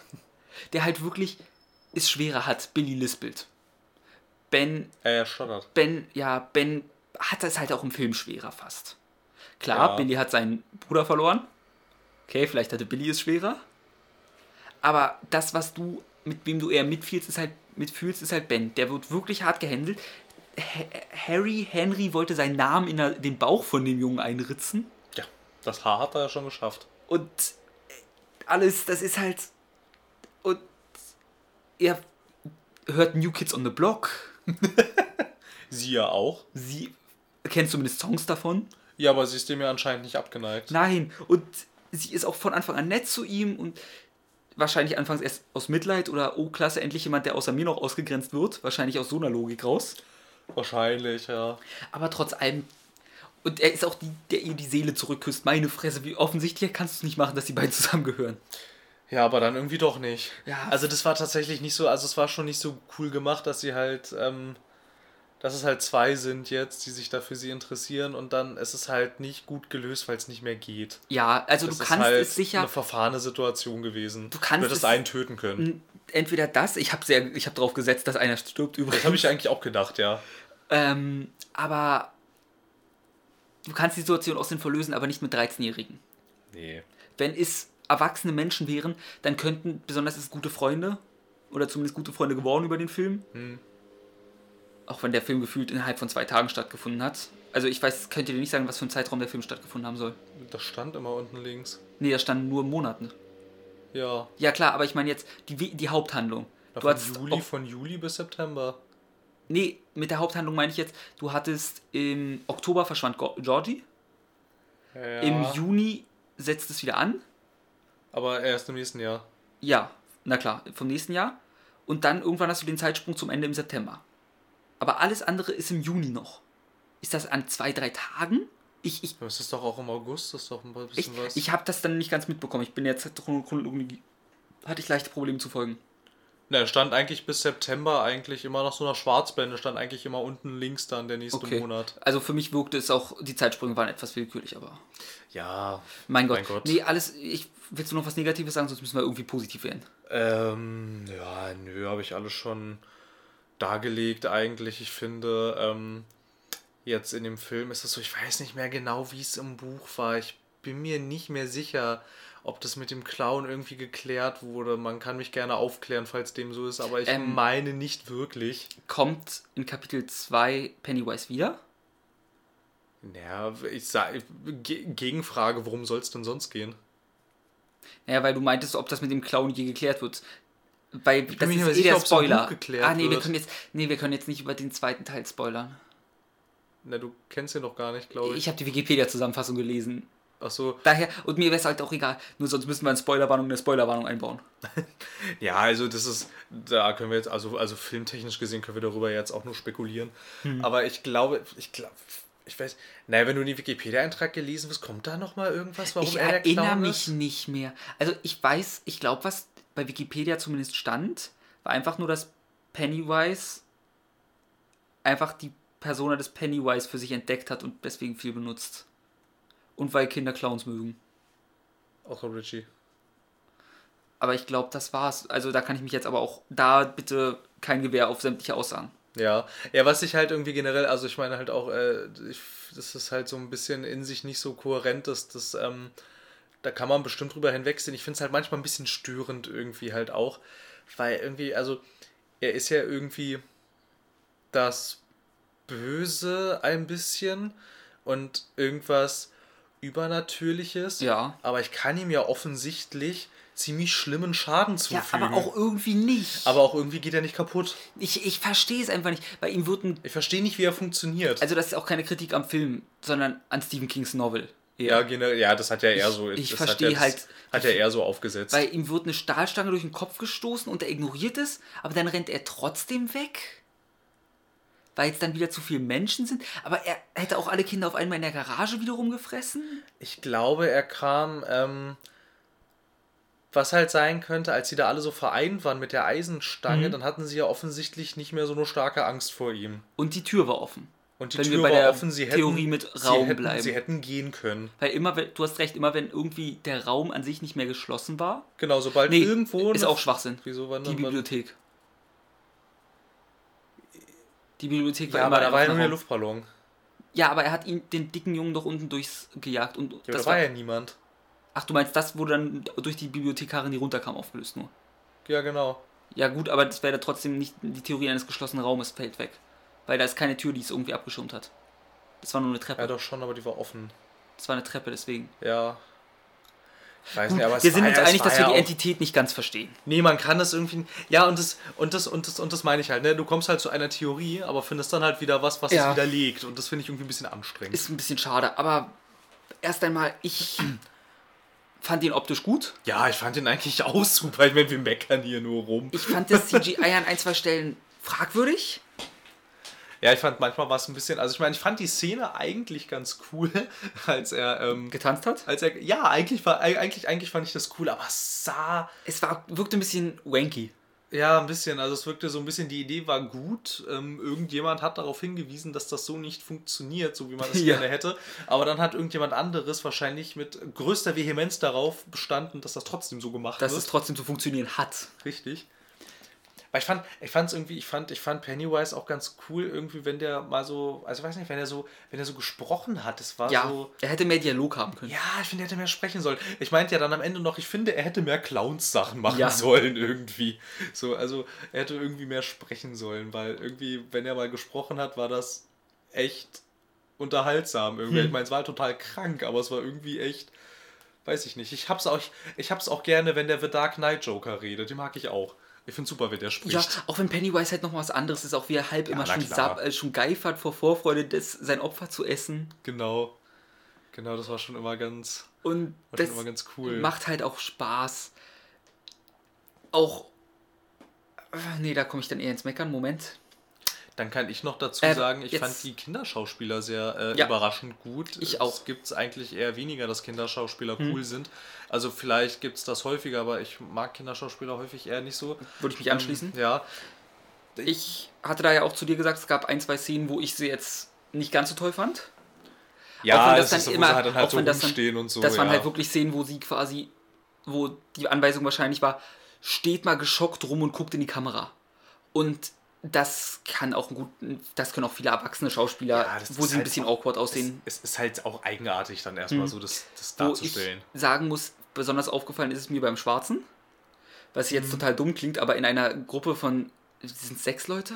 der halt wirklich es schwerer hat. Billy lispelt. Ben. Er stottert. Ben, ja, Ben hat es halt auch im Film schwerer fast. Klar, ja. Billy hat seinen Bruder verloren. Okay, vielleicht hatte Billy es schwerer. Aber das, was du, mit wem du eher mitfühlst, ist halt, mitfühlst, ist halt Ben. Der wird wirklich hart gehandelt. Harry Henry wollte seinen Namen in den Bauch von dem Jungen einritzen. Ja, das Haar hat er ja schon geschafft. Und äh, alles, das ist halt. Und er hört New Kids on the Block. sie ja auch. Sie kennt zumindest Songs davon. Ja, aber sie ist dem ja anscheinend nicht abgeneigt. Nein, und sie ist auch von Anfang an nett zu ihm und wahrscheinlich anfangs erst aus Mitleid oder oh klasse, endlich jemand, der außer mir noch ausgegrenzt wird. Wahrscheinlich aus so einer Logik raus. Wahrscheinlich, ja. Aber trotz allem. Und er ist auch die, der ihr die Seele zurückküsst. Meine Fresse, wie offensichtlich kannst du es nicht machen, dass die beiden zusammengehören. Ja, aber dann irgendwie doch nicht. Ja. Also das war tatsächlich nicht so, also es war schon nicht so cool gemacht, dass sie halt, ähm, dass es halt zwei sind jetzt, die sich da für sie interessieren und dann ist es halt nicht gut gelöst, weil es nicht mehr geht. Ja, also das du kannst halt es sicher. eine verfahrene Situation gewesen. Du kannst du hättest einen töten können. Entweder das, ich habe sehr, ich habe darauf gesetzt, dass einer stirbt übrigens. Das habe ich eigentlich auch gedacht, ja. Ähm, aber du kannst die Situation aus den verlösen, aber nicht mit 13-Jährigen. Nee. Wenn es erwachsene Menschen wären, dann könnten, besonders es gute Freunde, oder zumindest gute Freunde geworden über den Film. Hm. Auch wenn der Film gefühlt innerhalb von zwei Tagen stattgefunden hat. Also ich weiß, könnt ihr dir nicht sagen, was für ein Zeitraum der Film stattgefunden haben soll. Das stand immer unten links. Nee, das stand nur Monaten. Ja. Ja klar, aber ich meine jetzt die, die Haupthandlung. du von, Juli, von Juli bis September. Nee, mit der Haupthandlung meine ich jetzt, du hattest im Oktober verschwand Georgie. Ja. Im Juni setzt es wieder an. Aber erst im nächsten Jahr. Ja, na klar, vom nächsten Jahr. Und dann irgendwann hast du den Zeitsprung zum Ende im September. Aber alles andere ist im Juni noch. Ist das an zwei, drei Tagen? Ich, ich, das ist doch auch im August, das ist doch ein bisschen ich, was. Ich habe das dann nicht ganz mitbekommen. Ich bin jetzt Chronologie. Hatte ich leichte Probleme zu folgen. Ne, stand eigentlich bis September eigentlich immer noch so einer Schwarzblende, stand eigentlich immer unten links dann der nächste Okay. Monat. Also für mich wirkte es auch, die Zeitsprünge waren etwas willkürlich, aber. Ja, Mein Gott. Mein Gott. Nee, alles. Ich, willst du noch was Negatives sagen, sonst müssen wir irgendwie positiv werden. Ähm, ja, nö, habe ich alles schon dargelegt eigentlich. Ich finde, ähm, jetzt in dem Film ist es so, ich weiß nicht mehr genau, wie es im Buch war. Ich bin mir nicht mehr sicher, ob das mit dem Clown irgendwie geklärt wurde. Man kann mich gerne aufklären, falls dem so ist, aber ich Ähm. meine nicht wirklich. Kommt in Kapitel 2 Pennywise wieder? Ja, ich sage, Gegenfrage, worum soll es denn sonst gehen? Naja, weil du meintest, ob das mit dem Clown je geklärt wird. Weil das bin mir ist eh sicher, der im Buch Spoiler. ah, nee, wir können jetzt. Nee, wir können jetzt nicht über den zweiten Teil spoilern. Na, du kennst ihn doch gar nicht, glaube ich. Ich habe die Wikipedia-Zusammenfassung gelesen. Ach so. Daher, und mir wäre es halt auch egal. Nur sonst müssen wir eine Spoilerwarnung eine Spoilerwarnung einbauen. Ja, also das ist, da können wir jetzt, also, also filmtechnisch gesehen können wir darüber jetzt auch nur spekulieren. Hm. Aber ich glaube, ich glaube, ich weiß, naja, wenn du den Wikipedia-Eintrag gelesen hast, kommt da nochmal irgendwas, warum ich er der erinnere Clown mich ist? nicht mehr. Also ich weiß, ich glaube, was bei Wikipedia zumindest stand, war einfach nur, dass Pennywise einfach die Persona des Pennywise für sich entdeckt hat und deswegen viel benutzt. Und weil Kinder Clowns mögen. Außer Richie. Aber ich glaube, das war's. Also da kann ich mich jetzt aber auch da bitte kein Gewehr auf sämtliche Aussagen. Ja, ja, was ich halt irgendwie generell, also ich meine halt auch, äh, ich, das ist halt so ein bisschen in sich nicht so kohärent, dass das, ähm, da kann man bestimmt drüber hinwegsehen. Ich finde es halt manchmal ein bisschen störend irgendwie halt auch, weil irgendwie, also er ist ja irgendwie das Böse ein bisschen und irgendwas Übernatürliches. Ja. Aber ich kann ihm ja offensichtlich ziemlich schlimmen Schaden Ja, zufügen. aber auch irgendwie nicht. aber auch irgendwie geht er nicht kaputt. ich ich verstehe es einfach nicht. Bei ihm wird ein. Ich verstehe nicht, wie er funktioniert. Also, das ist auch keine Kritik am Film, sondern an Stephen Kings Novel. Ja, generell, ja, das hat ja eher Ich- so. ich verstehe hat ja, halt- das Hat ja eher so aufgesetzt. Weil ihm wird eine Stahlstange durch den Kopf gestoßen und er ignoriert es, aber dann rennt er trotzdem weg. Weil es dann wieder zu viele Menschen sind. Aber er hätte auch alle Kinder auf einmal in der Garage wiederum gefressen. ich glaube, er kam. Ähm, was halt sein könnte, als sie da alle so vereint waren mit der Eisenstange, Mhm. dann hatten sie ja offensichtlich nicht mehr so eine starke Angst vor ihm. Und die Tür war offen. Und die Wenn Tür war offen, sie hätten, Theorie mit sie Raum hätten, bleiben. Sie hätten gehen können. Weil immer, du hast recht, immer wenn irgendwie der Raum an sich nicht mehr geschlossen war. Genau, sobald Nee, irgendwo. ist auch Schwachsinn. Wieso war Die Bibliothek. Die Bibliothek war Ja, immer aber da war ja nur der. Luftballon. Ja, aber er hat ihn, den dicken Jungen doch unten durchs gejagt und Ja, das da war war, ja niemand. Ach, du meinst, das wurde dann durch die Bibliothekarin, die runterkam, aufgelöst nur. Ja, genau. Ja gut, aber das wäre da trotzdem nicht die Theorie eines geschlossenen Raumes fällt weg. Weil da ist keine Tür, die es irgendwie abgeschirmt hat. Das war nur eine Treppe. Ja, doch schon, aber die war offen. Das war eine Treppe, deswegen. Ja. Ich weiß nicht, aber wir sind uns ja, einig, dass wir ja die Entität nicht ganz verstehen. Nee, man kann das irgendwie. Ja, und das, und das, und das, und das meine ich halt, ne? Du kommst halt zu einer Theorie, aber findest dann halt wieder was, was Ja. es widerlegt. Und das finde ich irgendwie ein bisschen anstrengend. Ist ein bisschen schade, aber erst einmal, ich fand ihn optisch gut. ja, ich fand den eigentlich auch super. Ich meine, wir meckern hier nur rum. Ich fand das CGI an ein, zwei Stellen fragwürdig. Ja, ich fand manchmal war es ein bisschen. Also, ich meine, ich fand die Szene eigentlich ganz cool, als er. Ähm, Getanzt hat. als er. Ja, eigentlich, war, eigentlich, eigentlich fand ich das cool, aber es sah. Es war, wirkte ein bisschen wanky. Ja, ein bisschen. Also es wirkte so ein bisschen, die Idee war gut. Ähm, irgendjemand hat darauf hingewiesen, dass das so nicht funktioniert, so wie man es Ja. gerne hätte. Aber dann hat irgendjemand anderes wahrscheinlich mit größter Vehemenz darauf bestanden, dass das trotzdem so gemacht Dass wird. es trotzdem zu funktionieren hat. Richtig. Weil ich fand, ich fand es irgendwie, ich fand, ich fand Pennywise auch ganz cool, irgendwie, wenn der mal so, also ich weiß nicht, wenn er so, wenn er so gesprochen hat, es war Ja, so. er hätte mehr Dialog haben können. Ja, ich finde, er hätte mehr sprechen sollen. Ich meinte ja dann am Ende noch, ich finde, er hätte mehr Clowns-Sachen machen Ja. sollen irgendwie. So, also er hätte irgendwie mehr sprechen sollen, weil irgendwie, wenn er mal gesprochen hat, war das echt unterhaltsam irgendwie. Hm. Ich meine, es war total krank, aber es war irgendwie echt, weiß ich nicht. Ich hab's auch, ich hab's auch gerne, wenn der The Dark Knight Joker redet. Den mag ich auch. Ich finde super, wenn der spricht. Ja, auch wenn Pennywise halt noch was anderes ist, auch wie er halb immer na schon, sab, äh, schon geifert vor Vorfreude, das, sein Opfer zu essen. Genau. Genau, das war schon immer ganz, Und das immer ganz cool. macht halt auch Spaß. Auch. äh, Nee, da komme ich dann eher ins Meckern. Moment. Dann kann ich noch dazu Äh, sagen, ich jetzt- fand die Kinderschauspieler sehr äh, Ja. überraschend gut. Ich auch. Es gibt eigentlich eher weniger, dass Kinderschauspieler Hm. cool sind. Also vielleicht gibt es das häufiger, aber ich mag Kinderschauspieler häufig eher nicht so. Würde ich mich anschließen. Ähm, ja, Ich hatte da ja auch zu dir gesagt, es gab ein, zwei Szenen, wo ich sie jetzt nicht ganz so toll fand. ja, auch wenn das es dann ist so, immer, halt dann halt auch so wenn das dann, und so. das waren ja. halt wirklich Szenen, wo sie quasi, wo die Anweisung wahrscheinlich war, steht mal geschockt rum und guckt in die Kamera. Und das kann auch ein gut, das können auch viele erwachsene Schauspieler, Ja, wo sie ein halt bisschen auch- awkward aussehen, Es, es ist halt auch eigenartig, dann erstmal Hm. so das, das wo darzustellen. ich sagen muss, besonders aufgefallen ist es mir beim Schwarzen, was jetzt Mhm. total dumm klingt, aber in einer Gruppe von, sind sechs Leute?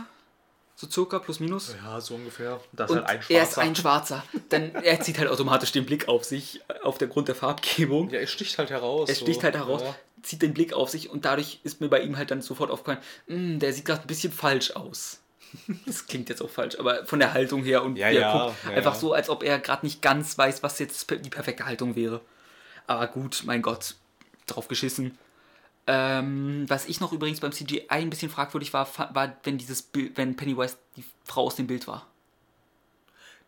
So circa, plus minus? Ja, so ungefähr. Das Und ist halt ein er ist Schwarzer. ein Schwarzer. Dann er zieht halt automatisch den Blick auf sich, äh, auf der Grund der Farbgebung. Ja, er sticht halt heraus. er sticht so. halt heraus, Ja. Zieht den Blick auf sich und dadurch ist mir bei ihm halt dann sofort aufgefallen, "Mm, der sieht gerade ein bisschen falsch aus. Das klingt jetzt auch falsch, aber von der Haltung her und Ja, wie er ja, guckt, ja, einfach so, als ob er gerade nicht ganz weiß, was jetzt die perfekte Haltung wäre. Aber gut, mein Gott, drauf geschissen. Ähm, was ich noch übrigens beim CGI ein bisschen fragwürdig war, war, wenn dieses Bild, wenn Pennywise die Frau aus dem Bild war.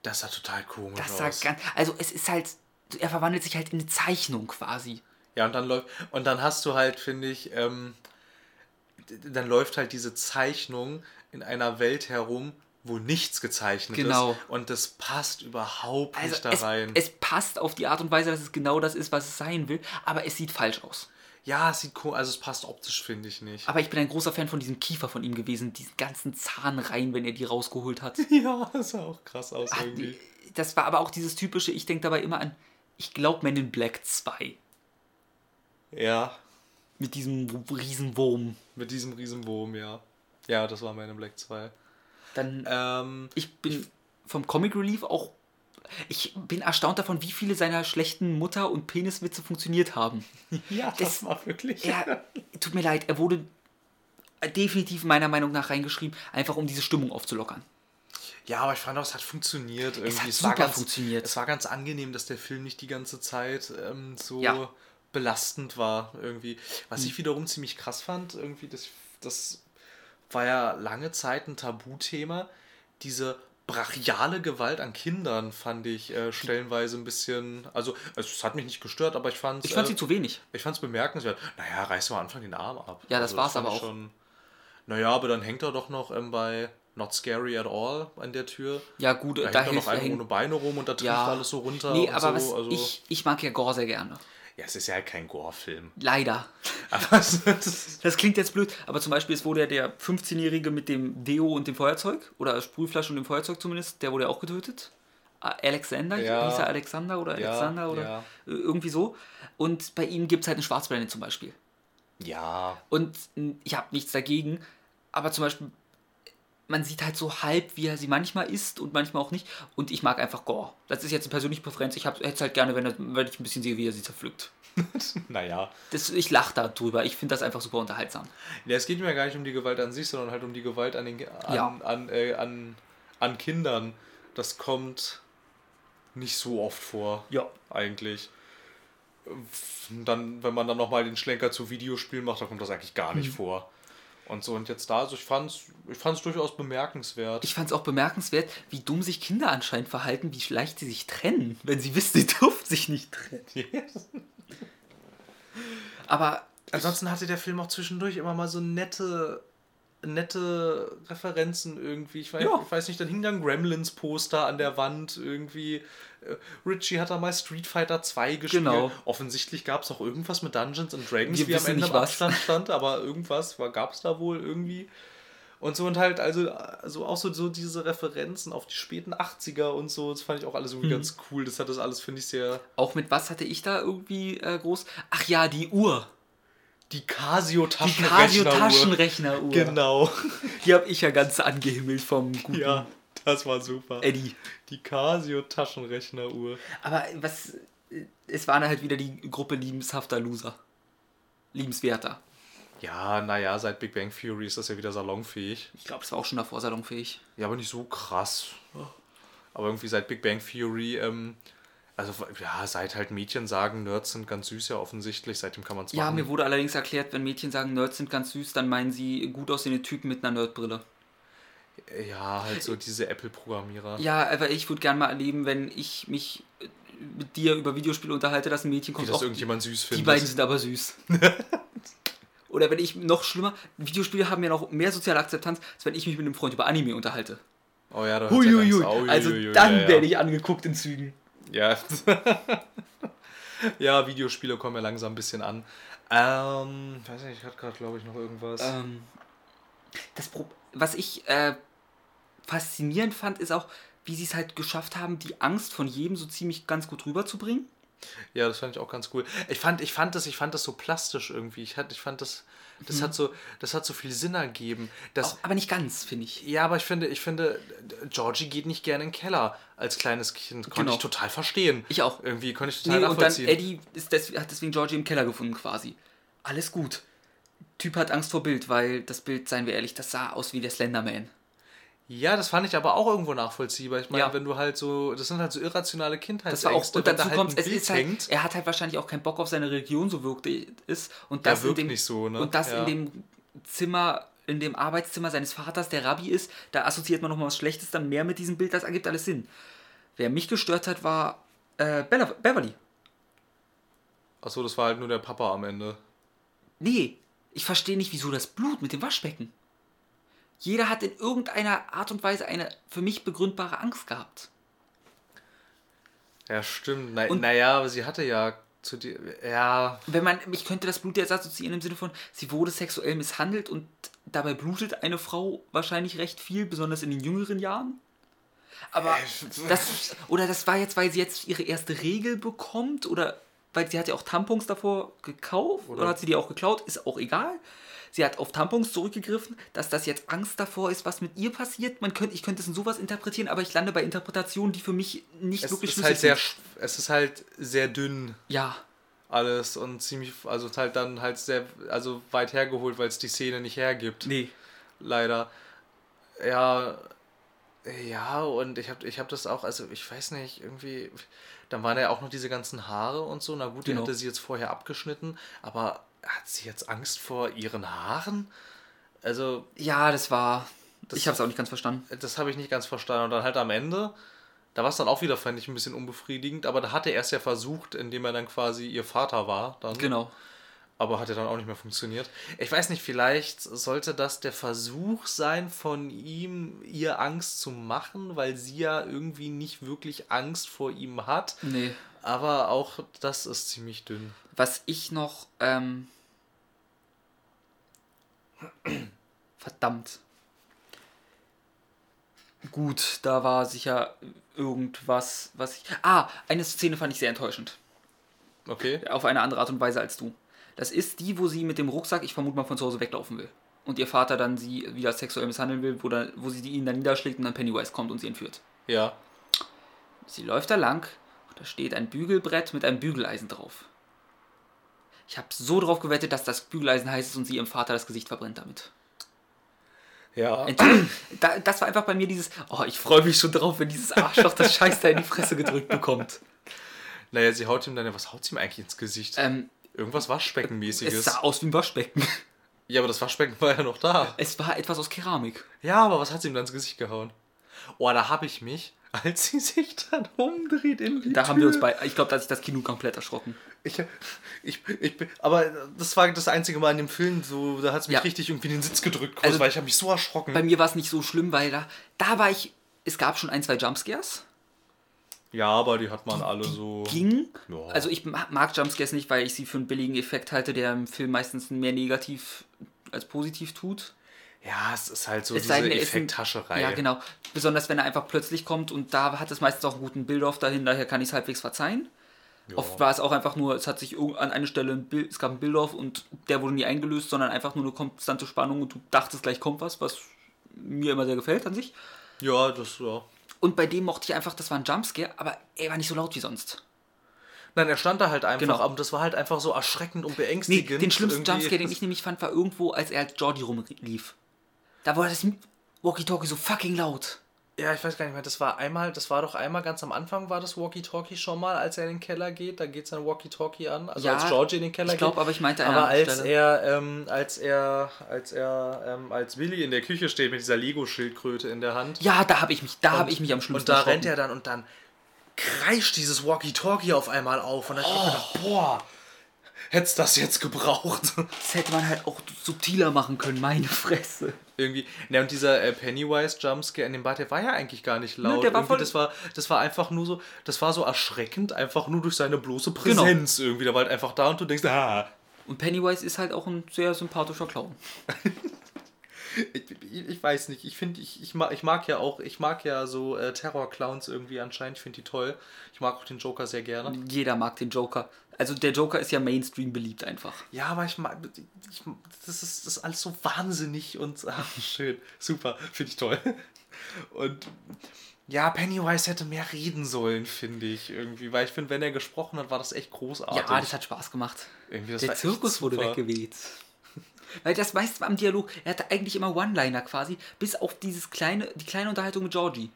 Das sah total komisch Das sah aus. ganz, also es ist halt, er verwandelt sich halt in eine Zeichnung quasi. Ja, und dann läuft. Und dann hast du halt, finde ich, ähm, dann läuft halt diese Zeichnung in einer Welt herum, wo nichts gezeichnet Genau. ist. Und das passt überhaupt Also nicht da es, rein. es passt auf die Art und Weise, dass es genau das ist, was es sein will, aber es sieht falsch aus. ja, es sieht cool, also es passt optisch, finde ich nicht. Aber ich bin ein großer Fan von diesem Kiefer von ihm gewesen, diesen ganzen Zahnreihen, wenn er die rausgeholt hat. Ja, das sah auch krass aus Hat irgendwie. das war aber auch dieses typische, ich denke dabei immer an, ich glaube Men in Black 2. Ja, Mit diesem Riesenwurm. mit diesem Riesenwurm, ja. Ja, das war in Black 2. Dann, Ähm, ich bin vom Comic Relief auch, ich bin erstaunt davon, wie viele seiner schlechten Mutter- und Peniswitze funktioniert haben. ja, das war wirklich. Er, tut mir leid, er wurde definitiv meiner Meinung nach reingeschrieben, einfach um diese Stimmung aufzulockern. Ja, aber ich fand auch, es hat funktioniert. Irgendwie. hat war super ganz, funktioniert. Es war ganz angenehm, dass der Film nicht die ganze Zeit ähm, so Ja. Belastend war. Irgendwie. Was ich wiederum ziemlich krass fand, irgendwie, das, das war ja lange Zeit ein Tabuthema. Diese brachiale Gewalt an Kindern fand ich äh, stellenweise ein bisschen. Also, es hat mich nicht gestört, aber ich fand Ich fand äh, sie zu wenig. ich fand's bemerkenswert. Naja, reiß mal am Anfang den Arm ab. Ja, das war's fand aber auch. Schon, naja, aber dann hängt er doch noch ähm, bei Not Scary at All an der Tür. Ja, gut, Da, da, hängt hilft noch einer ohne Beine rum und da trifft ja. alles so runter. Nee, aber was, so. also, ich, ich mag ja Gore sehr gerne. Ja, es ist ja halt kein Gore-Film. Leider. Das klingt jetzt blöd, aber zum Beispiel, es wurde ja der 15-Jährige mit dem Deo und dem Feuerzeug, oder Sprühflasche und dem Feuerzeug zumindest, der wurde ja auch getötet. Alexander, Ja. hieß er Alexander oder Ja, Alexander oder ja. äh, irgendwie so. Und bei ihm gibt es halt eine Schwarzblende zum Beispiel. ja, Und ich habe nichts dagegen, aber zum Beispiel, man sieht halt so halb, wie er sie manchmal isst und manchmal auch nicht. Und ich mag einfach Gore. Das ist jetzt eine persönliche Präferenz. Ich hätte es halt gerne, wenn, er, wenn ich ein bisschen sehe, wie er sie zerpflückt. naja. Das, ich lache da drüber. Ich finde das einfach super unterhaltsam. Ja, es geht mir gar nicht um die Gewalt an sich, sondern halt um die Gewalt an, den, an, Ja. an, äh, an, an Kindern. Das kommt nicht so oft vor. Ja. Eigentlich. Dann, wenn man dann nochmal den Schlenker zu Videospielen macht, dann kommt das eigentlich gar Mhm. nicht vor. Und so, und jetzt da, also ich fand's, ich fand's durchaus bemerkenswert. Ich fand es auch bemerkenswert, wie dumm sich Kinder anscheinend verhalten, wie leicht sie sich trennen, wenn sie wissen, sie dürfen sich nicht trennen. Aber Ansonsten hatte der Film auch zwischendurch immer mal so nette, nette Referenzen irgendwie. Ich weiß, Ja. ich weiß nicht, dann hing da ein Gremlins-Poster an der Wand irgendwie. Äh, Richie hat da mal Street Fighter 2 gespielt. Genau. Offensichtlich gab es auch irgendwas mit Dungeons and Dragons, Wir wie am Ende nicht was. Abstand stand, aber irgendwas gab es da wohl irgendwie. Und so und halt, also, also auch so, so diese Referenzen auf die späten 80er und so, das fand ich auch alles irgendwie ganz cool. Das hat das alles, finde ich, sehr. auch mit was hatte ich da irgendwie äh, groß? Ach ja, die Uhr. Die Casio Die Taschenrechner. Casio-Taschenrechneruhr. Genau. Die habe ich ja ganz angehimmelt vom guten Ja, das war super. Eddie. Die Casio Taschenrechneruhr. Aber was. Es war dann halt wieder die Gruppe liebeshafter Loser. Liebenswerter. Ja, naja, seit Big Bang Theory ist das ja wieder salonfähig. Ich glaube, es war auch schon davor salonfähig. Ja, aber nicht so krass. Aber irgendwie seit Big Bang Theory, ähm, also ja, seit halt Mädchen sagen, Nerds sind ganz süß ja offensichtlich, seitdem kann man es Ja, machen. mir wurde allerdings erklärt, wenn Mädchen sagen, Nerds sind ganz süß, dann meinen sie gut aussehende Typen mit einer Nerdbrille. Ja, halt so diese Apple-Programmierer. Ja, aber ich würde gerne mal erleben, wenn ich mich äh, mit dir über Videospiele unterhalte, dass ein Mädchen kommt. Wie das auch- irgendjemand süß die findet. beiden sind aber süß. Oder wenn ich noch schlimmer, Videospiele haben ja noch mehr soziale Akzeptanz, als wenn ich mich mit einem Freund über Anime unterhalte. Oh ja, da hört's ja ganz- oh, Also dann ja, ja. werde ich angeguckt in Zügen. Ja. ja, Videospiele kommen ja langsam ein bisschen an. Ähm, weiß nicht, ich hatte gerade, glaube ich, noch irgendwas. Ähm, das Pro was ich äh, faszinierend fand, ist auch, wie sie es halt geschafft haben, die Angst von jedem so ziemlich ganz gut rüberzubringen. Ja, das fand ich auch ganz cool. Ich fand, ich fand das, ich fand das so plastisch irgendwie. Ich, hat, ich fand das, das hat so, das hat so viel Sinn ergeben. Das, Auch, aber nicht ganz, finde ich. ja, aber ich finde, ich finde, Georgie geht nicht gerne in den Keller als kleines Kind. Konnte Genau. ich total verstehen. Ich auch. Irgendwie konnte ich total Nee, und dann nachvollziehen. Eddie ist des, hat deswegen Georgie im Keller gefunden quasi. Alles gut. Typ hat Angst vor Bild, weil das Bild, seien wir ehrlich, das sah aus wie der Slenderman. Ja, das fand ich aber auch irgendwo nachvollziehbar. Ich meine, Ja. wenn du halt so, das sind halt so irrationale Das war auch, Kindheitsängste. und dazu halt kommt, es ist halt, hängt. er hat halt wahrscheinlich auch keinen Bock auf seine Religion, so wirkte es. Und Ja, das wirkt in dem, nicht so, ne? Und das Ja. in dem Zimmer, in dem Arbeitszimmer seines Vaters, der Rabbi ist, da assoziiert man nochmal was Schlechtes dann mehr mit diesem Bild, das ergibt alles Sinn. Wer mich gestört hat, war äh, Bella, Beverly. Achso, das war halt nur der Papa am Ende. Nee, ich verstehe nicht, wieso das Blut mit dem Waschbecken. Jeder hat in irgendeiner Art und Weise eine für mich begründbare Angst gehabt. Ja, stimmt. Na, naja, aber sie hatte ja zu dir. Ja. Wenn man, ich könnte das Blut jetzt assoziieren im Sinne von, sie wurde sexuell misshandelt und dabei blutet eine Frau wahrscheinlich recht viel, besonders in den jüngeren Jahren. Aber das, oder das war jetzt, weil sie jetzt ihre erste Regel bekommt oder weil sie hat ja auch Tampons davor gekauft oder, Oder- hat sie die auch geklaut, ist auch egal. Sie hat auf Tampons zurückgegriffen, dass das jetzt Angst davor ist, was mit ihr passiert. Man könnte, ich könnte es in sowas interpretieren, aber ich lande bei Interpretationen, die für mich nicht Es wirklich ist halt sehr, sind. es ist halt sehr dünn Ja, alles und ziemlich, also halt dann halt sehr, also weit hergeholt, weil es die Szene nicht hergibt. nee. Leider. Ja, ja, und ich habe ich hab das auch, also ich weiß nicht, irgendwie, dann waren ja auch noch diese ganzen Haare und so. Na gut, die Genau. hatte sie jetzt vorher abgeschnitten, aber hat sie jetzt Angst vor ihren Haaren? Also, Ja, das war. Das- ich habe es auch nicht ganz verstanden. das habe ich nicht ganz verstanden. Und dann halt am Ende, da war es dann auch wieder, fand ich, ein bisschen unbefriedigend, aber da hat er erst ja versucht, indem er dann quasi ihr Vater war, dann. Genau. Aber hat ja dann auch nicht mehr funktioniert. Ich weiß nicht, vielleicht sollte das der Versuch sein, von ihm ihr Angst zu machen, weil sie ja irgendwie nicht wirklich Angst vor ihm hat. Nee. Aber auch das ist ziemlich dünn. Was ich noch. Ähm, verdammt. Gut, da war sicher irgendwas, was ich. Ah, eine Szene fand ich sehr enttäuschend. Okay? Auf eine andere Art und Weise als du. Das ist die, wo sie mit dem Rucksack, ich vermute mal, von zu Hause weglaufen will. Und ihr Vater dann sie wieder sexuell misshandeln will, wo, dann, wo sie ihn dann niederschlägt und dann Pennywise kommt und sie entführt. Ja. Sie läuft da lang und da steht ein Bügelbrett mit einem Bügeleisen drauf. Ich habe so drauf gewettet, dass das Bügeleisen heiß ist und sie ihrem Vater das Gesicht verbrennt damit. Ja. Das war einfach bei mir dieses, oh, ich freue mich schon drauf, wenn dieses Arschloch das Scheiß da in die Fresse gedrückt bekommt. Naja, sie haut ihm dann, was haut sie ihm eigentlich ins Gesicht? Ähm, Irgendwas es Waschbeckenmäßiges. sah aus wie ein Waschbecken. Ja, aber das Waschbecken war ja noch da. Es war etwas aus Keramik. Ja, aber was hat sie ihm dann ins Gesicht gehauen? Oh, da habe ich mich, als sie sich dann umdreht in die Da haben wir uns Tür- bei, ich glaube, da hat sich das Kino komplett erschrocken. Ich, ich, ich bin, aber das war das einzige Mal in dem Film, so, da hat es mich Ja. richtig irgendwie in den Sitz gedrückt, kurz, Also- weil ich habe mich so erschrocken. Bei mir war es nicht so schlimm, weil da, da war ich, es gab schon ein, zwei Jumpscares. Ja, aber die hat man alle so. ging. Ja. Also ich ma- mag Jumpscares nicht, weil ich sie für einen billigen Effekt halte, der im Film meistens mehr negativ als positiv tut. Ja, es ist halt so Es diese er Effekthascherei. Ja, genau. Besonders wenn er einfach plötzlich kommt und da hat es meistens auch einen guten Build-off dahin, daher kann ich es halbwegs verzeihen. Ja. Oft war es auch einfach nur, es hat sich an eine Stelle ein Bild, es gab ein Build-off und der wurde nie eingelöst, sondern einfach nur eine konstante Spannung und du dachtest gleich kommt was, was mir immer sehr gefällt an sich. Ja, das, ja. Und bei dem mochte ich einfach, das war ein Jumpscare, aber er war nicht so laut wie sonst. Nein, er stand da halt einfach, Genau. aber das war halt einfach so erschreckend und Nee, beängstigend. den schlimmsten irgendwie. Jumpscare, den ich nämlich fand, war irgendwo, als er als Jordi rumlief. Da war das Walkie-Talkie so fucking laut. Ja, ich weiß gar nicht mehr. Das war einmal, das war doch einmal ganz am Anfang war das Walkie-Talkie schon mal, als er in den Keller geht. Da geht sein Walkie-Talkie an. Also Ja, als Georgie in den Keller ich glaub, geht. aber ich meinte Aber als er, ähm, als er, als er, ähm, als Willi in der Küche steht mit dieser Lego-Schildkröte in der Hand. Ja, da habe ich mich, da habe ich mich am Schluss Und da rennt er dann und dann kreischt dieses Walkie-Talkie auf einmal auf. Und dann hab ich gedacht, boah, hätt's das jetzt gebraucht. Das hätte man halt auch subtiler machen können, meine Fresse. Irgendwie. Ne, und dieser äh, Pennywise Jumpscare in dem Bad, der war ja eigentlich gar nicht laut. der war voll- das war das war einfach nur so, das war so erschreckend, einfach nur durch seine bloße Genau. Präsenz irgendwie. Der war halt einfach da und du denkst, ah. Und Pennywise ist halt auch ein sehr sympathischer Clown. Ich, ich, ich weiß nicht, ich finde, ich, ich, mag, ich mag ja auch, ich mag ja so äh, Terror-Clowns irgendwie anscheinend, ich finde die toll. Ich mag auch den Joker sehr gerne. Jeder mag den Joker. Also der Joker ist ja Mainstream beliebt einfach. Ja, aber ich mag, ich, das, ist, das ist alles so wahnsinnig und ach, schön, super, finde ich toll. Und ja, Pennywise hätte mehr reden sollen, finde ich irgendwie, weil ich finde, wenn er gesprochen hat, war das echt großartig. Ja, das hat Spaß gemacht. Der Zirkus wurde weggeweht. Weil das meiste am Dialog, er hatte eigentlich immer One-Liner quasi, bis auf dieses kleine, die kleine Unterhaltung mit Georgie.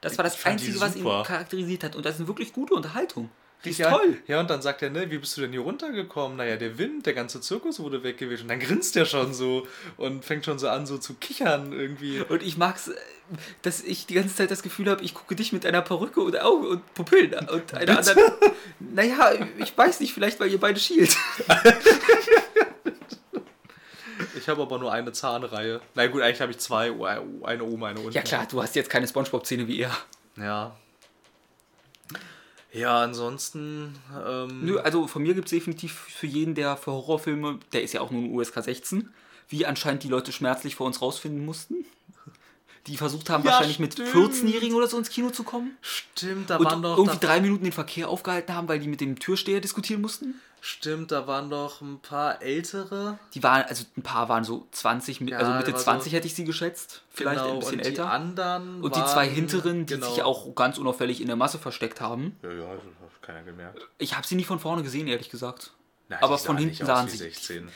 Das war das Einzige, was ihn charakterisiert hat. Und das ist eine wirklich gute Unterhaltung. Ja, toll. Ja, und dann sagt er, ne, wie bist du denn hier runtergekommen? Naja, der Wind, der ganze Zirkus wurde weggeweht. Und dann grinst er schon so und fängt schon so an, so zu kichern irgendwie. Und ich mag's, dass ich die ganze Zeit das Gefühl habe, ich gucke dich mit einer Perücke und Augen und Pupillen an und einer anderen. Naja, ich weiß nicht, vielleicht weil ihr beide schielt. Ich habe aber nur eine Zahnreihe. Na gut, eigentlich habe ich zwei, eine oben, eine unten. Ja klar, du hast jetzt keine Spongebob-Szene wie er. Ja. Ja, ansonsten. Ähm, Nö, also von mir gibt es definitiv für jeden, der für Horrorfilme, der ist ja auch nur ein USK 16, wie anscheinend die Leute schmerzlich vor uns rausfinden mussten. Die versucht haben, Ja, wahrscheinlich mit stimmt. 14-Jährigen oder so ins Kino zu kommen. Stimmt, da Und waren doch. irgendwie drei Minuten den Verkehr aufgehalten haben, weil die mit dem Türsteher diskutieren mussten. stimmt, da waren doch ein paar ältere. Die waren, also ein paar waren so 20, mit- Ja, also Mitte war so- 20 hätte ich sie geschätzt. Vielleicht genau, ein bisschen und älter. Die anderen. Und die waren, zwei hinteren, die genau. sich auch ganz unauffällig in der Masse versteckt haben. Ja, ja, das hat keiner gemerkt. Ich habe sie nie von vorne gesehen, ehrlich gesagt. Nein, Aber von hinten nicht aus sahen wie sie. 16.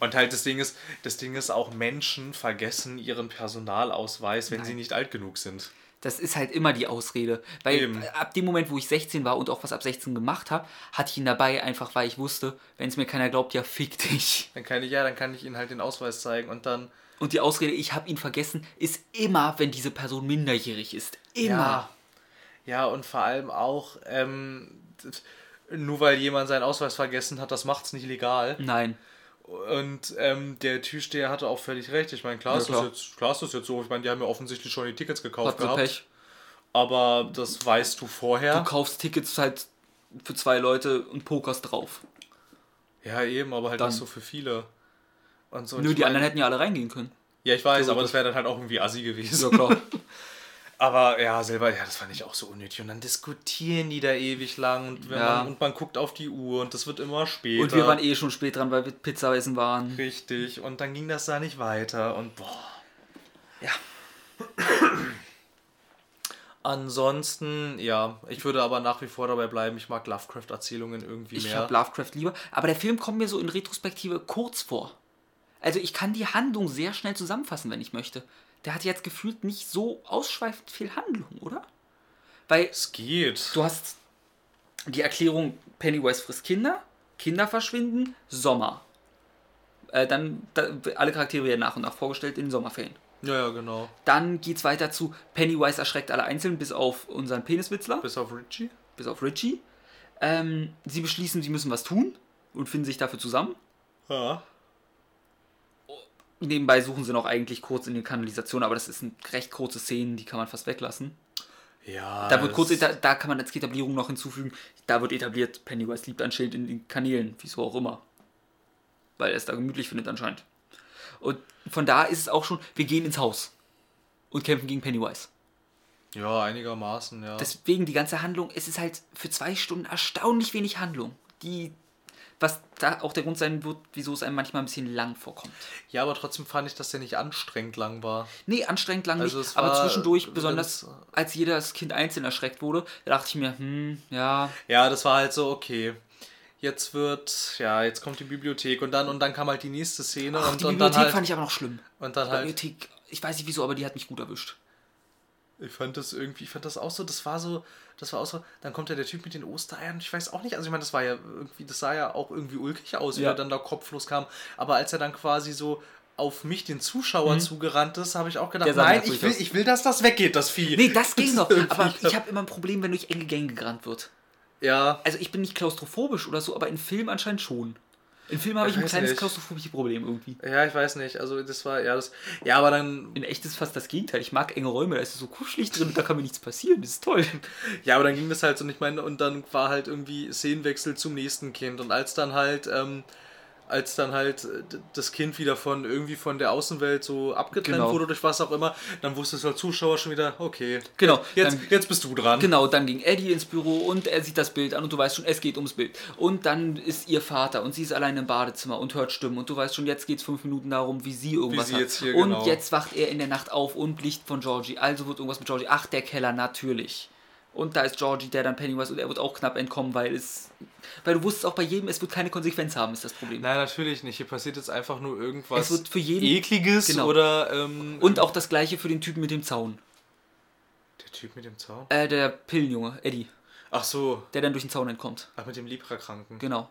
Und halt das Ding ist, das Ding ist auch Menschen vergessen ihren Personalausweis, wenn sie nicht alt genug sind. Das ist halt immer die Ausrede. Weil Eben. ab dem Moment, wo ich 16 war und auch was ab 16 gemacht habe, hatte ich ihn dabei, einfach weil ich wusste, wenn es mir keiner glaubt, ja, fick dich. Dann kann ich ja, dann kann ich ihnen halt den Ausweis zeigen und dann Und die Ausrede, ich habe ihn vergessen, ist immer, wenn diese Person minderjährig ist. Immer. Ja, ja und vor allem auch, ähm, nur weil jemand seinen Ausweis vergessen hat, das macht's nicht legal. Nein. Und ähm, der Türsteher hatte auch völlig recht. Ich meine, klar, Ja, ist klar. Das jetzt, klar ist das jetzt so. Ich meine, die haben ja offensichtlich schon die Tickets gekauft Hat gehabt. Pech. Aber das weißt du vorher. Du kaufst Tickets halt für zwei Leute und pokerst drauf. ja, eben, aber halt Dann. nicht so für viele. Und so. Nö, die mein- anderen hätten ja alle reingehen können. Ja, ich weiß, aber das wäre dann halt auch irgendwie assi gewesen. Ja, klar. Aber ja, selber, ja, das fand ich auch so unnötig. Und dann diskutieren die da ewig lang und, Ja. man, und man guckt auf die Uhr und das wird immer später. Und wir waren eh schon spät dran, weil wir Pizza essen waren. Richtig. Und dann ging das da nicht weiter und boah. Ja. Ansonsten, ja, ich würde aber nach wie vor dabei bleiben, ich mag Lovecraft-Erzählungen irgendwie Ich mehr. habe Lovecraft lieber. Aber der Film kommt mir so in Retrospektive kurz vor. Also ich kann die Handlung sehr schnell zusammenfassen, wenn ich möchte. Der hat jetzt gefühlt nicht so ausschweifend viel Handlung, oder? Weil es geht. du hast die Erklärung, Pennywise frisst Kinder, Kinder verschwinden, Sommer. Äh, dann da, alle Charaktere werden nach und nach vorgestellt in den Sommerferien. Ja, ja, genau. Dann geht's weiter zu Pennywise erschreckt alle einzeln, bis auf unseren Peniswitzler. Bis auf Richie. bis auf Richie. Ähm, sie beschließen, sie müssen was tun und finden sich dafür zusammen. Ja. Nebenbei suchen sie noch eigentlich kurz in die Kanalisation, aber das ist eine recht kurze Szene, die kann man fast weglassen. Ja. Da wird kurz, da, da kann man als Etablierung noch hinzufügen, da wird etabliert, Pennywise liebt ein Schild in den Kanälen, wieso auch immer. Weil er es da gemütlich findet anscheinend. Und von da ist es auch schon, wir gehen ins Haus und kämpfen gegen Pennywise. Ja, einigermaßen, ja. Deswegen die ganze Handlung, es ist halt für zwei Stunden erstaunlich wenig Handlung. Die, was da auch der Grund sein wird, wieso es einem manchmal ein bisschen lang vorkommt. ja, aber trotzdem fand ich, dass der nicht anstrengend lang war. Nee, anstrengend lang Also nicht, es aber zwischendurch, besonders als jedes Kind einzeln erschreckt wurde, da dachte ich mir, hm, ja, Ja, das war halt so, okay. Jetzt wird, ja, jetzt kommt die Bibliothek und dann und dann kam halt die nächste Szene Ach, und, die und Bibliothek dann halt fand ich aber noch schlimm. und dann Die halt Bibliothek, ich weiß nicht wieso, aber die hat mich gut erwischt. Ich fand das irgendwie, ich fand das auch so, das war so, das war auch so, dann kommt ja der Typ mit den Ostereiern, ich weiß auch nicht, also ich meine, das war ja irgendwie, das sah ja auch irgendwie ulkig aus, wie Ja. er dann da kopflos kam, aber als er dann quasi so auf mich, den Zuschauer, zugerannt ist, habe ich auch gedacht, nein, ich will, ich will, dass das weggeht, das Vieh. Nee, das ging noch. Aber ich habe immer ein Problem, wenn durch enge Gänge gerannt wird. Ja, Also ich bin nicht klaustrophobisch oder so, aber in Filmen anscheinend schon. In Filmen habe ich, ein kleines nicht. klaustrophobisches Problem irgendwie. ja, ich weiß nicht, also das war, ja, das, ja, aber dann, In echt ist fast das Gegenteil. Ich mag enge Räume, da ist es so kuschelig drin und da kann mir nichts passieren. Das ist toll. Ja, aber dann ging das halt so, und ich meine, und dann war halt irgendwie Szenenwechsel zum nächsten Kind. Und als dann halt, ähm, als dann halt äh, das Kind wieder von irgendwie von der Außenwelt so abgetrennt Genau. wurde durch was auch immer, dann wusstest du als Zuschauer schon wieder, okay, Genau, jetzt, dann- jetzt bist du dran. Genau, dann ging Eddie ins Büro und er sieht das Bild an und du weißt schon, es geht ums Bild. Und dann ist ihr Vater und sie ist allein im Badezimmer und hört Stimmen und du weißt schon, jetzt geht es fünf Minuten darum, wie sie irgendwas sie hat. jetzt hier und genau- jetzt wacht er in der Nacht auf und Licht von Georgie. Also wird irgendwas mit Georgie. Ach, der Keller, natürlich. Und da ist Georgie, der dann Pennywise und er wird auch knapp entkommen, weil es. Weil du wusstest auch bei jedem, es wird keine Konsequenz haben, ist das Problem. Nein, natürlich nicht. Hier passiert jetzt einfach nur irgendwas Es wird für jeden- ekliges Genau. oder ähm, Und auch das gleiche für den Typen mit dem Zaun. der Typ mit dem Zaun. Äh, der Pillenjunge, Eddie, Ach so, der dann durch den Zaun entkommt. ach mit dem Leprakranken. Genau.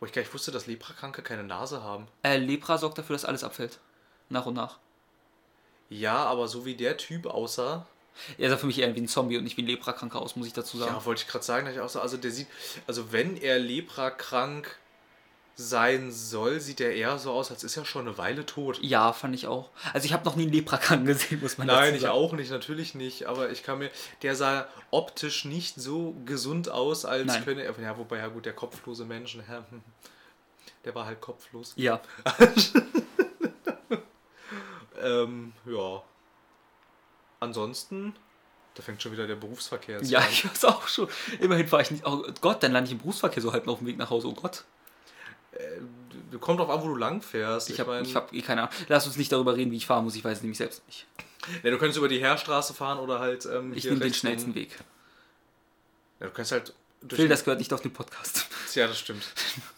Wo ich gar nicht wusste, dass Leprakranke keine Nase haben. Äh, Lepra sorgt dafür, dass alles abfällt. Nach und nach. Ja, aber so wie der Typ aussah, Er sah für mich eher wie ein Zombie und nicht wie ein Leprakranker aus, muss ich dazu sagen. Ja, wollte ich gerade sagen, dass ich auch so, also der sieht, also wenn er leprakrank sein soll, sieht er eher so aus, als ist er schon eine Weile tot. Ja, fand ich auch. Also ich habe noch nie einen Leprakranken gesehen, muss man Nein, dazu ich sagen. auch nicht, natürlich nicht, aber ich kann mir, der sah optisch nicht so gesund aus, als Nein. könne er, ja, wobei, ja gut, der kopflose Mensch, ja, hm, der war halt kopflos. Ja. Ähm, ja. Ansonsten, da fängt schon wieder der Berufsverkehr jetzt Ja, an. ich weiß auch schon. Immerhin fahre ich nicht. Oh Gott, dann lande ich im Berufsverkehr so halb auf dem Weg nach Hause. Oh Gott. Du kommt drauf an, wo du lang fährst. Ich habe ich hab eh keine Ahnung. Lass uns nicht darüber reden, wie ich fahren muss. Ich weiß es nämlich selbst nicht. Ja, du könntest über die Heerstraße fahren oder halt. Ähm, Ich nehme den schnellsten. Weg. Ja, du kannst halt. Phil, das gehört nicht auf den Podcast. Ja, das stimmt.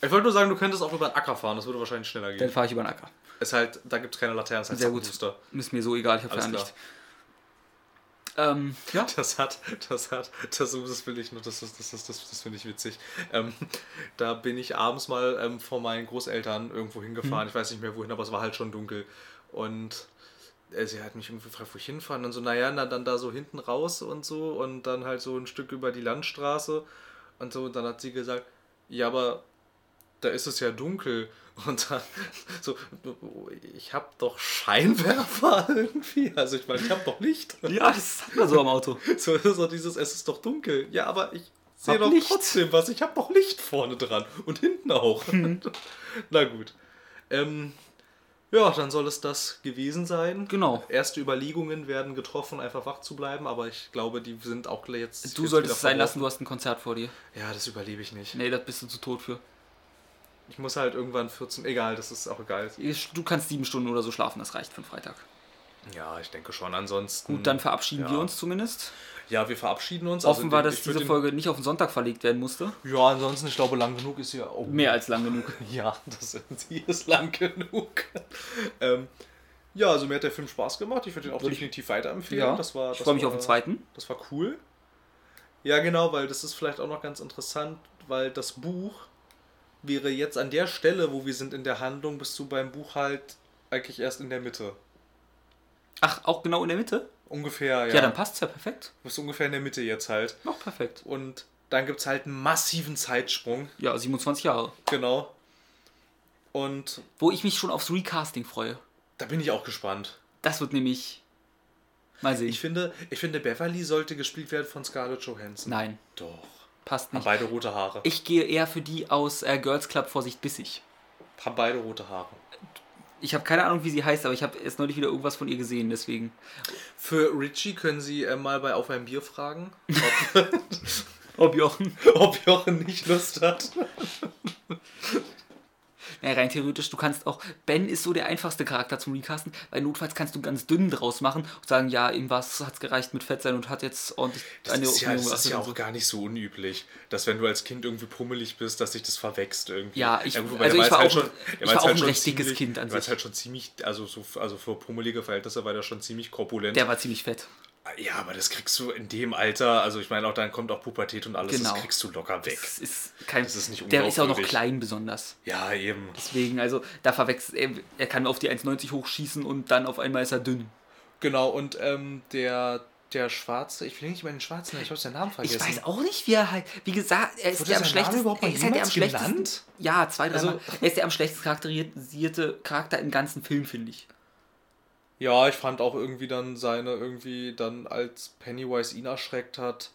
Ich wollte nur sagen, du könntest auch über den Acker fahren, das würde wahrscheinlich schneller Dann gehen. fahre ich über den Acker. Ist halt, da gibt es keine Laternen, das heißt Sehr gut. Ist mir so egal, ich habe Fernlicht. Ähm, ja. Das hat, das hat, das, das will ich noch, das, das, das, das, das, finde ich witzig. Ähm, da bin ich abends mal ähm, vor meinen Großeltern irgendwo hingefahren, ich weiß nicht mehr wohin, aber es war halt schon dunkel. Und äh, sie hat mich irgendwie gefragt, wo ich hinfahren. Und dann so, naja, na, dann da so hinten raus und so und dann halt so ein Stück über die Landstraße und so. Und dann hat sie gesagt, ja, aber da ist es ja dunkel. Und dann so, ich habe doch Scheinwerfer irgendwie. Also ich meine, ich habe doch Licht. Ja, das hat man so am Auto. So auch dieses, es ist doch dunkel. Ja, aber ich sehe doch Licht. trotzdem was. Ich habe doch Licht vorne dran. Und hinten auch. Na gut. Ähm, ja, dann soll es das gewesen sein. Genau. Erste Überlegungen werden getroffen, einfach wach zu bleiben, aber ich glaube, die sind auch jetzt. Du jetzt solltest es sein lassen, du hast ein Konzert vor dir. Ja, das überlebe ich nicht. Nee, da bist du zu tot für. Ich muss halt irgendwann 14. Egal, das ist auch egal. Du kannst sieben Stunden oder so schlafen, das reicht für einen Freitag. Ja, ich denke schon. Ansonsten. Gut, dann verabschieden ja. wir uns zumindest. Ja, wir verabschieden uns. Wir, den- dass ich diese Folge nicht auf den Sonntag verlegt werden musste. Ja, ansonsten, ich glaube, lang genug ist ja. Oh, Mehr als lang genug. Ja, das sie ist lang genug. ähm, ja, also mir hat der Film Spaß gemacht. Ich würde ihn auch Würde ich- definitiv weiterempfehlen. Ja, das war, ich das freue mich war, auf den zweiten. Das war cool. Ja, genau, weil das ist vielleicht auch noch ganz interessant, weil das Buch wäre jetzt an der Stelle, wo wir sind in der Handlung, bist du beim Buch halt eigentlich erst in der Mitte. Ach, auch genau in der Mitte? Ungefähr, ja. Ja, dann passt's ja perfekt. Du bist ungefähr in der Mitte jetzt halt. Noch perfekt. Und dann gibt es halt einen massiven Zeitsprung. Ja, 27 Jahre. Genau. Und Wo ich mich schon aufs Recasting freue. da bin ich auch gespannt. Das wird nämlich. Mal sehen. Ich finde, ich finde, Beverly sollte gespielt werden von Scarlett Johansson. Nein, Doch. Passt Haben nicht. beide rote Haare. Ich gehe eher für die aus äh, Girls Club Vorsicht bissig. Haben beide rote Haare. Ich habe keine Ahnung, wie sie heißt, aber ich habe erst neulich wieder irgendwas von ihr gesehen, deswegen. Für Richie können Sie äh, mal bei Auf ein Bier fragen, Ob Jochen. ob Jochen nicht Lust hat. Ja, rein theoretisch, du kannst auch. Ben ist so der einfachste Charakter zum Recasten, weil notfalls kannst du ganz dünn draus machen und sagen, ja, ihm was hat's gereicht mit Fett sein und hat jetzt ordentlich Das ist ja, das ist ja auch so. gar nicht so unüblich, dass wenn du als Kind irgendwie pummelig bist, dass sich das verwächst irgendwie. Ja, ich- gut, wobei also ich war halt auch- schon- ich war auch ein schon recht dickes Kind an der war sich. halt schon ziemlich, also, so, also für pummelige Verhältnisse war der schon ziemlich korpulent. Der war ziemlich fett. Ja, aber das kriegst du in dem Alter, also ich meine auch, dann kommt auch Pubertät und alles, Genau. das kriegst du locker weg. Das ist kein, Das ist nicht der ist ja auch noch klein besonders. Ja, eben. Deswegen, also da verwechselt er, er kann auf die 1,90 hochschießen und dann auf einmal ist er dünn. Genau, und ähm, der, der Schwarze, ich will nicht mal den Schwarzen, ich habe seinen Namen vergessen. Ich weiß auch nicht, wie er halt. Wie gesagt, er ist Wurde der am schlechtesten. Er ist halt der am schlechtesten. genannt? Ja, zwei, drei Also- Mal. Er ist der am schlechtesten charakterisierte Charakter im ganzen Film, finde ich. Ja, ich fand auch irgendwie dann seine, irgendwie dann als Pennywise ihn erschreckt hat.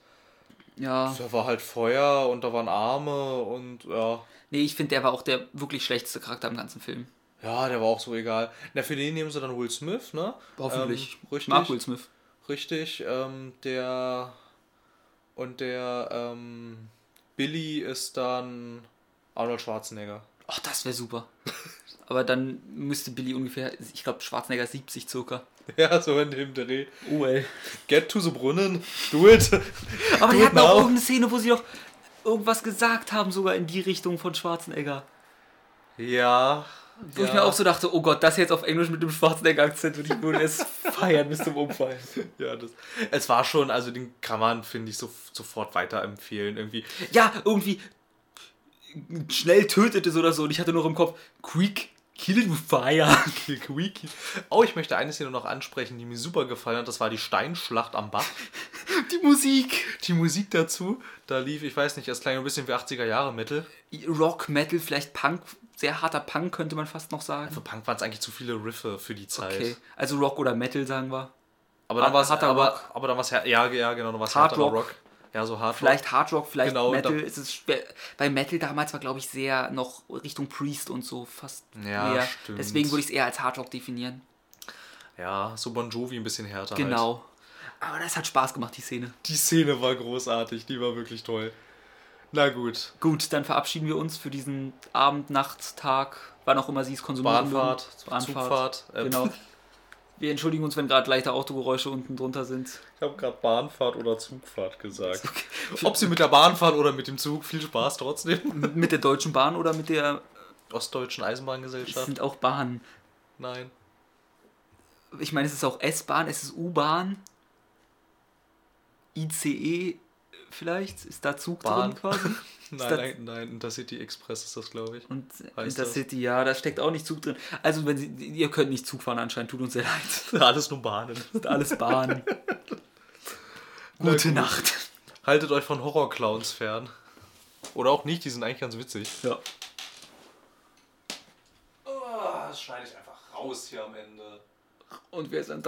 Ja. Da war halt Feuer und da waren Arme und ja. Nee, ich finde, der war auch der wirklich schlechteste Charakter im ganzen Film. Ja, der war auch so egal. Na, für den nehmen sie dann Will Smith, ne? Hoffentlich. Ähm, richtig. Mark Will Smith. Richtig. Ähm, der und der ähm, Billy ist dann Arnold Schwarzenegger. Ach, das wäre super. Aber dann müsste Billy ungefähr, ich glaube, Schwarzenegger 70 circa. Ja, so in dem Dreh. Oh, ey. Get to the Brunnen, do it. Aber die Do it hatten auch irgendeine Szene, wo sie doch irgendwas gesagt haben, sogar in die Richtung von Schwarzenegger. Ja. Wo ich ja. mir auch so dachte, oh Gott, das jetzt auf Englisch mit dem Schwarzenegger-Akzent würde ich würde es feiern bis zum Umfallen. Ja, das, es war schon, also den kann man, finde ich, so, sofort weiterempfehlen. Irgendwie. Ja, irgendwie schnell tötet es oder so. Und ich hatte noch im Kopf, quick, kill it with fire. Wiki. Oh, ich möchte eine Szene noch ansprechen, die mir super gefallen hat. Das war die Steinschlacht am Bach. Die Musik. Die Musik dazu, da lief, ich weiß nicht, das klang ein bisschen wie 80er Jahre Metal. Rock, Metal, vielleicht Punk, sehr harter Punk könnte man fast noch sagen. Für Punk waren es eigentlich zu viele Riffe für die Zeit. Okay, also Rock oder Metal sagen wir. Aber dann war es aber, Rock. aber dann war es ja, ja, genau, dann war es Hard härterer Rock. Ja, so Hard Vielleicht Hard Rock, vielleicht Genau, Metal. da- ist es schwer. Bei Metal damals war, glaube ich, sehr noch Richtung Priest und so fast Ja, mehr. stimmt. Deswegen würde ich es eher als Hard Rock definieren. Ja, so Bon Jovi ein bisschen härter. Halt. Genau. Aber das hat Spaß gemacht, die Szene. Die Szene war großartig, die war wirklich toll. Na gut. Gut, dann verabschieden wir uns für diesen Abend, Nacht, Tag, wann auch immer Sie es konsumieren. Bahnfahrt, mögen. Zugfahrt. äh, Genau. Wir entschuldigen uns, wenn gerade leichte Autogeräusche unten drunter sind. Ich habe gerade Bahnfahrt oder Zugfahrt gesagt. Ob sie mit der Bahn fahren oder mit dem Zug, viel Spaß trotzdem. Mit- der Deutschen Bahn oder mit der. Ostdeutschen Es Eisenbahngesellschaft? sind auch Bahnen. Nein. Ich meine, es ist auch S-Bahn, es ist U-Bahn. ICE vielleicht? Ist da Zug Bahn. drin quasi? Nein, das- nein, nein, Intercity Express ist das, glaube ich. Und Heißt Intercity, ja, da steckt auch nicht Zug drin. Also, wenn Sie, ihr könnt nicht Zug fahren anscheinend, tut uns sehr leid. Alles nur Bahnen. Das alles Bahn. Na Gute gut. Nacht. Haltet euch von Horrorclowns fern. Oder auch nicht, die sind eigentlich ganz witzig. Ja. Oh, das schneide ich einfach raus hier am Ende. Und wer ist dann